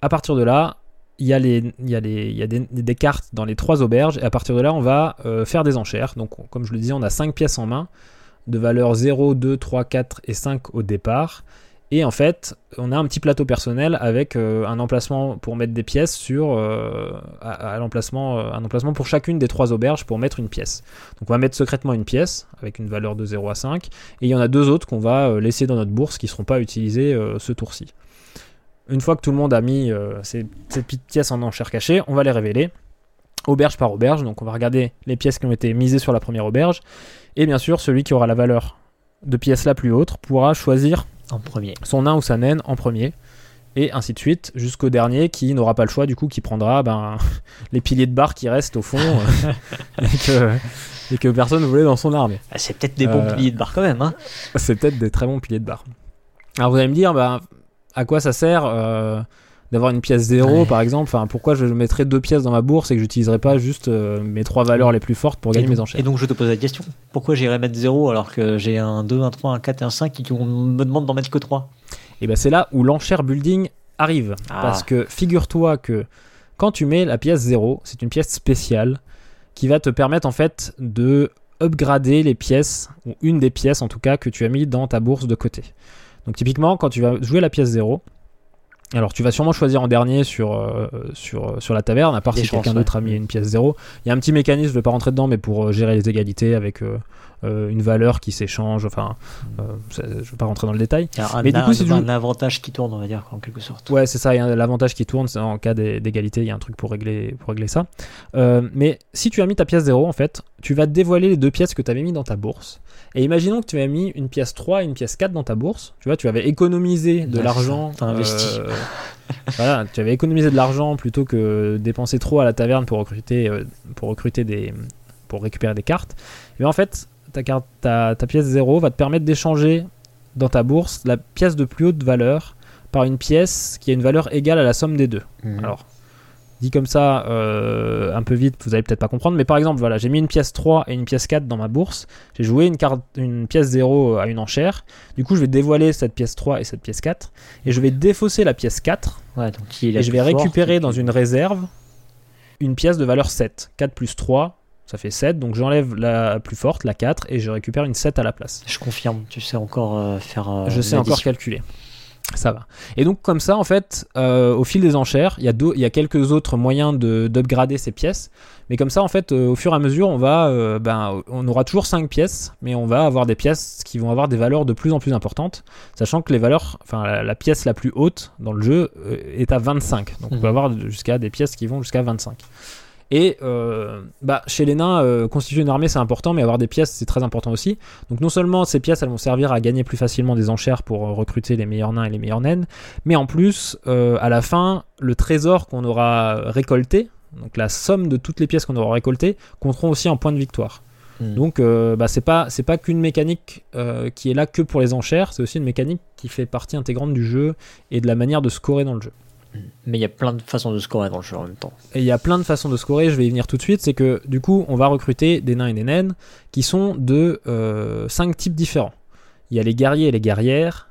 à partir de là, il y a, les, il y a, les, il y a des, des, cartes dans les trois auberges et à partir de là, on va faire des enchères. Donc, comme je le disais, on a 5 pièces en main de valeur 0, 2, 3, 4 et 5 au départ. Et en fait, on a un petit plateau personnel avec euh, un emplacement pour mettre des pièces sur euh, l'emplacement, euh, un emplacement pour chacune des trois auberges pour mettre une pièce. Donc on va mettre secrètement une pièce avec une valeur de 0 à 5 et il y en a deux autres qu'on va laisser dans notre bourse qui ne seront pas utilisées ce tour-ci. Une fois que tout le monde a mis ces, ces petites pièces en enchère cachée, on va les révéler auberge par auberge. Donc on va regarder les pièces qui ont été misées sur la première auberge et bien sûr celui qui aura la valeur de pièce la plus haute pourra choisir En premier. son nain ou sa naine en premier, et ainsi de suite, jusqu'au dernier qui n'aura pas le choix, du coup, qui prendra ben, les piliers de barre qui restent au fond et, que, et que personne ne voulait dans son armée. Ah, c'est peut-être des bons Euh, piliers de barre quand même. Hein. C'est peut-être des très bons piliers de barre. Alors vous allez me dire, ben, à quoi ça sert euh, d'avoir une pièce zéro, Ouais. par exemple enfin, Pourquoi je mettrais deux pièces dans ma bourse et que j'utiliserais pas juste euh, mes trois valeurs les plus fortes pour gagner donc, mes enchères? et donc je te pose la question. Pourquoi j'irais mettre 0 alors que j'ai un 2, un 3, un 4 et un 5 et qu'on me demande d'en mettre que 3 Et ben c'est là où l'enchère building arrive. Ah. Parce que figure-toi que quand tu mets la pièce 0, c'est une pièce spéciale qui va te permettre en fait de upgrader les pièces, ou une des pièces en tout cas, que tu as mis dans ta bourse de côté. Donc typiquement, quand tu vas jouer la pièce 0, alors tu vas sûrement choisir en dernier sur, euh, sur, sur la taverne, à part Des si quelqu'un d'autre a mis une pièce 0. Il y a un petit mécanisme, je ne vais pas rentrer dedans, mais pour euh, gérer les égalités avec euh, euh, une valeur qui s'échange, enfin, euh, ça- je ne vais pas rentrer dans le détail. Il y a un, Mais du coup, tu un avantage qui tourne, on va dire, en quelque sorte. Ouais, c'est ça. il y a L'avantage qui tourne, c'est en cas d'é- d'égalité, il y a un truc pour régler, pour régler ça. Euh, mais si tu as mis ta pièce 0, en fait, tu vas dévoiler les deux pièces que tu avais mis dans ta bourse. Et imaginons que tu avais mis une pièce 3 et une pièce 4 dans ta bourse. Tu vois, tu avais économisé de l'argent. t'as investi. euh, voilà, tu avais économisé de l'argent plutôt que dépenser trop à la taverne pour recruter, euh, pour recruter des, pour récupérer des cartes. Bien, en fait, ta, carte, ta, ta pièce 0 va te permettre d'échanger dans ta bourse la pièce de plus haute valeur par une pièce qui a une valeur égale à la somme des deux. Mhm. Alors, dit comme ça, euh, un peu vite, vous allez peut-être pas comprendre, mais par exemple, voilà, j'ai mis une pièce 3 et une pièce 4 dans ma bourse, j'ai joué une, carte, une pièce 0 à une enchère, du coup je vais dévoiler cette pièce 3 et cette pièce 4, et je vais défausser la pièce 4, Ouais, donc qui est la et je vais récupérer dans une réserve une pièce de valeur 7. 4 plus 3, ça fait 7, donc j'enlève la plus forte, la 4, et je récupère une 7 à la place. Je confirme, tu sais encore euh, faire. euh, Je sais encore calculer. Ça va. Et donc comme ça, en fait, euh, au fil des enchères, il y, a deux- il y a quelques autres moyens de- d'upgrader ces pièces. Mais comme ça, en fait, euh, au fur et à mesure, on va, euh, ben, on aura toujours 5 pièces, mais on va avoir des pièces qui vont avoir des valeurs de plus en plus importantes, sachant que les valeurs, enfin la, la pièce la plus haute dans le jeu euh, est à 25. Donc on Mhm. peut avoir jusqu'à des pièces qui vont jusqu'à 25. Et euh, bah, chez les nains, euh, constituer une armée c'est important, mais avoir des pièces c'est très important aussi. Donc non seulement ces pièces elles vont servir à gagner plus facilement des enchères pour euh, recruter les meilleurs nains et les meilleures naines, mais en plus euh, à la fin le trésor qu'on aura récolté, donc la somme de toutes les pièces qu'on aura récoltées, compteront aussi en points de victoire. Mhm. Donc bah, c'est pas c'est pas qu'une mécanique qui est là que pour les enchères, c'est aussi une mécanique qui fait partie intégrante du jeu et de la manière de scorer dans le jeu. Mais il y a plein de façons de scorer dans le jeu en même temps. Et il y a plein de façons de scorer, je vais y venir tout de suite, c'est que du coup on va recruter des nains et des naines qui sont de 5 types différents. Il y a les guerriers et les guerrières,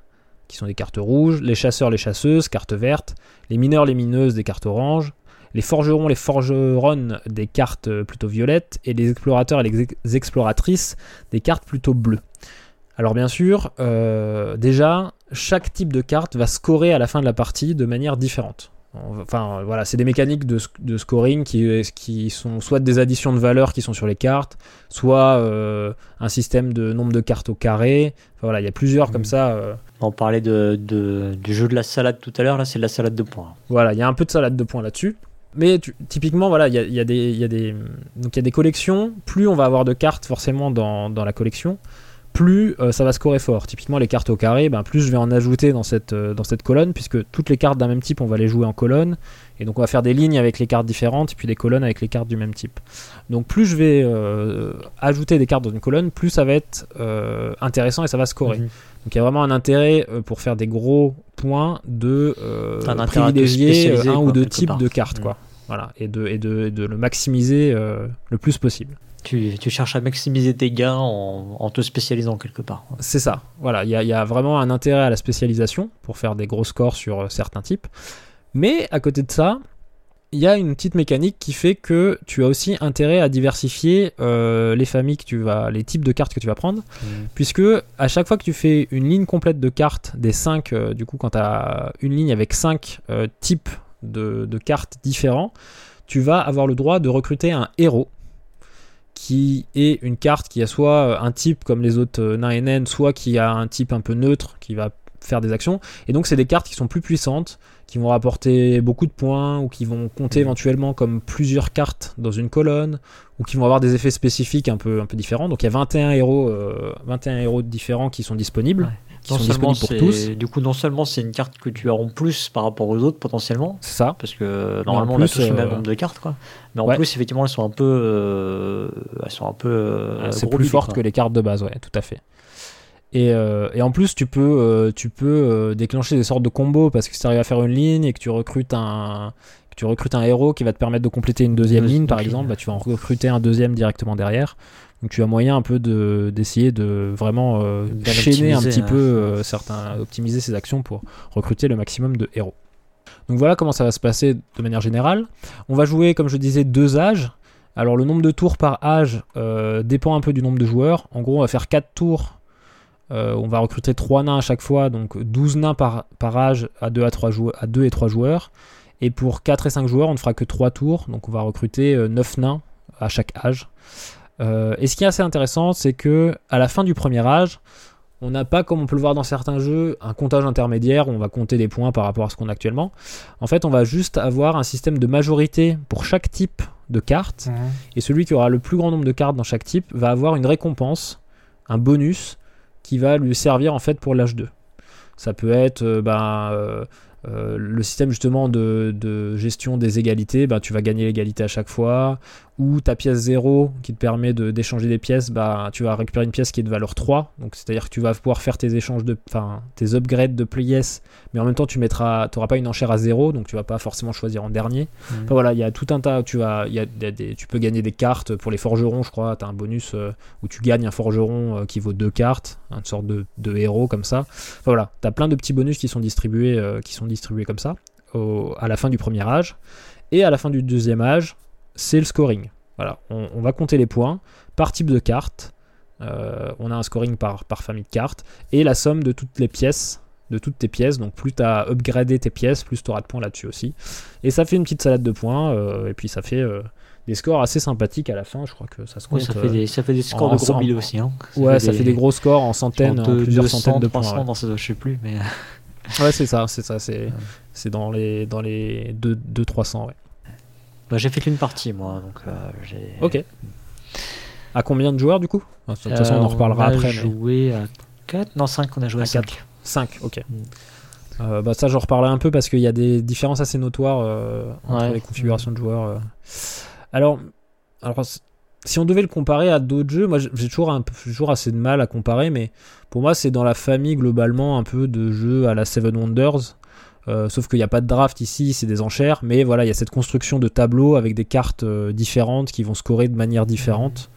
qui sont des cartes rouges, les chasseurs, les chasseuses, cartes vertes, les mineurs, les mineuses, des cartes oranges, les forgerons, les forgeronnes, des cartes euh, plutôt violettes, et les explorateurs et les ex- exploratrices, des cartes plutôt bleues. Alors bien sûr, euh, déjà, chaque type de carte va scorer à la fin de la partie de manière différente. Enfin voilà, c'est des mécaniques de, sc- de scoring qui, qui sont soit des additions de valeurs qui sont sur les cartes, soit euh, un système de nombre de cartes au carré. Enfin, voilà, il y a plusieurs comme Mhm. ça. euh, On parlait de, de- du jeu de la salade tout à l'heure, là c'est de la salade de points. Voilà, il y a un peu de salade de points là-dessus. Mais tu- typiquement, voilà, il y a, y a y y a des collections. Plus on va avoir de cartes forcément dans, dans la collection, plus euh, ça va scorer fort. Typiquement, les cartes au carré, ben, plus je vais en ajouter dans cette, euh, dans cette colonne, puisque toutes les cartes d'un même type, on va les jouer en colonne. Et donc on va faire des lignes avec les cartes différentes, et puis des colonnes avec les cartes du même type. Donc plus je vais euh, ajouter des cartes dans une colonne, plus ça va être intéressant et ça va scorer. Mhm. Donc il y a vraiment un intérêt pour faire des gros points de Un privilégier un quoi, ou deux types part. de cartes, quoi. Voilà, et de, et de, et de le maximiser le plus possible. Tu, tu cherches à maximiser tes gains en, en te spécialisant quelque part. C'est ça. Voilà, il y, a- il y a vraiment un intérêt à la spécialisation pour faire des gros scores sur euh, certains types. Mais à côté de ça, il y a une petite mécanique qui fait que tu as aussi intérêt à diversifier euh, les familles que tu vas, les types de cartes que tu vas prendre, puisque à chaque fois que tu fais une ligne complète de cartes, des 5, euh, du coup quand tu as une ligne avec 5 euh, types de, de cartes différents, tu vas avoir le droit de recruter un héros qui est une carte qui a soit un type comme les autres nains et naines, soit qui a un type un peu neutre qui va faire des actions. Et donc c'est des cartes qui sont plus puissantes, qui vont rapporter beaucoup de points, ou qui vont compter éventuellement comme plusieurs cartes dans une colonne, ou qui vont avoir des effets spécifiques un peu, un peu différents. Donc il y a 21 héros, 21 héros différents qui sont disponibles. Ouais. Qui Non sont disponibles pour tous. c'est- Du coup, non seulement c'est une carte que tu as en plus par rapport aux autres potentiellement, C'est ça. parce que normalement on a plus, tous le même euh, nombre de cartes, quoi. Mais en ouais. plus, effectivement, elles sont un peu, euh, elles sont un peu. euh, c'est gros plus billes, fort quoi. que les cartes de base, ouais, tout à fait. Et, euh, et en plus, tu peux, euh, tu peux euh, déclencher des sortes de combos parce que si tu arrives à faire une ligne et que tu recrutes un, que tu recrutes un héros qui va te permettre de compléter une deuxième Deuxi- ligne, par exemple, bah, tu vas en recruter un deuxième directement derrière. Donc tu as moyen un peu de d'essayer de vraiment euh, chaîner un optimiser, petit hein. peu euh, certains, optimiser ses actions pour recruter le maximum de héros. Donc voilà comment ça va se passer de manière générale. On va jouer, comme je disais, deux âges. Alors le nombre de tours par âge euh, dépend un peu du nombre de joueurs. En gros, on va faire 4 tours. Euh, on va recruter 3 nains à chaque fois, donc 12 nains par, par âge à 2, à, 3 joueurs, à 2 et 3 joueurs. Et pour 4 et 5 joueurs, on ne fera que 3 tours, donc on va recruter euh, 9 nains à chaque âge. Euh, et ce qui est assez intéressant, c'est que à la fin du premier âge, on n'a pas, comme on peut le voir dans certains jeux, un comptage intermédiaire où on va compter des points par rapport à ce qu'on a actuellement. En fait, on va juste avoir un système de majorité pour chaque type de carte. Et celui qui aura le plus grand nombre de cartes dans chaque type va avoir une récompense, un bonus, qui va lui servir en fait pour l'âge 2. Ça peut être euh, ben, euh, euh, le système justement de, de gestion des égalités, ben, tu vas gagner l'égalité à chaque fois, ou ta pièce 0 qui te permet de- d'échanger des pièces, ben, tu vas récupérer une pièce qui est de valeur 3, donc c'est-à-dire que tu vas pouvoir faire tes échanges de, enfin, tes upgrades de pièces, mais en même temps tu mettras, auras pas une enchère à 0, donc tu vas pas forcément choisir en dernier. Enfin, voilà, il y a tout un tas. Tu, as, il y a des- des- tu peux gagner des cartes pour les forgerons, je crois. Tu as un bonus euh, où tu gagnes un forgeron euh, qui vaut deux cartes, une sorte de, de héros comme ça. Enfin, voilà, tu as plein de petits bonus qui sont distribués, euh, qui sont distribués comme ça au- à la fin du premier âge. Et à la fin du deuxième âge, c'est le scoring. Voilà, on, on va compter les points par type de carte. Euh, on a un scoring par, par famille de cartes et la somme de toutes les pièces de toutes tes pièces. Donc plus tu as upgradé tes pièces, plus tu auras de points là-dessus aussi. Et ça fait une petite salade de points. euh, et puis ça fait euh, des scores assez sympathiques à la fin. Je crois que ça se compte. Ça, fait des, ça fait des scores en de gros cent- billes aussi. Hein. ouais, ça fait des gros scores en centaines, en plusieurs 200, centaines de points. 300 ouais. dans ce, je sais plus, mais Ouais, c'est ça, c'est ça, c'est dans les dans les 2 2 300 ouais. Bah, j'ai fait qu'une partie moi, donc euh, j'ai. OK. À combien de joueurs du coup? De toute façon, on en Euh, reparlera a après. mais- joué à 4 Non, 5, on a joué à, À 5. 5, OK. Mm. Euh, bah ça, j'en reparlerai un peu parce qu'il y a des différences assez notoires euh, entre Ouais. les configurations de joueurs. euh. Alors, alors, si on devait le comparer à d'autres jeux, moi j'ai toujours, un toujours assez de mal à comparer, mais pour moi, c'est dans la famille globalement un peu de jeux à la Seven Wonders. Euh, sauf qu'il n'y a pas de draft ici, c'est des enchères, mais voilà, il y a cette construction de tableaux avec des cartes euh, différentes qui vont scorer de manière différente.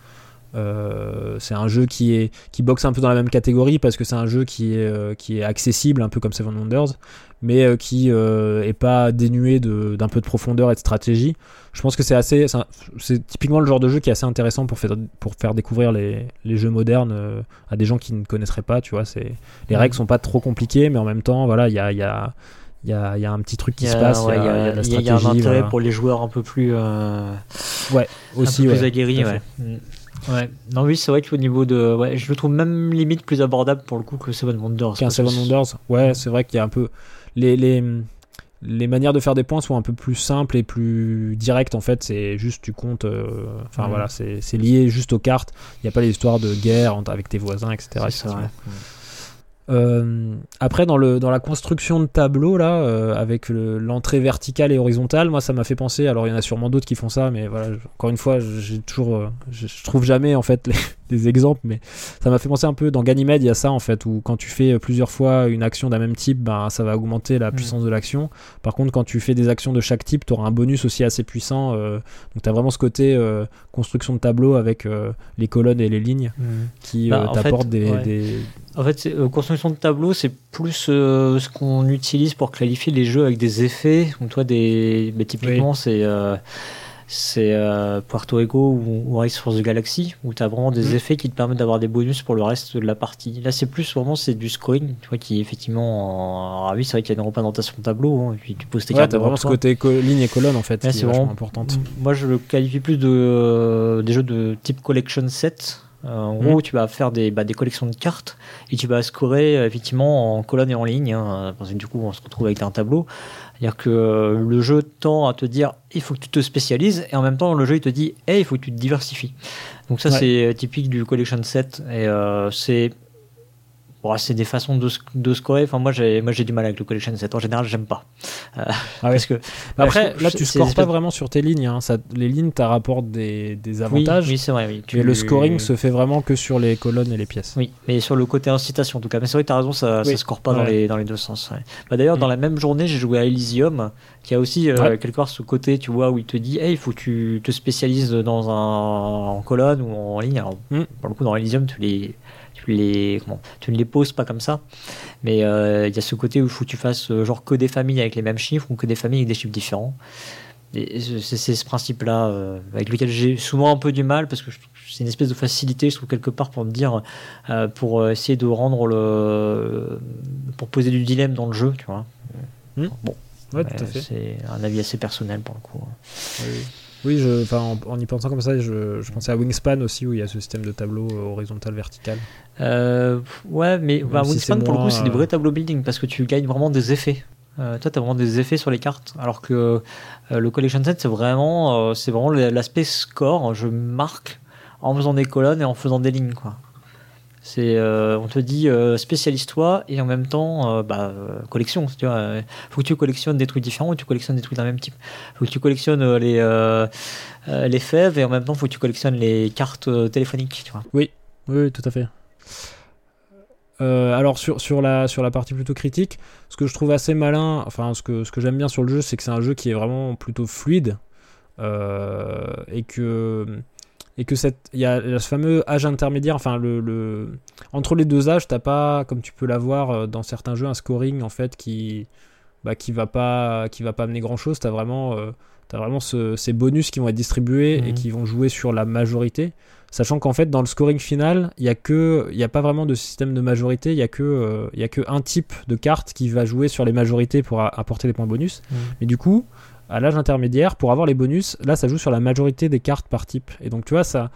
Euh, c'est un jeu qui est qui boxe un peu dans la même catégorie parce que c'est un jeu qui est qui est accessible un peu comme Seven Wonders mais qui est pas dénué d'un peu de profondeur et de stratégie je pense que c'est assez c'est typiquement le genre de jeu qui est assez intéressant pour faire pour faire découvrir les, les jeux modernes à des gens qui ne connaisseraient pas tu vois c'est les règles sont pas trop compliquées mais en même temps voilà il y a il y a il y a, il y a un petit truc qui se passe, il y, a, il y a de la il y a- stratégie. il y a un intérêt voilà. pour les joueurs un peu plus, euh, Ouais, aussi, un peu ouais, plus aguerris. Ouais. Mm. Ouais. Non, oui, c'est vrai qu'au niveau de. Ouais, je le trouve même limite plus abordable pour le coup que Seven Wonders. qu'un Seven Wonders. Ouais, c'est vrai qu'il y a un peu. Les, les, les manières de faire des points sont un peu plus simples et plus directes en fait. C'est juste tu comptes. euh, Enfin Mhm. voilà, c'est lié juste aux cartes. Il n'y a pas les histoires de guerre avec tes voisins, etc. C'est. Euh, après, dans, le, dans la construction de tableau, là, euh, avec le- l'entrée verticale et horizontale, moi, ça m'a fait penser. Alors, il y en a sûrement d'autres qui font ça, mais voilà, encore une fois, j'ai toujours, euh, je, je trouve jamais en fait les, exemples, mais ça m'a fait penser un peu dans Ganymede, il y a ça en fait, où quand tu fais plusieurs fois une action d'un même type, ben, ça va augmenter la Mm. puissance de l'action. Par contre, quand tu fais des actions de chaque type, tu auras un bonus aussi assez puissant. donc tu as vraiment ce côté construction de tableau avec les colonnes et les lignes qui Bah, t'apportent des, ouais. des- En fait, euh, construction de tableau, c'est plus euh, ce qu'on utilise pour qualifier les jeux avec des effets. Donc, toi, des... bah, typiquement, c'est euh, c'est euh, Puerto Rico ou, ou Race for the Galaxy, où tu as vraiment des Mhm. effets qui te permettent d'avoir des bonus pour le reste de la partie. Là, c'est plus vraiment c'est du scoring, tu vois, qui effectivement. Ah oui, c'est vrai qu'il y a une représentation de tableau, hein, et puis tu poses tes Ouais, cartes t'as devant vraiment ce côté ligne et colonne en fait, qui est vraiment- importante. Moi, je le qualifie plus de des jeux de type collection set. Euh, en gros, Mhm. tu vas faire des, bah, des collections de cartes et tu vas scorer euh, effectivement en colonne et en ligne. hein, parce que du coup, on se retrouve avec un tableau. C'est-à-dire que euh, le jeu tend à te dire il faut que tu te spécialises et en même temps, le jeu il te dit hey, il faut que tu te diversifies. Donc, ça, Ouais. c'est euh, typique du collection set et euh, c'est. Bon, c'est des façons de, sc- de scorer. Enfin, moi, j'ai, moi, j'ai du mal avec le collection set. En général, j'aime pas. Euh, Ah. Parce que Bah Après, je- là, tu scores pas vraiment sur tes lignes. hein. Ça, les lignes, ça rapporte des, des avantages. oui, c'est vrai. Oui. mais Tu- le scoring se fait vraiment que sur les colonnes et les pièces. Oui, mais sur le côté incitation en tout cas. Mais c'est vrai que tu as raison, ça, Oui. ça score pas dans, les, dans les deux sens. ouais. Bah, D'ailleurs, dans Mm. la même journée, j'ai joué à Elysium, qui a aussi euh, Ouais. quelque part ce côté, tu vois, où il te dit, hey, il faut que tu te spécialises dans un en colonne ou en ligne. Alors, Mm. pour le coup, dans Elysium, tu les, tu les, comment, tu ne les poses pas comme ça. Mais euh, il y a ce côté où il faut que tu fasses euh, genre que des familles avec les mêmes chiffres ou que des familles avec des chiffres différents. C'est ce principe-là euh, avec lequel j'ai souvent un peu du mal parce que c'est une espèce de facilité, je trouve, quelque part pour me dire, euh, pour euh, essayer de rendre le. pour poser du dilemme dans le jeu, tu vois. Hmm. Bon, Ouais, euh, tout à fait. c'est un avis assez personnel pour le coup. Oui, je, enfin, en, en y pensant comme ça, je, je pensais à Wingspan aussi, où il y a ce système de tableau euh, horizontal, vertical. Euh, ouais, mais bah, Wingspan, pour le coup, c'est du euh, vrai tableau building parce que tu gagnes vraiment des effets. Euh, toi, tu as vraiment des effets sur les cartes, alors que euh, le Collection Set, c'est vraiment, euh, c'est vraiment l'aspect score. Je marque en faisant des colonnes et en faisant des lignes, quoi. C'est, euh, on te dit euh, spécialise-toi et en même temps, euh, bah, euh, collection. Tu vois, faut que tu collectionnes des trucs différents ou tu collectionnes des trucs d'un même type. Faut que tu collectionnes les les fèves et en même temps, faut que tu collectionnes les cartes téléphoniques. Tu vois. Oui, oui, tout à fait. Alors sur, sur, la, sur la partie plutôt critique, ce que je trouve assez malin, enfin ce que, ce que j'aime bien sur le jeu, c'est que c'est un jeu qui est vraiment plutôt fluide et que et que cette il y, a y ce fameux âge intermédiaire, enfin le, le entre les deux âges, t'as pas comme tu peux l'avoir euh, dans certains jeux un scoring en fait qui bah, qui va pas qui va pas amener grand chose. T'as vraiment euh, t'as vraiment ce- ces bonus qui vont être distribués et Mhm. qui vont jouer sur la majorité. Sachant qu'en fait, dans le scoring final, il n'y a, que- il y a pas vraiment de système de majorité, il n'y a, que, euh, y a que un type de carte qui va jouer sur les majorités pour apporter des points bonus. Mais du coup, à l'âge intermédiaire, pour avoir les bonus, là, ça joue sur la majorité des cartes par type. Et donc, tu vois, ça,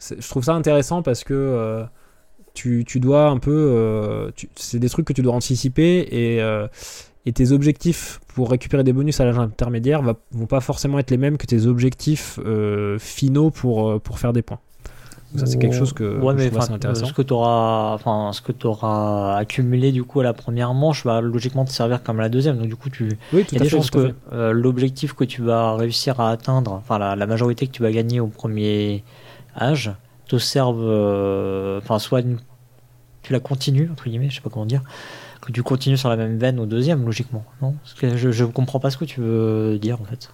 je trouve ça intéressant parce que euh, tu, dois un peu. euh, c'est des trucs que tu dois anticiper et. euh, et tes objectifs pour récupérer des bonus à l'âge intermédiaire va- vont pas forcément être les mêmes que tes objectifs finaux pour, pour faire des points. Donc ça, c'est quelque chose que, Ouais, que mais je trouve assez enfin, intéressant. Ce que tu auras, enfin, ce que tu auras accumulé du coup à la première manche va logiquement te servir comme à la deuxième. Donc du coup, tu, Oui, il y a des à que euh, l'objectif que tu vas réussir à atteindre, enfin la, la majorité que tu vas gagner au premier âge, te serve, euh, enfin soit une- tu la continues entre guillemets, je sais pas comment dire, que tu continues sur la même veine au deuxième logiquement, non? Parce que je, je comprends pas ce que tu veux dire en fait.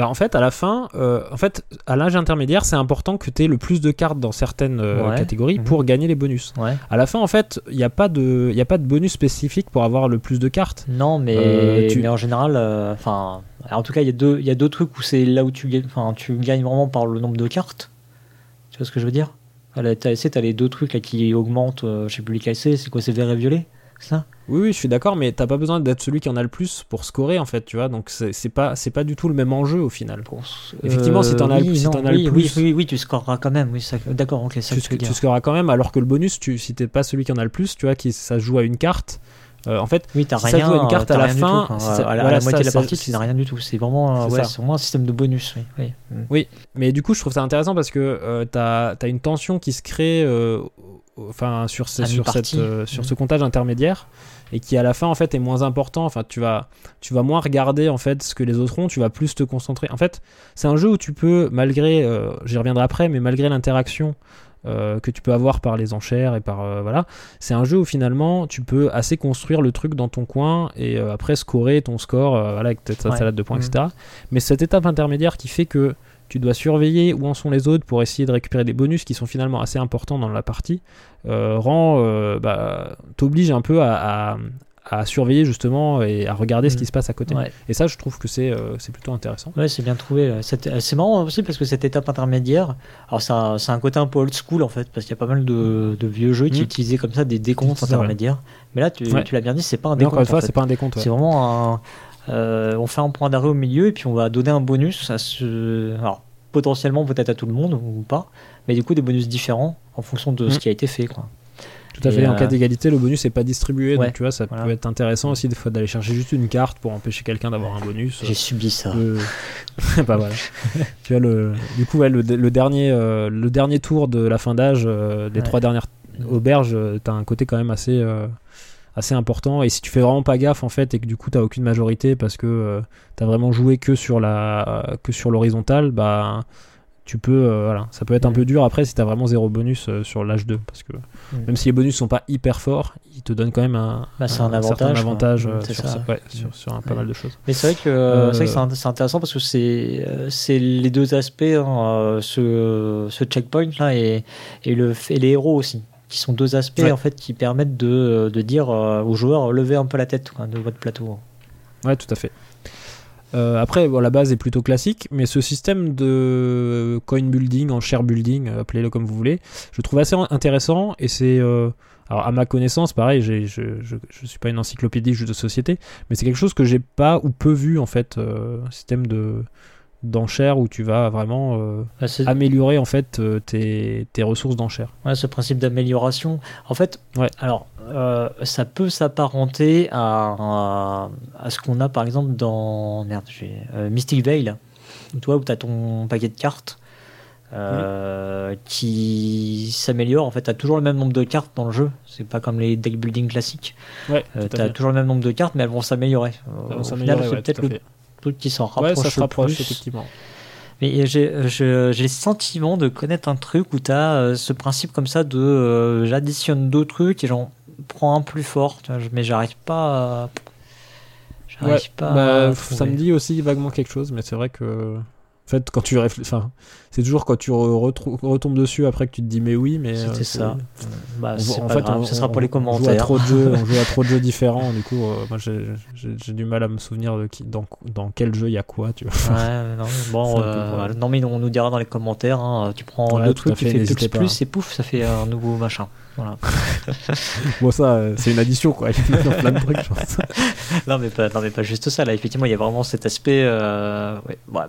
Bah, en fait, à la fin, euh, en fait, à l'âge intermédiaire, c'est important que tu aies le plus de cartes dans certaines euh, Ouais. catégories Mhm. pour gagner les bonus. Ouais. À la fin, en fait, il n'y a, pas de- il a pas de bonus spécifique pour avoir le plus de cartes. Non, mais, Euh, tu- mais en général, enfin, en tout cas, il y a deux, il y a deux trucs où c'est là où tu gagnes, enfin, tu gagnes vraiment par le nombre de cartes. Tu vois ce que je veux dire? La TAC, t'as les deux trucs là qui augmentent. sais plus lesquels c'est. Quoi C'est vert et violet? Ça Oui, oui, je suis d'accord, mais t'as pas besoin d'être celui qui en a le plus pour scorer, en fait, tu vois. Donc, c'est pas, pas du tout le même enjeu au final. Effectivement, si t'en as le- oui, si non, t'en as oui, le plus- oui, oui, tu scoreras quand même. Oui, ça- d'accord, ok, ça tu, tu tu dire. scoreras quand même, alors que le bonus, tu, si t'es pas celui qui en a le plus, tu vois, qui, ça joue à une carte. euh, en fait, Oui, t'as si ça rien. joue à une carte t'as à la fin, tout, quoi. si ça- à la, à voilà, la moitié ça, de la ça- partie, tu n'as rien du tout. C'est vraiment, euh, ouais, ça. vraiment un système de bonus. Oui, oui. Oui, mais du coup, je trouve ça intéressant parce que euh, t'as as une tension qui se crée euh, enfin, sur, ce, sur, cette, euh, sur Mhm. ce comptage intermédiaire et qui à la fin en fait est moins important. Enfin, tu vas, tu vas moins regarder en fait ce que les autres ont, tu vas plus te concentrer. En fait, c'est un jeu où tu peux, malgré, euh, j'y reviendrai après, mais malgré l'interaction euh, que tu peux avoir par les enchères et par euh, voilà. C'est un jeu où finalement tu peux assez construire le truc dans ton coin et après scorer ton score voilà, avec ta Ouais. salade de points, Mhm. etc. Mais cette étape intermédiaire qui fait que tu dois surveiller où en sont les autres pour essayer de récupérer des bonus qui sont finalement assez importants dans la partie, euh, rend, euh, bah, t'oblige un peu à, à- à surveiller justement et à regarder ce Mhm. qui se passe à côté. Ouais. Et ça, je trouve que c'est euh, plutôt intéressant. Ouais, c'est bien trouvé. C'est euh, c'est marrant aussi parce que cette étape intermédiaire, alors c'est un, côté un peu old school en fait, parce qu'il y a pas mal de, de vieux jeux qui Mm. utilisaient comme ça des décomptes intermédiaires. Mais là, tu, Ouais. tu l'as bien dit, c'est pas un décompte. encore une fois, en fait. c'est pas un décompte. C'est vraiment un. Euh, on fait un point d'arrêt au milieu et puis on va donner un bonus à ce. Alors, potentiellement peut-être à tout le monde ou pas, mais du coup des bonus différents en fonction de Mm. ce qui a été fait. Quoi. Tout à Et, fait. En euh, cas d'égalité, le bonus n'est pas distribué. Ouais, donc tu vois, ça voilà. peut être intéressant aussi des fois d'aller chercher juste une carte pour empêcher quelqu'un d'avoir un bonus. J'ai subi ça. Le- bah voilà. tu vois le. Du coup, ouais, le, le dernier, euh, le dernier tour de la fin d'âge euh, des Ouais. trois dernières auberges, euh, t'as un côté quand même assez. Euh, assez important. Et si tu fais vraiment pas gaffe en fait et que du coup t'as aucune majorité parce que euh, t'as vraiment joué que sur la que sur l'horizontale bah tu peux euh, voilà. Ça peut être un peu dur. Après si t'as vraiment zéro bonus euh, sur l'âge 2 parce que même si les bonus sont pas hyper forts ils te donnent quand même un, Bah, un avantage, euh, sur, ça. ouais, sur, sur un pas Ouais. mal de choses. Mais c'est vrai que, Euh, c'est, intéressant parce que c'est, euh, c'est les deux aspects, hein, euh, ce, ce checkpoint là et, et, le, et les héros aussi, qui sont deux aspects Ouais. en fait qui permettent de, de dire euh, aux joueurs levez un peu la tête quoi, de votre plateau. Ouais, tout à fait. Euh, après, bon, la base est plutôt classique, mais ce système de coin building, en share building, euh, appelez-le comme vous voulez, je trouve assez intéressant et c'est. euh, alors, à ma connaissance, pareil, je, je suis pas une encyclopédie jeux de société, mais c'est quelque chose que j'ai pas ou peu vu en fait, euh, un système de d'enchères où tu vas vraiment euh, c'est, améliorer en fait euh, tes, tes ressources d'enchères. ouais, ce principe d'amélioration, en fait, Ouais. alors euh, ça peut s'apparenter à, à, à ce qu'on a par exemple dans merde, Mystic Veil, toi où tu as ton paquet de cartes. qui s'améliore en fait t'as toujours le même nombre de cartes dans le jeu c'est pas comme les deck building classiques Ouais, t'as fait. toujours le même nombre de cartes mais elles vont s'améliorer c'est peut-être le. Truc qui s'en rapproche Ouais, ça se le rapproche plus. effectivement. mais j'ai le sentiment de connaître un truc où tu as ce principe comme ça de euh, j'additionne deux trucs et j'en prends un plus fort, tu vois, je- mais j'arrive pas à. J'arrive Ouais, pas bah, à ça me dit aussi vaguement quelque chose, mais c'est vrai que. En fait, quand tu réfléchis. Enfin, c'est toujours quand tu retombes dessus après que tu te dis, mais oui, mais. C'était euh, ça. Bah, on en fait, on, ce sera on- pour les on joue à commentaires. trop de jeux, on joue à trop de jeux différents. Du coup, euh, moi, j'ai du mal à me souvenir de qui, dans, dans quel jeu il y a quoi, tu vois. Ouais, non, bon, peu euh, non, mais on nous dira dans les commentaires. hein, tu prends Ouais, le truc, tu fais plus, plus, et pouf, ça fait un nouveau machin. Voilà. bon, ça, c'est une addition, quoi. Il y a plein de trucs, je pense. non, mais pas, non, mais pas juste ça. Là, effectivement, il y a vraiment cet aspect. ouais, ouais, bah,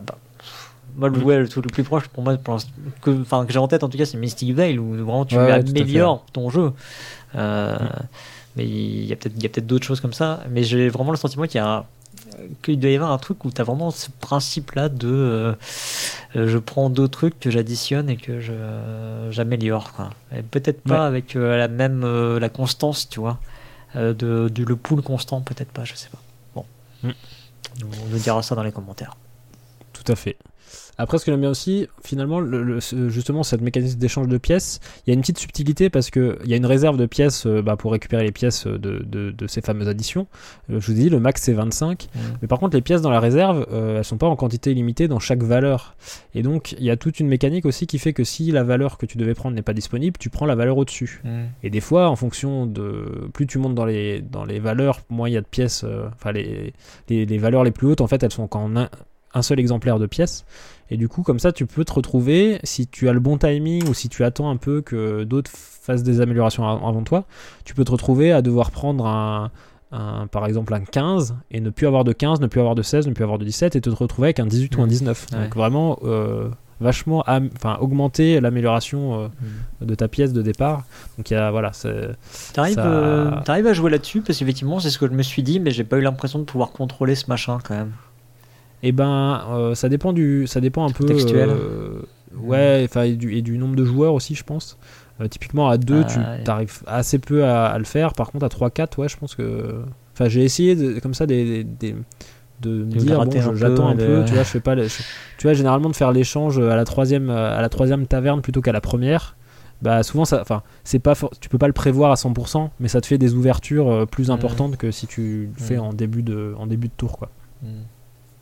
moi, le, ouais, le truc le plus proche pour moi, pour que, j'ai en tête en tout cas, c'est Mystic Veil où vraiment tu Ouais, améliores ton jeu. Euh, Mm. Mais il y a peut-être d'autres choses comme ça. Mais j'ai vraiment le sentiment qu'il y a qu'il doit y avoir un truc où tu as vraiment ce principe-là de euh, euh, je prends deux trucs que j'additionne et que j'améliore. Peut-être pas Ouais. avec euh, la même euh, la constance, tu vois, de, le pool constant, peut-être pas, je sais pas. Bon, Mm. on nous dira ça dans les commentaires. Tout à fait. Après, ce que j'aime bien aussi, finalement, le- le- ce- justement, cette mécanisme d'échange de pièces, il y a une petite subtilité parce qu'il y a une réserve de pièces euh, bah, pour récupérer les pièces de, de- de ces fameuses additions. Euh, je vous ai dit, le max c'est 25. Mm. Mais par contre, les pièces dans la réserve, euh, elles sont pas en quantité limitée dans chaque valeur. Et donc, il y a toute une mécanique aussi qui fait que si la valeur que tu devais prendre n'est pas disponible, tu prends la valeur au-dessus. Mm. Et des fois, en fonction de. Plus tu montes dans les, dans les valeurs, moins il y a de pièces. euh, Enfin, les, les, les valeurs les plus hautes, en fait, elles sont qu'en un, un seul exemplaire de pièces. Et du coup, comme ça, tu peux te retrouver, si tu as le bon timing ou si tu attends un peu que d'autres fassent des améliorations av- avant toi, tu peux te retrouver à devoir prendre un. un- par exemple un 15 et ne plus avoir de 15, ne plus avoir de 16, ne plus avoir de 17 et te retrouver avec un 18 ou un Mhm. 19. Ouais. Donc vraiment euh, vachement enfin augmenter l'amélioration euh, de ta pièce de départ. Donc il y a voilà, T'arrives Ça- euh, à jouer là-dessus? Parce qu'effectivement c'est ce que je me suis dit mais j'ai pas eu l'impression de pouvoir contrôler ce machin quand même. Eh ben, euh, ça dépend du, ça dépend un peu. Contextuel. euh, ouais, enfin et du, et du nombre de joueurs aussi, je pense. Euh, typiquement à 2 Ah, tu ouais. arrives assez peu à, à le faire. Par contre, à 3-4, ouais, je pense que. Enfin, j'ai essayé de- comme ça des, des- de me dire bon, j'attends un peu, peu. de- Tu vois, je fais pas. je- tu vois, généralement de faire l'échange à la troisième, à la troisième taverne plutôt qu'à la première. bah souvent ça, enfin c'est pas, tu peux pas le prévoir à 100%, mais ça te fait des ouvertures plus Mhm. importantes que si tu le fais Mhm. en début de, en début de tour quoi.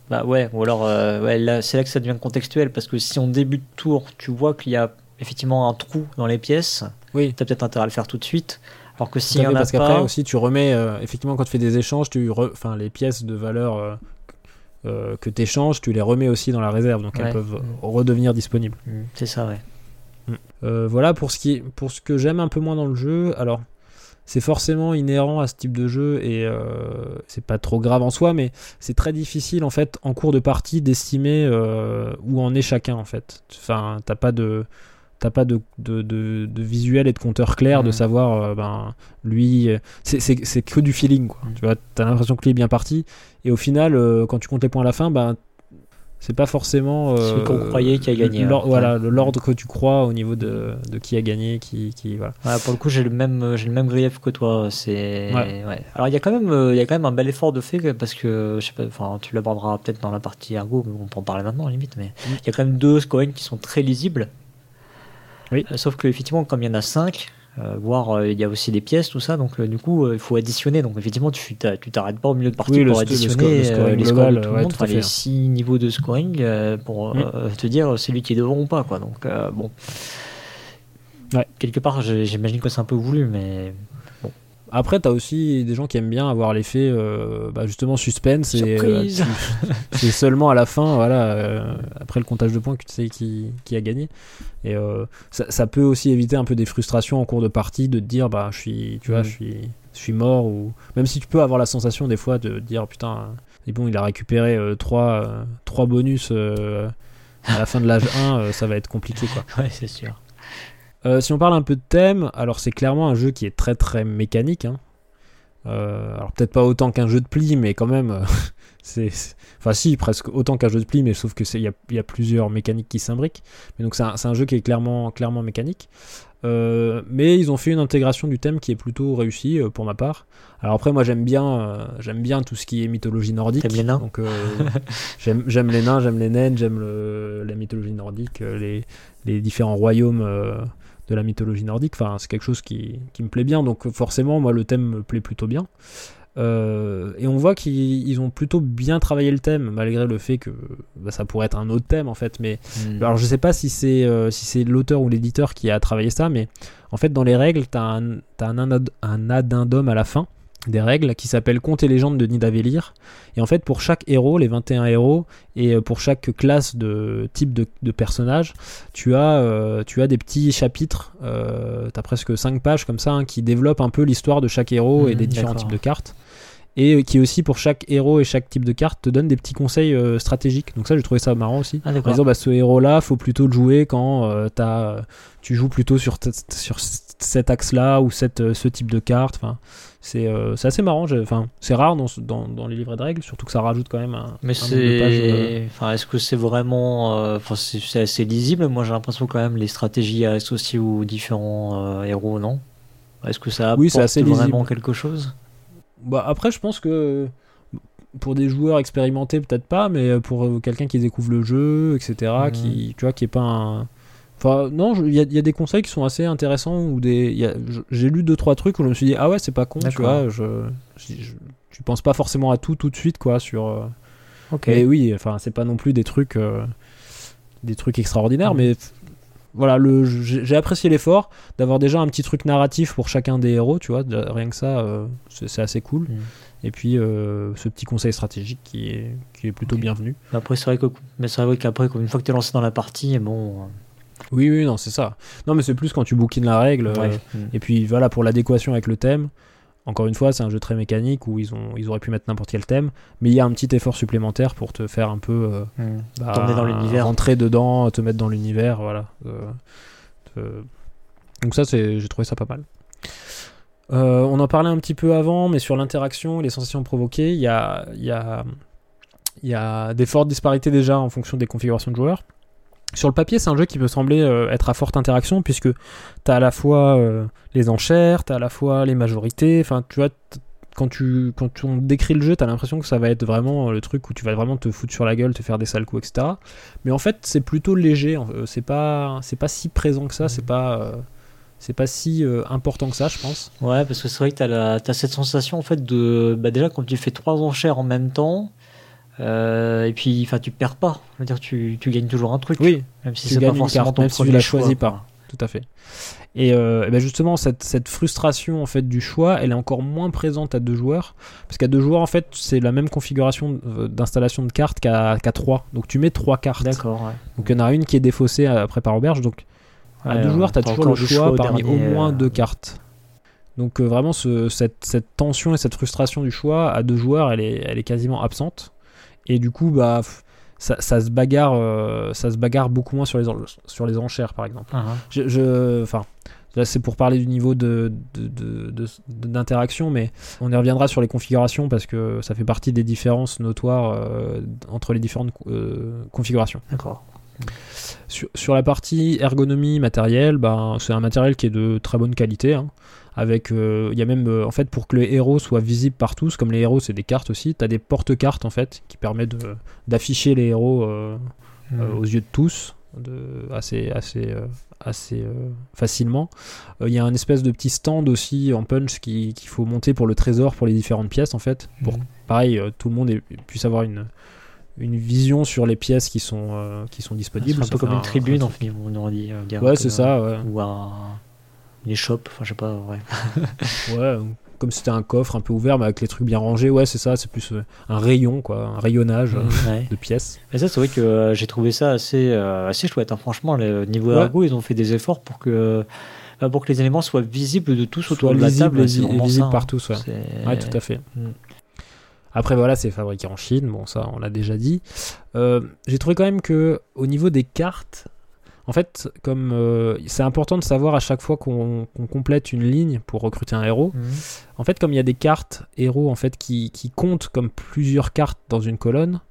Bah ouais, ou alors euh, ouais, c'est là que ça devient contextuel parce que si en début de tour tu vois qu'il y a effectivement un trou dans les pièces, Oui. t'as peut-être intérêt à le faire tout de suite. Alors que y en fait, a parce qu'après aussi tu remets, euh, effectivement quand tu fais des échanges, tu re- enfin les pièces de valeur euh, que tu échanges, tu les remets aussi dans la réserve, donc Ouais. elles peuvent Mm. redevenir disponibles. Hmm, c'est ça, ouais. Euh, voilà pour ce qui pour ce que j'aime un peu moins dans le jeu. Alors c'est forcément inhérent à ce type de jeu et euh, c'est pas trop grave en soi, mais c'est très difficile en fait en cours de partie d'estimer euh, où en est chacun en fait. Enfin t'as pas de T'as pas de, de, de, de visuel et de compteur clair de Mhm. savoir, euh, ben, lui, c'est- que du feeling, quoi. Tu vois, t'as l'impression que lui est bien parti, et au final, euh, quand tu comptes les points à la fin, ben, c'est pas forcément. euh, Celui qu'on croyait qui a gagné, ouais. Voilà, l'ordre que tu crois au niveau de, de qui a gagné, qui, qui voilà. Ouais, pour le coup, j'ai le même, j'ai le même grief que toi. C'est. Ouais. ouais. Alors il y a quand même, euh, il y a quand même un bel effort de fait parce que je sais pas, enfin, tu l'aborderas peut-être dans la partie ergo, mais on peut en parler maintenant limite. Mais il Mm. y a quand même deux scorings qui sont très lisibles. Oui. Euh, sauf que effectivement, comme il y en a cinq, euh, voire euh, il y a aussi des pièces, tout ça, donc euh, du coup, euh, il faut additionner. Donc effectivement, tu t'arrêtes pas au milieu de partie Oui, pour additionner le les scores de tout le monde, tout les six niveaux de scoring pour Mm. te dire c'est lui qui est devant ou pas, quoi. Donc bon. Ouais. Quelque part, j'imagine que c'est un peu voulu, mais Après, t'as aussi des gens qui aiment bien avoir l'effet, euh, bah, justement, suspense, et euh, c'est seulement à la fin, voilà, euh, après le comptage de points, que tu sais qui, qui a gagné. Et ça, ça peut aussi éviter un peu des frustrations en cours de partie, de te dire, bah, je suis, tu vois, Mm. je suis, je suis mort, ou même si tu peux avoir la sensation des fois de dire, putain, c'est bon, il a récupéré euh, trois, trois bonus à la fin de l'âge 1, euh, ça va être compliqué, quoi. ouais, c'est sûr. Euh, si on parle un peu de thème, alors c'est clairement un jeu qui est très très mécanique. hein. Euh, alors peut-être pas autant qu'un jeu de pli, mais quand même, euh, c'est, enfin si presque autant qu'un jeu de pli, mais sauf que il y a, il y a plusieurs mécaniques qui s'imbriquent. Mais donc c'est un, jeu qui est clairement clairement mécanique. Mais ils ont fait une intégration du thème qui est plutôt réussie pour ma part. Alors après moi j'aime bien j'aime bien tout ce qui est mythologie nordique. T'aimes les nains Donc j'aime j'aime les nains, j'aime les naines, j'aime la mythologie nordique, les, les différents royaumes de la mythologie nordique. Enfin, c'est quelque chose qui, qui me plaît bien. Donc forcément, moi, le thème me plaît plutôt bien. Euh, et on voit qu'ils ils ont plutôt bien travaillé le thème, malgré le fait que bah, ça pourrait être un autre thème en fait. Mais Hmm. alors je sais pas si c'est euh, si c'est l'auteur ou l'éditeur qui a travaillé ça, mais en fait dans les règles, t'as un, t'as un, un addendum à la fin des règles qui s'appelle Contes et légendes de Nidavellir. Et en fait pour chaque héros, les 21 héros, et euh, pour chaque classe de type de, de personnage, tu as, euh, tu as des petits chapitres, euh, t'as presque 5 pages comme ça, hein, qui développent un peu l'histoire de chaque héros et Mhm, des différents types de cartes. Et euh, qui aussi pour chaque héros et chaque type de carte te donne des petits conseils euh, stratégiques. Donc ça j'ai trouvé ça marrant aussi. Ah, Par exemple, bah, ce héros-là, faut plutôt le jouer quand t'as- tu joues plutôt sur, sur cet axe-là ou cette, ce type de carte. Enfin, c'est euh, c'est assez marrant. Enfin, c'est rare dans, dans, dans les livrets de règles, surtout que ça rajoute quand même un, Mais pages, euh, c'est. Enfin, est-ce que c'est vraiment. euh, Enfin, c'est c'est assez lisible? Moi, j'ai l'impression quand même les stratégies associées aux différents euh, héros, non? Est-ce que ça apporte Oui, c'est assez vraiment quelque chose? Bah, après, je pense que pour des joueurs expérimentés, peut-être pas, mais pour quelqu'un qui découvre le jeu, etc., Mhm. qui, tu vois, qui est pas un. Enfin, non, il y, a- il y a des conseils qui sont assez intéressants ou des. J'ai lu deux trois trucs où je me suis dit ah ouais c'est pas con, tu vois. Je, je, je- tu penses pas forcément à tout tout de suite quoi sur. euh, Ok. Mais oui, enfin c'est pas non plus des trucs euh, des trucs extraordinaires, Mhm. mais voilà le j'ai apprécié l'effort d'avoir déjà un petit truc narratif pour chacun des héros, tu vois. rien que ça, euh, c'est assez cool. Mhm. Et puis euh, ce petit conseil stratégique qui est, qui est plutôt bienvenu. Après, c'est vrai que, mais c'est vrai qu'après, une fois que tu es lancé dans la partie, bon. Oui, oui, non, c'est ça. Non, mais c'est plus quand tu bouquines la règle. euh. Hmm. et puis voilà, pour l'adéquation avec le thème. Encore une fois, c'est un jeu très mécanique où ils, ont, ils auraient pu mettre n'importe quel thème, mais il y a un petit effort supplémentaire pour te faire un peu euh, Hmm. bah, T'emmener dans l'univers. rentrer dedans, te mettre dans l'univers, voilà. Euh, Donc ça, j'ai trouvé ça pas mal. Euh, on en parlait un petit peu avant, mais sur l'interaction et les sensations provoquées, il y a, il y, a, il y a des fortes disparités déjà en fonction des configurations de joueurs. Sur le papier, c'est un jeu qui peut sembler euh, être à forte interaction, puisque tu as à la fois euh, les enchères, tu as à la fois les majorités, enfin, tu vois, quand, tu, quand on décrit le jeu, tu as l'impression que ça va être vraiment euh, le truc où tu vas vraiment te foutre sur la gueule, te faire des sales coups, etc. Mais en fait, c'est plutôt léger, c'est pas, c'est pas si présent que ça, c'est pas. euh, c'est pas si euh, important que ça, je pense. Ouais, parce que c'est vrai que tu as, cette sensation en fait de. Bah, déjà, quand tu fais trois enchères en même temps, euh, et puis tu perds pas. Je veux dire, tu, tu gagnes toujours un truc. Oui, même si c'est pas forcément carte, ton même si tu premier la choix, choisis quoi. pas. Tout à fait. Et, euh, et ben justement, cette, cette frustration en fait du choix, elle est encore moins présente à deux joueurs, parce qu'à deux joueurs en fait, c'est la même configuration euh, d'installation de cartes qu'à qu'à trois. Donc tu mets trois cartes. D'accord, ouais. Donc il y en a une qui est défaussée après par auberge. Donc à Ouais, deux joueurs, tu as toujours le choix parmi dernier, au moins euh, deux cartes. Donc euh, vraiment, ce- cette, cette tension et cette frustration du choix à deux joueurs, elle est, elle est quasiment absente. Et du coup, bah, ça, ça se bagarre, euh, ça se bagarre beaucoup moins sur les, sur les enchères, par exemple. Ah, ah. Je, je- enfin, là c'est pour parler du niveau de, de- de- d'interaction, mais on y reviendra sur les configurations parce que ça fait partie des différences notoires euh, entre les différentes euh, configurations. D'accord. Sur, sur la partie ergonomie matérielle, ben, c'est un matériel qui est de très bonne qualité. hein, avec, euh, il y a même, euh, en fait, pour que les héros soient visibles par tous, comme les héros c'est des cartes aussi, tu as des porte-cartes en fait qui permettent d'afficher les héros euh, euh, Hmm. aux yeux de tous, de, assez, assez, euh, assez euh, facilement. Euh, Il y a un espèce de petit stand aussi en punch qui- qu'il faut monter pour le trésor, pour les différentes pièces en fait. Pour Mhm. pareil, euh, tout le monde ait- puisse avoir une, une vision sur les pièces qui sont, euh, qui sont C'est disponibles. un Ça peu comme une un- tribune, un en fait, on aurait dit. euh, Ouais, c'est ça, ouais. Ou un. Une échoppe, enfin, je sais pas, ouais. Ouais, euh, comme c'était un coffre un peu ouvert, mais avec les trucs bien rangés, ouais, c'est ça, c'est plus euh, un rayon, quoi, un rayonnage euh, Ouais. de pièces. Mais ça, c'est vrai que euh, j'ai trouvé ça assez, euh, assez chouette. hein. Franchement, le niveau Ouais. ergo, ils ont fait des efforts pour que, bah, pour que les éléments soient visibles de tous autour de la table. et, c'est vi- et vraiment visible ça, par hein. tous, ouais. Ouais, tout à fait. Mm. Après, voilà, c'est fabriqué en Chine, bon, ça, on l'a déjà dit. Euh, J'ai trouvé quand même que, au niveau des cartes, en fait, comme euh, c'est important de savoir à chaque fois qu'on complète une ligne pour recruter un héros, Mhm. En fait, comme il y a des cartes héros en fait qui, qui comptent comme plusieurs cartes dans une colonne,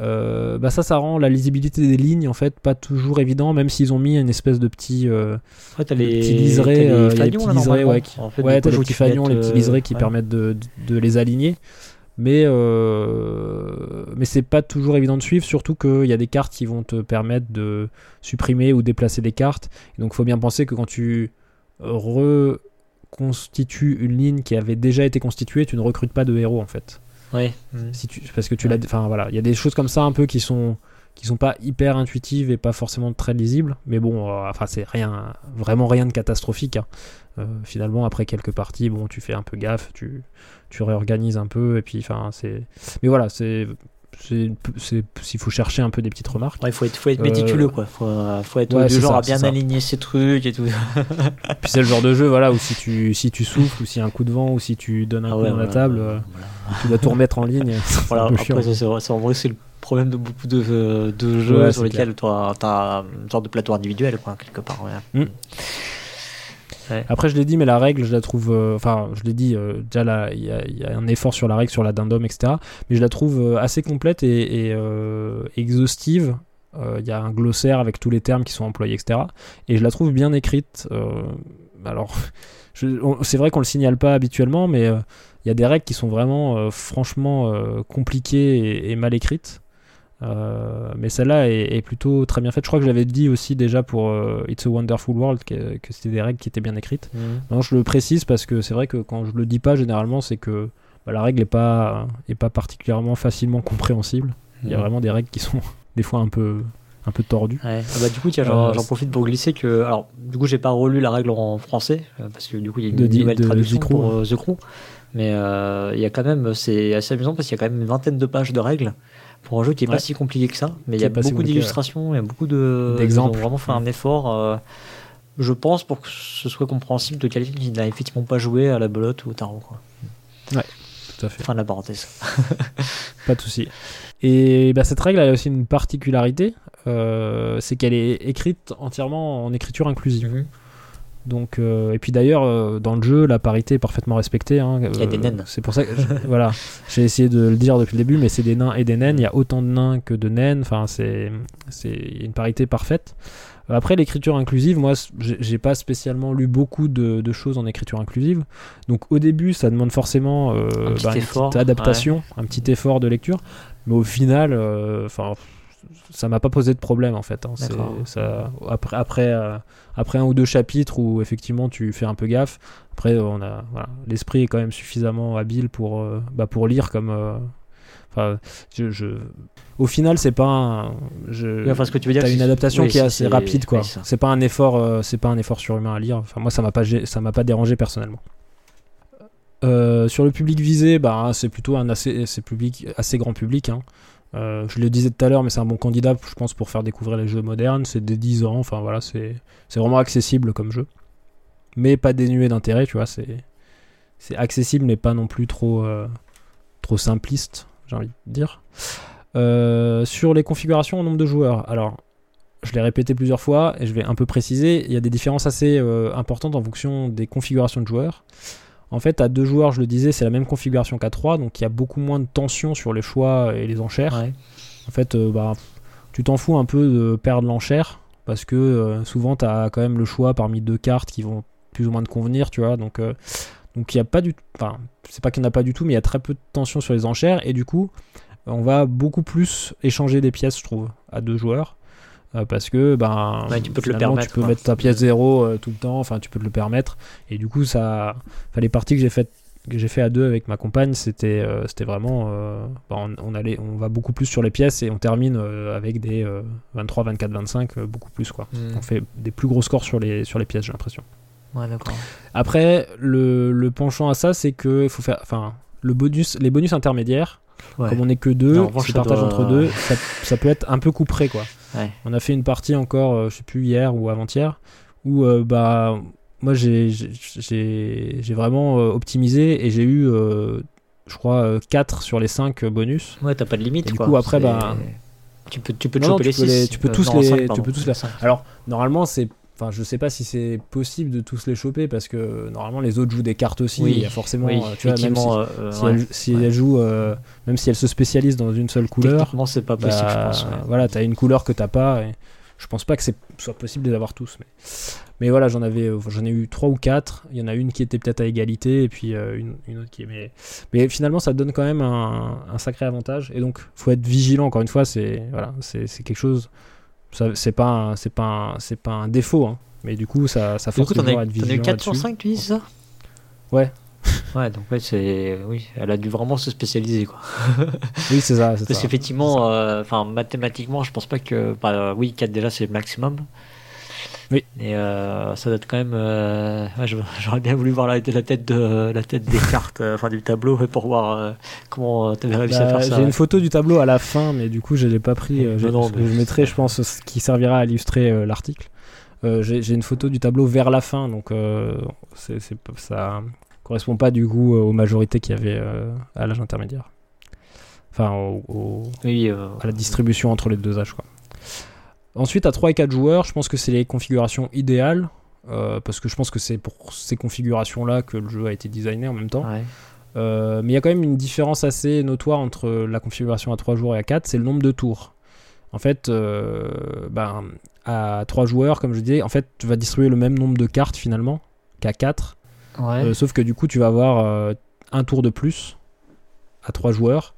euh, bah ça, ça rend la lisibilité des lignes en fait pas toujours évident, même s'ils ont mis une espèce de petit, euh, Ouais, les, petits liserés, les euh, petits liserés, ouais, qui- En fait, ouais, du t'as coup, les faut petits les liserés qui ouais. permettent de, de les aligner. Mais, euh, mais c'est pas toujours évident de suivre, surtout qu'il y a des cartes qui vont te permettre de supprimer ou déplacer des cartes. Et donc il faut bien penser que quand tu reconstitues une ligne qui avait déjà été constituée, tu ne recrutes pas de héros en fait. Si tu, parce que tu Ouais. l'as. Enfin voilà, il y a des choses comme ça un peu qui sont qui sont pas hyper intuitives et pas forcément très lisibles. Mais bon, euh, enfin c'est rien, vraiment rien de catastrophique. hein. Euh, finalement, après quelques parties, bon, tu fais un peu gaffe, tu tu réorganises un peu et puis enfin c'est. Mais voilà, c'est s'il faut chercher un peu des petites remarques. Ouais, il faut être, faut être Euh, méticuleux, quoi. Faut, faut être ouais, du genre ça, à bien aligner ses trucs et tout. Puis c'est le genre de jeu voilà où si tu si tu souffles ou s'il y a un coup de vent ou si tu donnes un Ah coup ouais, dans la voilà. table, euh, Voilà. tu dois tout remettre en ligne. Voilà, après, c'est- en vrai, c'est le problème de beaucoup de, de jeux Ouais, sur lesquels tu as, une sorte de plateau individuel, quoi, quelque part. ouais. Mm. Après, je l'ai dit, mais la règle, je la trouve. euh, Enfin, je l'ai dit, euh, déjà, il y, a- il y a un effort sur la règle, sur la dindome, etc. Mais je la trouve euh, assez complète et, et, exhaustive. Il y a un glossaire avec tous les termes qui sont employés, etc. Et je la trouve bien écrite. alors, c'est vrai qu'on le signale pas habituellement, mais il y a des règles qui sont vraiment, franchement, compliquées et, et mal écrites. Euh, mais celle-là est, est plutôt très bien faite. Je crois que je l'avais dit aussi déjà pour euh, It's a Wonderful World que, que c'était des règles qui étaient bien écrites. Non, je le précise parce que c'est vrai que quand je le dis pas, généralement, c'est que bah, la règle est pas, est pas particulièrement facilement compréhensible. Il y a Mm. vraiment des règles qui sont des fois un peu, un peu tordues. Ouais. Ah bah, du coup, tiens, j'en Euh, j'en profite pour glisser que. Alors, du coup, j'ai pas relu la règle en français, euh, parce que du coup, il y a une De nouvelle de traduction Crew. pour euh, The Crew. Mais il y a quand même. C'est assez amusant parce qu'il y a quand même une vingtaine de pages de règles pour un jeu qui est Ouais. pas si compliqué que ça. Mais il y a beaucoup d'illustrations, il y a beaucoup de. D'exemples. Vraiment fait un effort. euh, je pense pour que ce soit compréhensible de quelqu'un qui n'a effectivement pas joué à la belote ou au tarot. Quoi. Tout à fait. Fin de la parenthèse. Pas de souci. Et bah, cette règle elle a aussi une particularité, euh, c'est qu'elle est écrite entièrement en écriture inclusive. Donc, euh, et puis d'ailleurs, euh, dans le jeu, la parité est parfaitement respectée. hein, Il y a des euh, naines. C'est pour ça que, voilà, j'ai essayé de le dire depuis le début, mais c'est des nains et des naines. Il y a autant de nains que de naines. Enfin, c'est, c'est une parité parfaite. Après, l'écriture inclusive, moi, j'ai pas spécialement lu beaucoup de, de choses en écriture inclusive. Donc, au début, ça demande forcément euh, Un petit bah, une effort, petite adaptation, un petit effort de lecture. Mais au final, euh, enfin, ça m'a pas posé de problème en fait. hein. C'est- D'accord. ça, après, après, euh, après un ou deux chapitres où effectivement tu fais un peu gaffe, après on a voilà, l'esprit est quand même suffisamment habile pour, euh, bah, pour lire comme. euh, Enfin, je, je- au final, c'est pas un. Je, Oui, enfin, ce que tu veux dire, c'est- une adaptation oui, qui est assez rapide, quoi. oui, c'est pas un effort, c'est pas un effort surhumain à lire. Enfin, moi, ça m'a pas, ça m'a pas dérangé personnellement. Sur le public visé, bah, c'est plutôt un assez, public, assez grand public. hein. Euh, je le disais tout à l'heure, mais c'est un bon candidat, je pense, pour faire découvrir les jeux modernes. C'est des 10 ans, enfin voilà, c'est, vraiment accessible comme jeu, mais pas dénué d'intérêt, tu vois. C'est, accessible, mais pas non plus trop, euh, trop simpliste, j'ai envie de dire. Euh, sur les configurations au nombre de joueurs, alors je l'ai répété plusieurs fois et je vais un peu préciser, il y a des différences assez importantes en fonction des configurations de joueurs. En fait, à deux joueurs, je le disais, c'est la même configuration qu'à trois, donc il y a beaucoup moins de tension sur les choix et les enchères. Ouais. En fait, euh, bah, tu t'en fous un peu de perdre l'enchère parce que euh, souvent tu as quand même le choix parmi deux cartes qui vont plus ou moins te convenir, tu vois. Donc, euh, donc il y a pas du, enfin, c'est pas qu'il n'y en a pas du tout, mais il y a très peu de tension sur les enchères et du coup, on va beaucoup plus échanger des pièces, je trouve, à deux joueurs. Euh, parce que ben Ouais, tu peux te le permettre, tu peux quoi. mettre ta pièce zéro euh, tout le temps enfin tu peux te le permettre et du coup ça enfin, les parties que j'ai faites que j'ai fait à deux avec ma compagne c'était euh, c'était vraiment euh, bah, on, on allait on va beaucoup plus sur les pièces et on termine euh, avec des euh, 23 24 25 euh, beaucoup plus quoi Mm. on fait des plus gros scores sur les sur les pièces j'ai l'impression Ouais, d'accord. après le, le penchant à ça c'est que il faut faire enfin le bonus les bonus intermédiaires Ouais. comme on est que deux qui ça partagent doit- entre deux ça, ça peut être un peu couperé quoi Ouais. on a fait une partie encore, euh, je sais plus hier ou avant-hier, où euh, bah moi j'ai vraiment euh, optimisé et j'ai eu, je crois, 4 sur les 5 bonus. Ouais, t'as pas de limite. Et du quoi. coup, après, bah- Tu peux, tu peux te Non, non, choper tu les peux les- 6. tu peux tous les- tu peux tous les-. Alors normalement c'est, enfin je sais pas si c'est possible de tous les choper parce que normalement les autres jouent des cartes aussi. Oui, il y a forcément, Oui, euh, tu vois, même si, euh, euh, si ouais. elle, si ouais. elle joue, euh, même si elle se spécialise dans une seule couleur, c'est pas possible, Bah, je pense. ouais. Voilà, t'as une couleur que t'as pas. Et je pense pas que c'est soit possible de les avoir tous. Mais, mais voilà, j'en avais, euh, j'en ai eu trois ou quatre. Il y en a une qui était peut-être à égalité et puis euh, une, une autre qui est. Mais, mais finalement, ça donne quand même un, un sacré avantage. Et donc, faut être vigilant. Encore une fois, c'est voilà, c'est quelque chose. C'est pas, un- c'est pas, c'est pas un défaut. hein. Mais du coup, ça, ça force as joueurs à être t'en as eu vigilants 4 sur là-dessus. 5, tu dis ça? Ouais. Ouais, donc ouais, c'est. Oui, elle a dû vraiment se spécialiser, quoi. Oui, c'est ça. c'est Parce qu'effectivement, euh, enfin, mathématiquement, je pense pas que. bah, oui, 4 déjà, c'est le maximum. Oui. Et euh, ça doit être quand même. euh, ouais, J'aurais bien voulu voir la, la, tête, de, la tête des cartes, euh, enfin du tableau, pour voir comment tu avais réussi à Bah, faire ça. J'ai ouais. une photo du tableau à la fin, mais du coup, je l'ai pas pris. Non, je, non, je- mais je mettrai, je pense, ce qui servira à illustrer l'article. J'ai une photo du tableau vers la fin, donc c'est ça correspond pas du coup aux majorités qu'il y avait à l'âge intermédiaire. Enfin, au- au- Oui, euh, à la distribution entre les deux âges. Quoi. Ensuite, à 3 et 4 joueurs, je pense que c'est les configurations idéales. euh, parce que je pense que c'est pour ces configurations-là que le jeu a été designé en même temps. ouais. Euh, mais il y a quand même une différence assez notoire entre la configuration à 3 joueurs et à 4, c'est le nombre de tours. En fait, euh, ben, à 3 joueurs, comme je disais, en fait, tu vas distribuer le même nombre de cartes finalement qu'à 4. Ouais. Euh, sauf que du coup, tu vas avoir un tour de plus à 3 joueurs.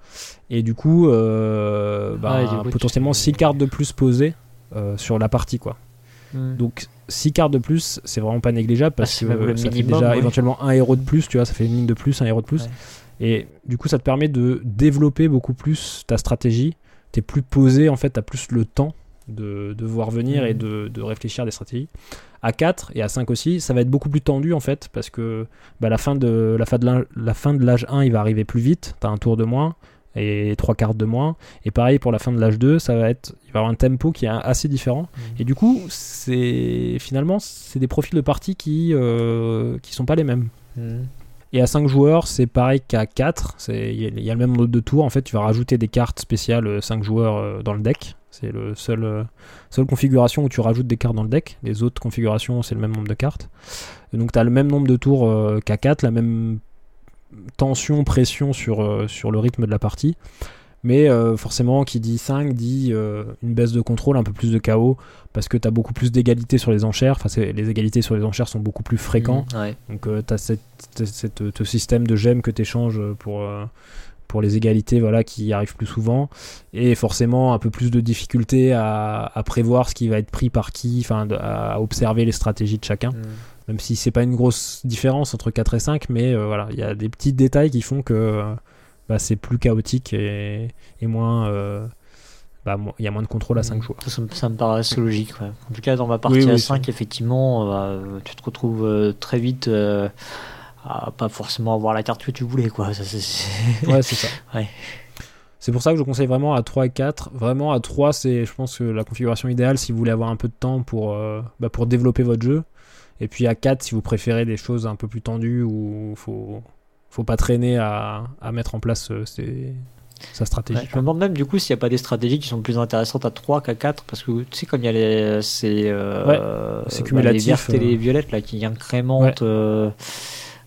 Et du coup, euh, ben, du coup, potentiellement 6 cartes de plus posées euh, sur la partie. quoi. Hmm. Donc 6 cartes de plus, c'est vraiment pas négligeable parce Ah, c'est que le ça fait déjà ouais. éventuellement un héros de plus, tu vois, ça fait une ligne de plus, un héros de plus. Ouais. Et du coup, ça te permet de développer beaucoup plus ta stratégie. T'es plus posé, en fait, t'as plus le temps de, de voir venir et Mhm. de, de réfléchir à des stratégies. À 4 et à 5 aussi, ça va être beaucoup plus tendu en fait, parce que bah, la fin de la fin de l'âge- la fin de l'âge 1, il va arriver plus vite, t'as un tour de moins et trois cartes de moins. Et pareil pour la fin de l'âge 2, ça va être, il va y avoir un tempo qui est assez différent. Mhm. Et du coup, c'est finalement c'est des profils de partie qui euh, qui sont pas les mêmes. Hmm. Et à 5 joueurs, c'est pareil qu'à 4. c'est- Il y, a- il y a le même nombre de tours. En fait, tu vas rajouter des cartes spéciales 5 joueurs euh, dans le deck. C'est le seul euh, seule configuration où tu rajoutes des cartes dans le deck. Les autres configurations, c'est le même nombre de cartes. Et donc, tu as le même nombre de tours euh, qu'à 4, la même tension, pression sur, euh, sur le rythme de la partie. Mais euh, forcément, qui dit 5 dit euh, une baisse de contrôle, un peu plus de chaos, parce que tu as beaucoup plus d'égalité sur les enchères. Enfin, les égalités sur les enchères sont beaucoup plus fréquents. Ouais. Donc tu as cette, ce système de gemmes que tu échanges pour, pour les égalités voilà, qui arrivent plus souvent, et forcément un peu plus de difficulté à, prévoir ce qui va être pris par qui, enfin à observer les stratégies de chacun. Mm. Même si c'est pas une grosse différence entre 4 et 5, mais euh, voilà, il y a des petits détails qui font que bah, c'est plus chaotique et, moins. Euh, bah, il y a moins de contrôle à 5 mm. joueurs. Ça, me paraît assez logique. En tout cas, dans ma partie à 5, effectivement, bah, tu te retrouves très vite pas forcément avoir la carte que tu voulais quoi. Ça, c'est... ouais, c'est ça. Ouais. C'est pour ça que je conseille vraiment à 3 et 4. Vraiment à 3, c'est je pense que la configuration idéale si vous voulez avoir un peu de temps pour, euh, bah, pour développer votre jeu. Et puis à 4 si vous préférez des choses un peu plus tendues où faut faut pas traîner à, à mettre en place euh, sa stratégie. je me demande même du coup s'il n'y a pas des stratégies qui sont plus intéressantes à 3 qu'à 4 parce que tu sais comme il y a les c'est euh, bah, les vertes et les violettes là qui incrémentent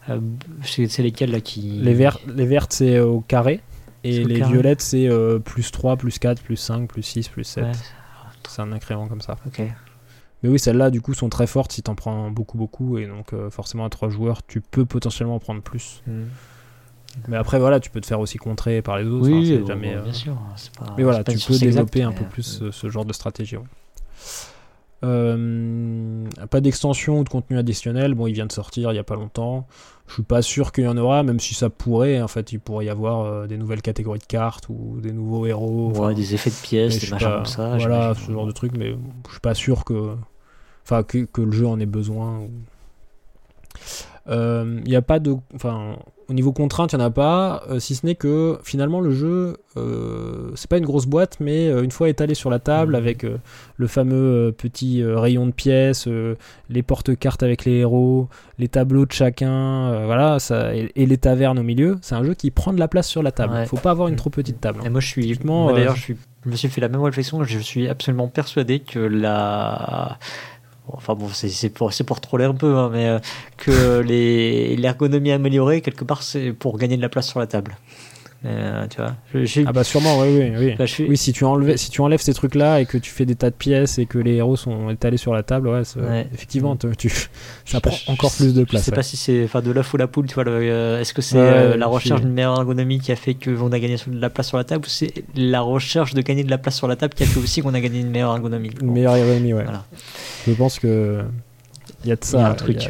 euh, c'est lesquelles là qui. Les, vertes, les vertes, c'est au carré. Et les violettes, c'est euh, plus 3, plus 4, plus 5, plus 6, plus 7. C'est un incrément comme ça. Ok. Mais oui, celles-là, du coup, sont très fortes si t'en prends beaucoup, beaucoup. Et donc, euh, forcément, à 3 joueurs, tu peux potentiellement en prendre plus. Hmm. Mais après, voilà, tu peux te faire aussi contrer par les autres. Oui, jamais, bien sûr. mais voilà, tu peux développer un peu plus ce genre de stratégie. Euh, pas d'extension ou de contenu additionnel. Bon, il vient de sortir il n'y a pas longtemps. Je suis pas sûr qu'il y en aura, même si ça pourrait. En fait, il pourrait y avoir euh, des nouvelles catégories de cartes ou des nouveaux héros. Ouais, des effets de pièces, des machins comme ça. Voilà, ce genre de truc, mais je suis pas sûr que, enfin, que, que, le jeu en ait besoin. Il euh, n'y a pas de. Enfin, au niveau contrainte, il n'y en a pas, euh, si ce n'est que finalement le jeu, euh, c'est pas une grosse boîte, mais une fois étalé sur la table, mmh. avec le fameux petit rayon de pièces, les porte-cartes avec les héros, les tableaux de chacun, voilà, ça, et, les tavernes au milieu, c'est un jeu qui prend de la place sur la table. Il ne faut pas avoir une trop petite table. Et moi, je suis. D'ailleurs, je, je me suis fait la même réflexion, je suis absolument persuadé que la enfin bon, c'est pour, pour troller un peu, hein, mais euh, que l'ergonomie améliorée, quelque part, c'est pour gagner de la place sur la table. Euh, tu vois, ah bah sûrement, oui, oui, oui. Bah, oui si, tu enlèves, si tu enlèves ces trucs-là et que tu fais des tas de pièces et que les héros sont étalés sur la table, ouais, effectivement, tu, ça prend encore plus de place. Je sais pas si c'est enfin de l'œuf ou la poule, tu vois. Euh, est-ce que c'est euh, la recherche d'une meilleure ergonomie qui a fait qu'on a gagné de la place sur la table ou c'est la recherche de gagner de la place sur la table qui a fait aussi qu'on a gagné une meilleure ergonomie? Une meilleure ergonomie, ouais. Voilà. Je pense que il y a de ça. Il y a un truc.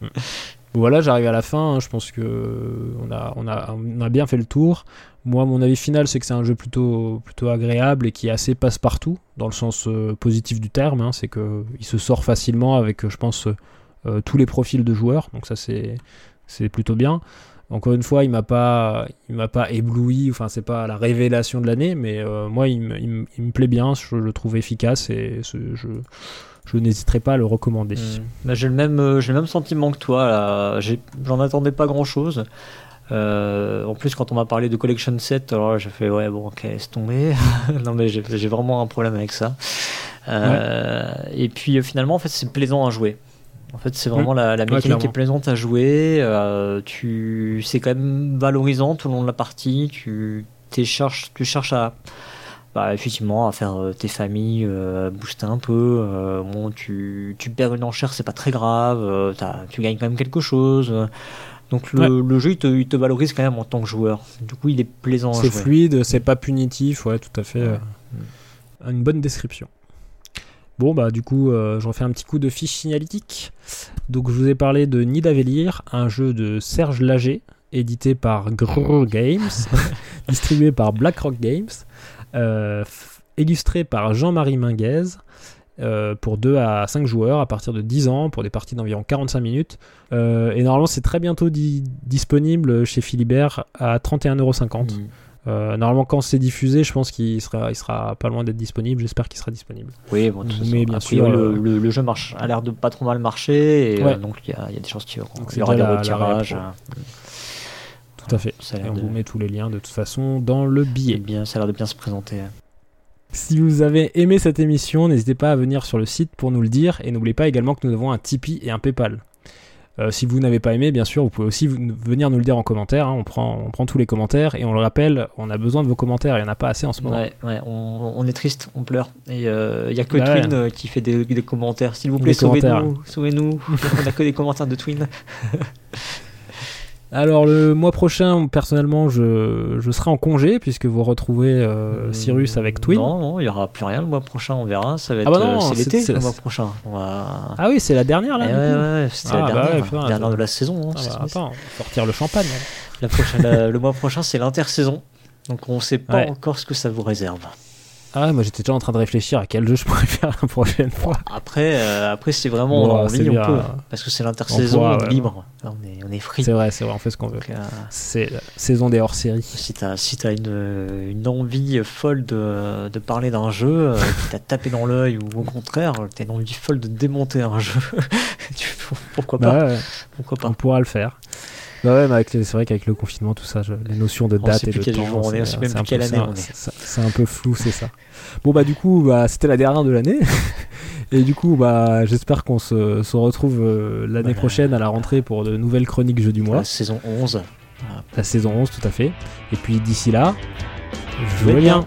Voilà, j'arrive à la fin. Hein. je pense que on a, on, a, on a bien fait le tour. Moi, mon avis final, c'est que c'est un jeu plutôt, plutôt agréable et qui est assez passe-partout, dans le sens euh, positif du terme. Hein. c'est qu'il se sort facilement avec, je pense, euh, tous les profils de joueurs. Donc ça, c'est, plutôt bien. Encore une fois, il m'a pas, m'a pas ébloui. Enfin, c'est pas la révélation de l'année, mais euh, moi, il me, plaît bien. Je, le trouve efficace et je, je n'hésiterai pas à le recommander. Hmm. Bah, j'ai le même, euh, j'ai le même sentiment que toi. J'en attendais pas grand chose. Euh, en plus, quand on m'a parlé de Collection 7, alors j'ai fait ouais, bon, ok, laisse tomber. non, mais j'ai vraiment un problème avec ça. Euh, et puis finalement, en fait, c'est plaisant à jouer. En fait, c'est vraiment la, la, mécanique qui est plaisante à jouer. tu, c'est quand même valorisant tout le long de la partie. Tu, cherches, tu cherches à bah, effectivement, à faire euh, tes familles, euh, booster un peu. Euh, bon, tu, tu perds une enchère, c'est pas très grave. tu gagnes quand même quelque chose. Donc le, jeu, il te, il te, valorise quand même en tant que joueur. Du coup, il est plaisant C'est fluide, c'est pas punitif, ouais, tout à fait. Une bonne description. Bon, bah du coup, je refais un petit coup de fiche signalétique. Donc je vous ai parlé de Nidavellir, un jeu de Serge Lager, édité par Grrr Games, distribué par BlackRock Games. Euh, illustré par Jean-Marie Minguez. Euh, pour 2 à 5 joueurs à partir de 10 ans pour des parties d'environ 45 minutes. Euh, et normalement, c'est très bientôt disponible chez Philibert à 31,50€. Mmh. normalement, quand c'est diffusé, je pense qu'il sera, il sera pas loin d'être disponible. J'espère qu'il sera disponible. Oui, bon, mais bien sûr, le, jeu marche, a l'air de pas trop mal marcher, et donc il y, a des chances qu'il y aura des retirages. Tout à fait. on vous met tous les liens de toute façon dans le billet. Bien, ça a l'air de bien se présenter. Si vous avez aimé cette émission, n'hésitez pas à venir sur le site pour nous le dire et n'oubliez pas également que nous avons un Tipeee et un PayPal. Euh, si vous n'avez pas aimé, bien sûr, vous pouvez aussi venir nous le dire en commentaire. Hein. On, prend, on prend tous les commentaires et on le rappelle, on a besoin de vos commentaires. Il n'y en a pas assez en ce moment. Ouais, ouais on, est triste, on pleure. Et il euh, n'y a que bah Twin euh, qui fait des, commentaires. S'il vous plaît, sauvez-nous. Sauvez-nous. on n'a que des commentaires de Twin. Alors le mois prochain, personnellement, je, je serai en congé puisque vous retrouvez euh, Cyrus avec Twin. Non, non, il n'y aura plus rien le mois prochain, on verra. Ça va Ah être, bah non, euh, c'est l'été le mois prochain. Va... Ah oui, c'est la dernière là. Eh ouais, ouais, c'était Ah la bah dernière, ouais, putain, dernière de la saison. hein, Ah c'est- bah, attends, sortir le champagne. alors. La prochaine, la- le mois prochain, c'est l'intersaison. Donc on ne sait pas encore ce que ça vous réserve. Ah ouais, moi j'étais déjà en train de réfléchir à quel jeu je pourrais faire la prochaine fois. Après, euh, après si vraiment on a c'est envie, on bien. peut. Parce que c'est l'intersaison, On on, est libre. Là, on, est, on est free. C'est vrai, c'est vrai, on fait ce qu'on veut. Euh, C'est la saison des hors-séries. si t'as si une, une envie folle de, de parler d'un jeu euh, qui t'a tapé dans l'œil ou au contraire t'as une envie folle de démonter un jeu, pourquoi pas? Bah ouais, Pourquoi on pas pourra le faire. Bah ouais, mais c'est vrai qu'avec le confinement, tout ça, je- les notions de date et de temps, jour on est, c'est- même un plus quelle peu- année c'est un- flou, c'est ça. Bon bah du coup, bah, c'était la dernière de l'année. Et du coup, bah j'espère qu'on se, se retrouve euh, l'année Voilà. prochaine à la rentrée pour de nouvelles chroniques jeux du mois. La saison 11. La saison 11, tout à fait. Et puis d'ici là, jouez bien. bien.